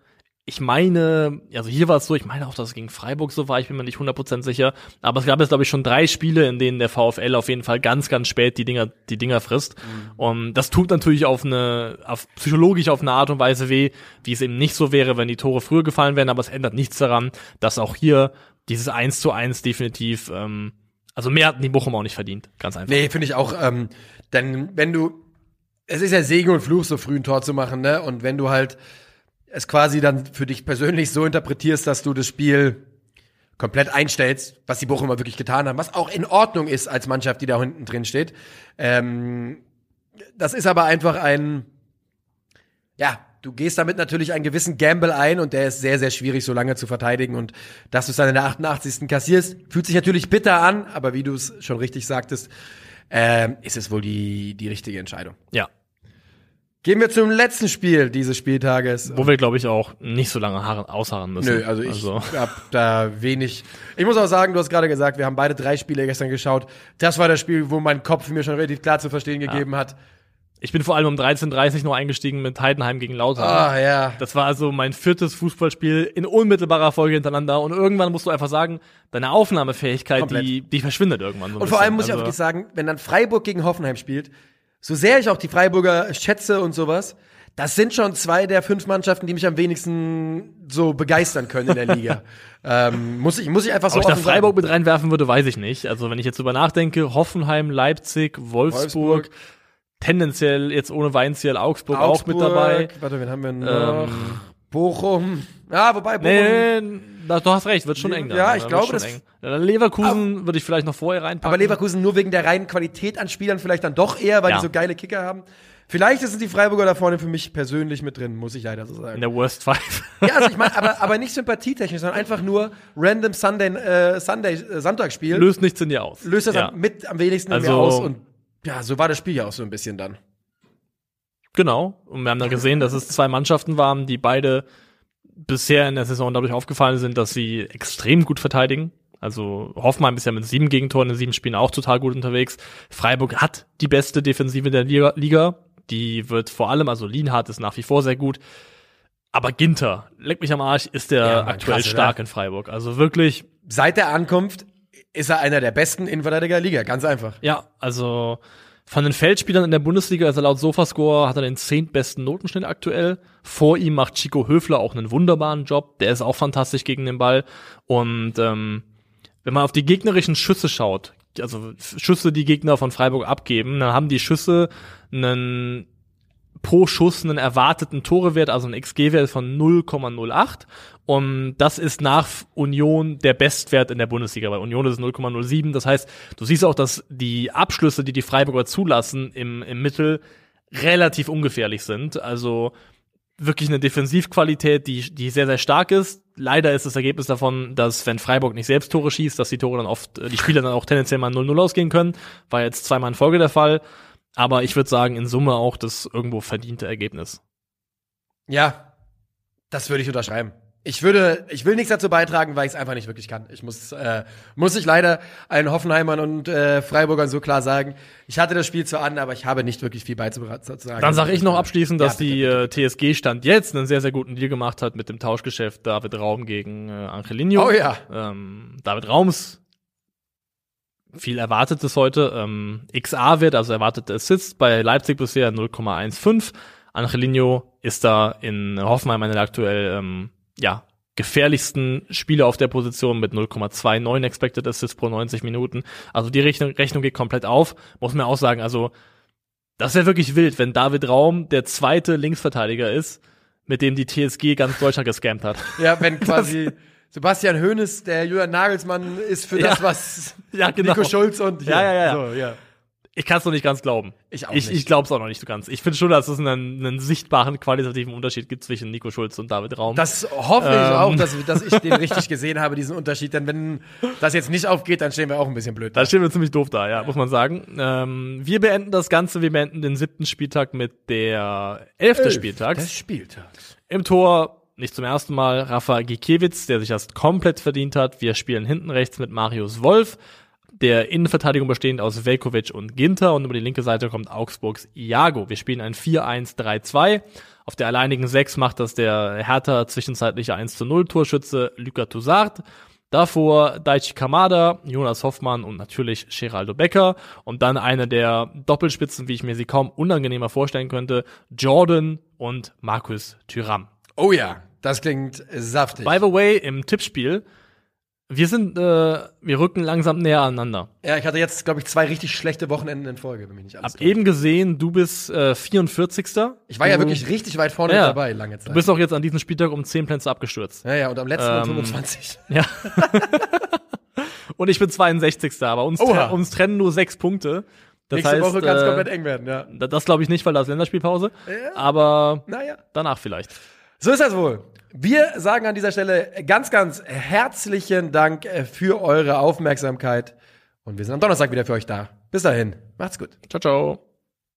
ich meine, also hier war es so, ich meine auch, dass es gegen Freiburg so war, ich bin mir nicht 100% sicher, aber es gab jetzt, glaube ich, schon drei Spiele, in denen der VfL auf jeden Fall ganz, ganz spät die Dinger, die Dinger frisst. Mhm. Und das tut natürlich auf eine, auf psychologisch auf eine Art und Weise weh, wie es eben nicht so wäre, wenn die Tore früher gefallen wären, aber es ändert nichts daran, dass auch hier dieses 1 zu 1 definitiv, ähm, also mehr hatten die Bochum auch nicht verdient, ganz einfach. Nee, finde ich auch, ähm, denn wenn du, es ist ja Segen und Fluch, so früh ein Tor zu machen, ne, und wenn du halt, es quasi dann für dich persönlich so interpretierst, dass du das Spiel komplett einstellst, was die Bochumer wirklich getan haben, was auch in Ordnung ist als Mannschaft, die da hinten drin steht. Ähm, das ist aber einfach ein, ja, du gehst damit natürlich einen gewissen Gamble ein und der ist sehr, sehr schwierig, so lange zu verteidigen und dass du es dann in der 88. kassierst, fühlt sich natürlich bitter an, aber wie du es schon richtig sagtest, äh, ist es wohl die, die richtige Entscheidung. Ja, Gehen wir zum letzten Spiel dieses Spieltages. Wo wir, glaube ich, auch nicht so lange ausharren müssen. Nö, also ich also. hab da wenig. Ich muss auch sagen, du hast gerade gesagt, wir haben beide drei Spiele gestern geschaut. Das war das Spiel, wo mein Kopf mir schon relativ klar zu verstehen gegeben ja. hat. Ich bin vor allem um 13.30 Uhr noch eingestiegen mit Heidenheim gegen Lautern. Ah, ja. Das war also mein viertes Fußballspiel in unmittelbarer Folge hintereinander. Und irgendwann musst du einfach sagen, deine Aufnahmefähigkeit, die, die verschwindet irgendwann. So und vor allem muss also ich auch wirklich sagen, wenn dann Freiburg gegen Hoffenheim spielt, so sehr ich auch die Freiburger schätze und sowas, das sind schon zwei der fünf Mannschaften, die mich am wenigsten so begeistern können in der Liga. ähm, muss ich, muss ich einfach so Ob ich da Freiburg sagen. mit reinwerfen würde, weiß ich nicht. Also wenn ich jetzt drüber nachdenke, Hoffenheim, Leipzig, Wolfsburg, Wolfsburg. tendenziell jetzt ohne Weinziel Augsburg, Augsburg, auch mit dabei. Warte, wen haben wir noch? Ähm, Bochum. Ja, wobei Bochum. Nee, du hast recht, wird schon eng. Dann, ja, ich glaube, das. Eng. Leverkusen würde ich vielleicht noch vorher reinpacken. Aber Leverkusen nur wegen der reinen Qualität an Spielern vielleicht dann doch eher, weil ja. die so geile Kicker haben. Vielleicht sind die Freiburger da vorne für mich persönlich mit drin, muss ich leider so sagen. In der Worst Five. ja, also ich meine, aber, aber nicht sympathietechnisch, sondern einfach nur random Sunday, äh, Sunday äh, Sonntagsspiel. Löst nichts in dir aus. Löst das ja. mit am wenigsten also, in mir aus und ja, so war das Spiel ja auch so ein bisschen dann. Genau. Und wir haben dann gesehen, dass es zwei Mannschaften waren, die beide bisher in der Saison dadurch aufgefallen sind, dass sie extrem gut verteidigen. Also Hoffenheim ist ja mit sieben Gegentoren in sieben Spielen auch total gut unterwegs. Freiburg hat die beste Defensive der Liga. Die wird vor allem, also Lienhardt ist nach wie vor sehr gut. Aber Ginter, leck mich am Arsch, ist der Ja, aktuell krass, oder? stark in Freiburg. Also wirklich, Seit der Ankunft ist er einer der besten Innenverteidiger der Liga, ganz einfach. ja, also von den Feldspielern in der Bundesliga ist er laut Sofascore, hat er den zehntbesten Notenschnitt aktuell. Vor ihm macht Chico Höfler auch einen wunderbaren Job. Der ist auch fantastisch gegen den Ball. Und ähm, wenn man auf die gegnerischen Schüsse schaut, also Schüsse, die Gegner von Freiburg abgeben, dann haben die Schüsse einen pro Schuss einen erwarteten Torewert, also einen XG-Wert von 0,08. Und das ist nach Union der Bestwert in der Bundesliga. Bei Union ist es 0,07. Das heißt, du siehst auch, dass die Abschlüsse, die die Freiburger zulassen, im, im Mittel relativ ungefährlich sind. Also wirklich eine Defensivqualität, die, die sehr, sehr stark ist. Leider ist das Ergebnis davon, dass wenn Freiburg nicht selbst Tore schießt, dass die Tore dann oft, äh, die Spieler dann auch tendenziell mal 0-0 ausgehen können. War jetzt zweimal in Folge der Fall. Aber ich würde sagen, in Summe auch das irgendwo verdiente Ergebnis. Ja, das würde ich unterschreiben. Ich würde, ich will nichts dazu beitragen, weil ich es einfach nicht wirklich kann. Ich muss, äh, muss ich leider allen Hoffenheimern und äh, Freiburgern so klar sagen. Ich hatte das Spiel zwar an, aber ich habe nicht wirklich viel beizutragen. Dann sage ich noch abschließend, dass Ja, die äh, TSG Stand jetzt einen sehr, sehr guten Deal gemacht hat mit dem Tauschgeschäft David Raum gegen äh, Angelino. Oh ja. Ähm, David Raums viel erwartetes heute. Ähm, XA-Wert, also erwartete Assists bei Leipzig bisher 0,15. Angelino ist da in Hoffenheim einer der aktuell ähm, ja, gefährlichsten Spieler auf der Position mit 0,29 Expected Assists pro 90 Minuten. Also die Rechnung, Rechnung geht komplett auf. Muss man auch sagen, also das wäre wirklich wild, wenn David Raum der zweite Linksverteidiger ist, mit dem die TSG ganz Deutschland gescampt hat. Ja, wenn quasi Sebastian Hoeneß der Julian Nagelsmann ist für das, Ja. was Ja, genau. Nico Schulz und hier. Ja, ja, ja. So, ja. Ich kann es noch nicht ganz glauben. Ich auch Ich, nicht. ich glaube es auch noch nicht so ganz. Ich finde schon, dass es einen, einen sichtbaren qualitativen Unterschied gibt zwischen Nico Schulz und David Raum. Das hoffe ich Ähm. auch, dass, dass ich den richtig gesehen habe, diesen Unterschied. Denn wenn das jetzt nicht aufgeht, dann stehen wir auch ein bisschen blöd. Da stehen wir ziemlich doof da, ja, muss man sagen. Ähm, wir beenden das Ganze, wir beenden den siebten Spieltag mit der elfte Spieltags. Des Spieltags. Im Tor, nicht zum ersten Mal, Rafa Gikiewicz, der sich das komplett verdient hat. Wir spielen hinten rechts mit Marius Wolf, der Innenverteidigung bestehend aus Velkovic und Ginter und über die linke Seite kommt Augsburgs Iago. Wir spielen ein 4-1-3-2. Auf der alleinigen 6 macht das der Hertha zwischenzeitliche 1 0 Torschütze Luka Toussaint. Davor Daichi Kamada, Jonas Hoffmann und natürlich Geraldo Becker. Und dann eine der Doppelspitzen, wie ich mir sie kaum unangenehmer vorstellen könnte, Jordan und Markus Thüram. Oh ja, das klingt saftig. By the way, im Tippspiel, wir sind, äh, wir rücken langsam näher aneinander. ja, ich hatte jetzt, glaube ich, zwei richtig schlechte Wochenenden in Folge, wenn mich nicht alles Hab eben gesehen, du bist äh, 44. Ich war ja wirklich richtig weit vorne Ja. dabei, lange Zeit. Du bist auch jetzt an diesem Spieltag um 10 Plätze abgestürzt. ja, ja, und am letzten Ähm, um 25. Ja. Und ich bin 62. Aber uns, tre uns trennen nur sechs Punkte. Das Nächste heißt, Woche kann es äh, komplett eng werden, ja. da- Das glaube ich nicht, weil da ist Länderspielpause. Ja. Aber Naja. danach vielleicht. So ist das wohl. Wir sagen an dieser Stelle ganz, ganz herzlichen Dank äh, für eure Aufmerksamkeit. Und wir sind am Donnerstag wieder für euch da. Bis dahin. Macht's gut. Ciao, ciao.